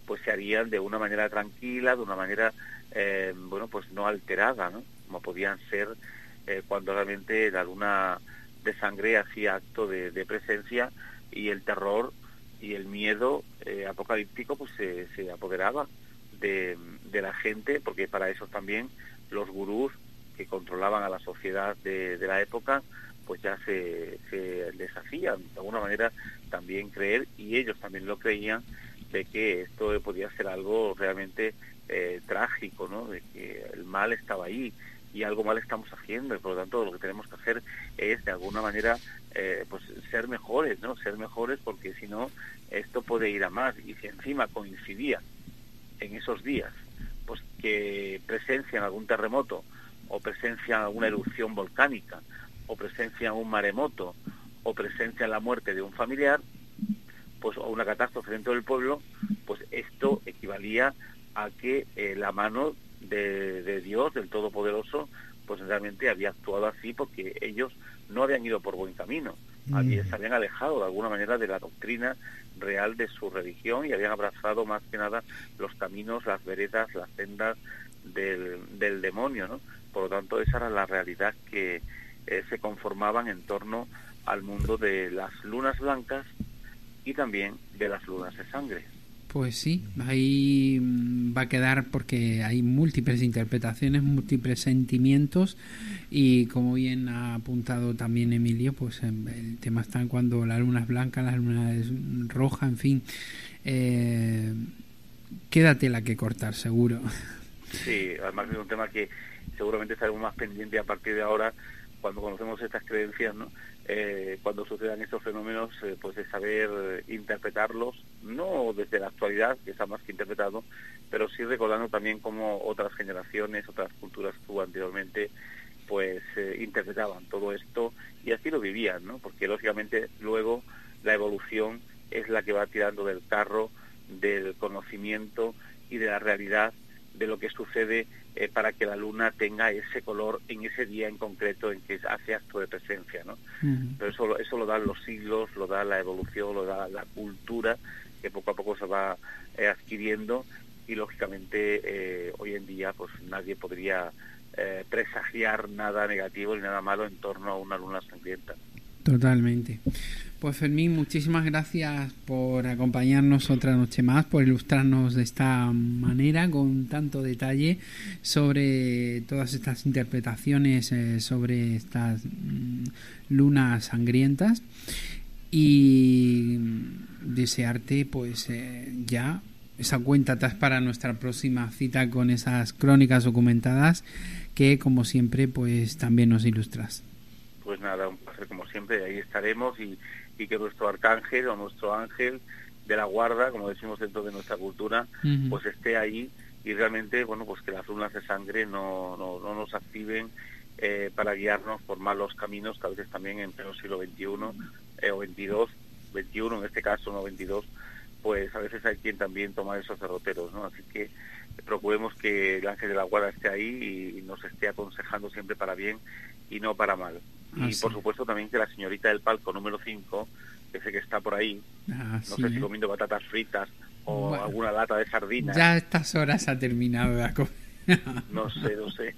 pues se harían de una manera tranquila, de una manera, eh, bueno, pues no alterada, ¿no? Como podían ser eh, cuando realmente la luna de sangre hacía acto de, presencia y el terror y el miedo eh, apocalíptico pues se, se apoderaba de, de, la gente, porque para eso también los gurús que controlaban a la sociedad de, de la época, pues ya se, se les hacían de alguna manera también creer, y ellos también lo creían, de que esto podía ser algo realmente eh, trágico, ¿no? De que el mal estaba ahí y algo mal estamos haciendo y por lo tanto lo que tenemos que hacer es de alguna manera eh, pues ser mejores, ¿no? Ser mejores porque si no esto puede ir a más y si encima coincidía en esos días pues que presencia en algún terremoto o presencia en alguna erupción volcánica o presencia en un maremoto o presencia en la muerte de un familiar, pues o una catástrofe dentro del pueblo, pues esto equivalía a que eh, la mano de, Dios, del Todopoderoso, pues realmente había actuado así porque ellos no habían ido por buen camino, mm. se habían alejado de alguna manera de la doctrina real de su religión y habían abrazado más que nada los caminos, las veredas, las sendas del, del demonio, ¿no? Por lo tanto, esa era la realidad que eh, se conformaban en torno al mundo de las lunas blancas y también de las lunas de sangre. Pues sí, ahí mm, va a quedar porque hay múltiples interpretaciones, múltiples sentimientos y como bien ha apuntado también Emilio, pues em, el tema está en cuando la luna es blanca, la luna es roja, en fin. Eh, quédate la que cortar, seguro. Sí, además es un tema que seguramente estaremos más pendiente a partir de ahora cuando conocemos estas creencias, ¿no? Eh, cuando sucedan estos fenómenos, eh, pues de saber interpretarlos, no desde la actualidad, que está más que interpretado, pero sí recordando también cómo otras generaciones, otras culturas hubo anteriormente, pues eh, interpretaban todo esto y así lo vivían, ¿no? Porque lógicamente luego la evolución es la que va tirando del carro del conocimiento y de la realidad de lo que sucede eh, para que la luna tenga ese color en ese día en concreto en que hace acto de presencia, ¿no? Pero eso, eso lo dan los siglos, lo da la evolución, lo da la cultura que poco a poco se va eh, adquiriendo y lógicamente eh, hoy en día pues nadie podría presagiar nada negativo ni nada malo en torno a una luna sangrienta. Totalmente. Pues Fermín, muchísimas gracias por acompañarnos otra noche más, por ilustrarnos de esta manera, con tanto detalle, sobre todas estas interpretaciones eh, sobre estas mm, lunas sangrientas y desearte pues eh, ya esa cuenta atrás para nuestra próxima cita con esas crónicas documentadas que como siempre pues también nos ilustras. Pues nada, un placer como siempre, ahí estaremos y y que nuestro arcángel o nuestro ángel de la guarda, como decimos dentro de nuestra cultura, pues esté ahí y realmente, bueno, pues que las lunas de sangre no, no, no nos activen eh, para guiarnos por malos caminos que a veces también en pleno siglo XXI eh, o XXII, 21 en este caso, no 22, pues a veces hay quien también toma esos derroteros, ¿no? Así que procuremos que el ángel de la guarda esté ahí y nos esté aconsejando siempre para bien y no para mal. Y por supuesto también que la señorita del palco número 5, que sé que está por ahí, ah, no sé si comiendo patatas fritas o alguna lata de sardinas. Ya a estas horas ha terminado la comer. no sé, no sé.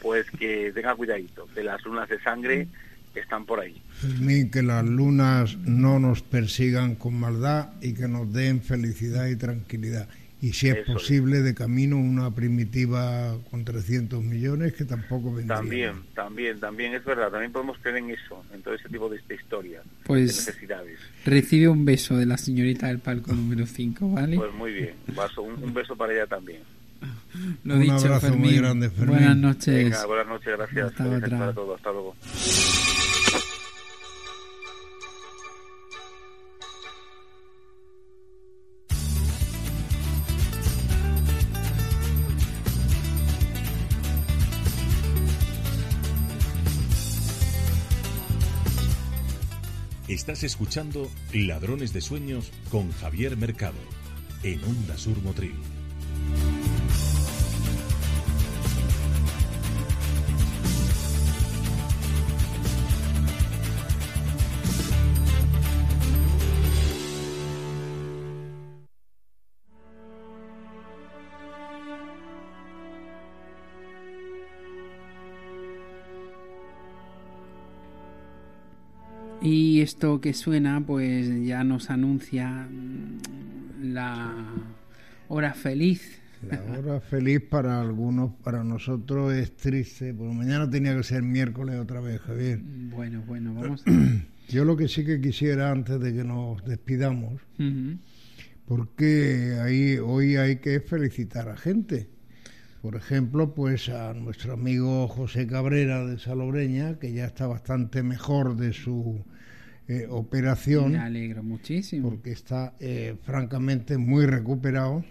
Pues que tenga cuidadito, que las lunas de sangre están por ahí. que las lunas no nos persigan con maldad y que nos den felicidad y tranquilidad y si es posible de camino una primitiva con 300 millones que tampoco vendría. También, también, también es verdad, también podemos creer en eso, en todo ese tipo de, historia, pues, de necesidades. Recibe un beso de la señorita del palco número 5, ¿vale? Pues muy bien, un, beso para ella también. Lo un abrazo muy grande, Fermín. Buenas noches. buenas noches, gracias. Hasta, Hasta luego. Estás escuchando Ladrones de Sueños con Javier Mercado en Onda Sur Motril. Y esto que suena, pues ya nos anuncia mm, la hora feliz. La hora feliz para algunos, para nosotros es triste, porque mañana tenía que ser miércoles otra vez, Javier. Bueno, bueno, vamos. Yo lo que sí que quisiera antes de que nos despidamos, porque ahí hoy hay que felicitar a gente. Por ejemplo, pues a nuestro amigo José Cabrera de Salobreña, que ya está bastante mejor de su eh, operación. Me alegro muchísimo. Porque está eh, francamente muy recuperado.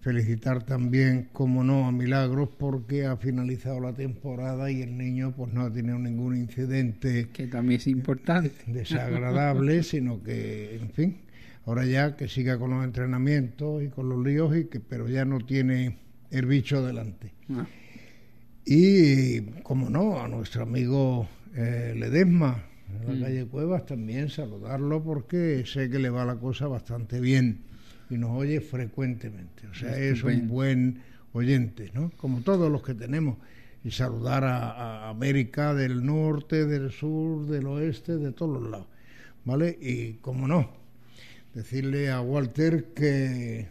Felicitar también, como no, a Milagros porque ha finalizado la temporada y el niño pues no ha tenido ningún incidente. Que también es importante. Desagradable, sino que, en fin, ahora ya que siga con los entrenamientos y con los líos, y que, pero ya no tiene el bicho delante. Ah. Y, como no, a nuestro amigo eh, Ledesma, en la mm. calle Cuevas, también saludarlo porque sé que le va la cosa bastante bien y nos oye frecuentemente. O sea, es un buen oyente, ¿no? Como todos los que tenemos. Y saludar a, América del norte, del sur, del oeste, de todos los lados. ¿Vale? Y como no, decirle a Walter que,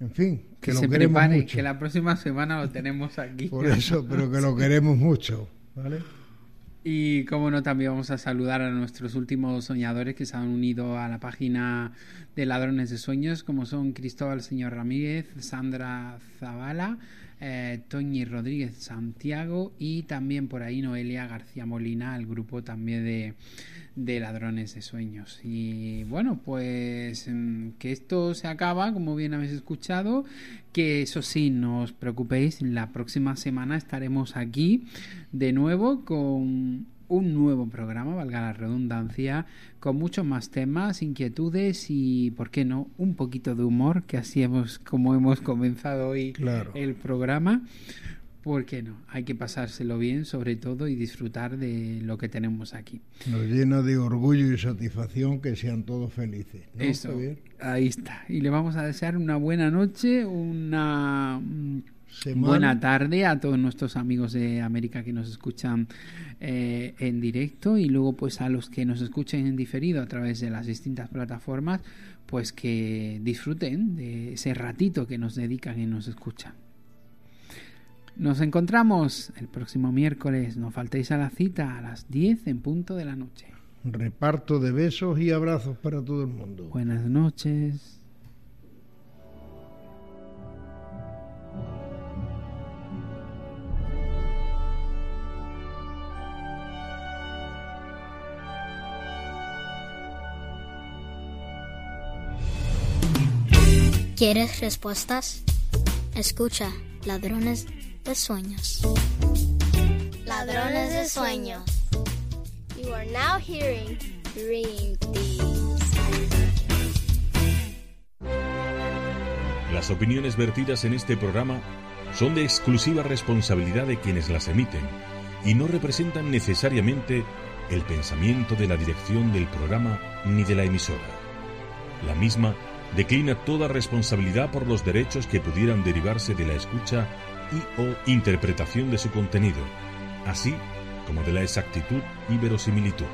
en fin, que, lo queremos prepare, mucho. que la próxima semana lo tenemos aquí. Por eso, pero que lo queremos mucho. ¿Vale? Y como no, también vamos a saludar a nuestros últimos soñadores que se han unido a la página de Ladrones de Sueños, como son Cristóbal Señor Ramírez, Sandra Zavala, eh, Toñi Rodríguez Santiago y también por ahí Noelia García Molina, el grupo también de, de ladrones de sueños. Y bueno, pues mm, que esto se acaba, como bien habéis escuchado, que eso sí, no os preocupéis, la próxima semana estaremos aquí de nuevo con un nuevo programa, valga la redundancia, con muchos más temas, inquietudes y, ¿por qué no?, un poquito de humor, que así hemos, como hemos comenzado hoy el programa. ¿Por qué no? Hay que pasárselo bien, sobre todo, y disfrutar de lo que tenemos aquí. Nos llena de orgullo y satisfacción que sean todos felices. Eso, ahí está. Y le vamos a desear una buena noche, una buena tarde a todos nuestros amigos de América que nos escuchan eh, en directo y luego pues a los que nos escuchen en diferido a través de las distintas plataformas, pues que disfruten de ese ratito que nos dedican y nos escuchan. Nos encontramos el próximo miércoles. No faltéis a la cita a las 10 en punto de la noche. Reparto de besos y abrazos para todo el mundo. Buenas noches. ¿Quieres respuestas? Escucha, ladrones de sueños. Ladrones de sueños. You are now hearing Dream Las opiniones vertidas en este programa son de exclusiva responsabilidad de quienes las emiten y no representan necesariamente el pensamiento de la dirección del programa ni de la emisora. La misma declina toda responsabilidad por los derechos que pudieran derivarse de la escucha y o interpretación de su contenido, así como de la exactitud y verosimilitud.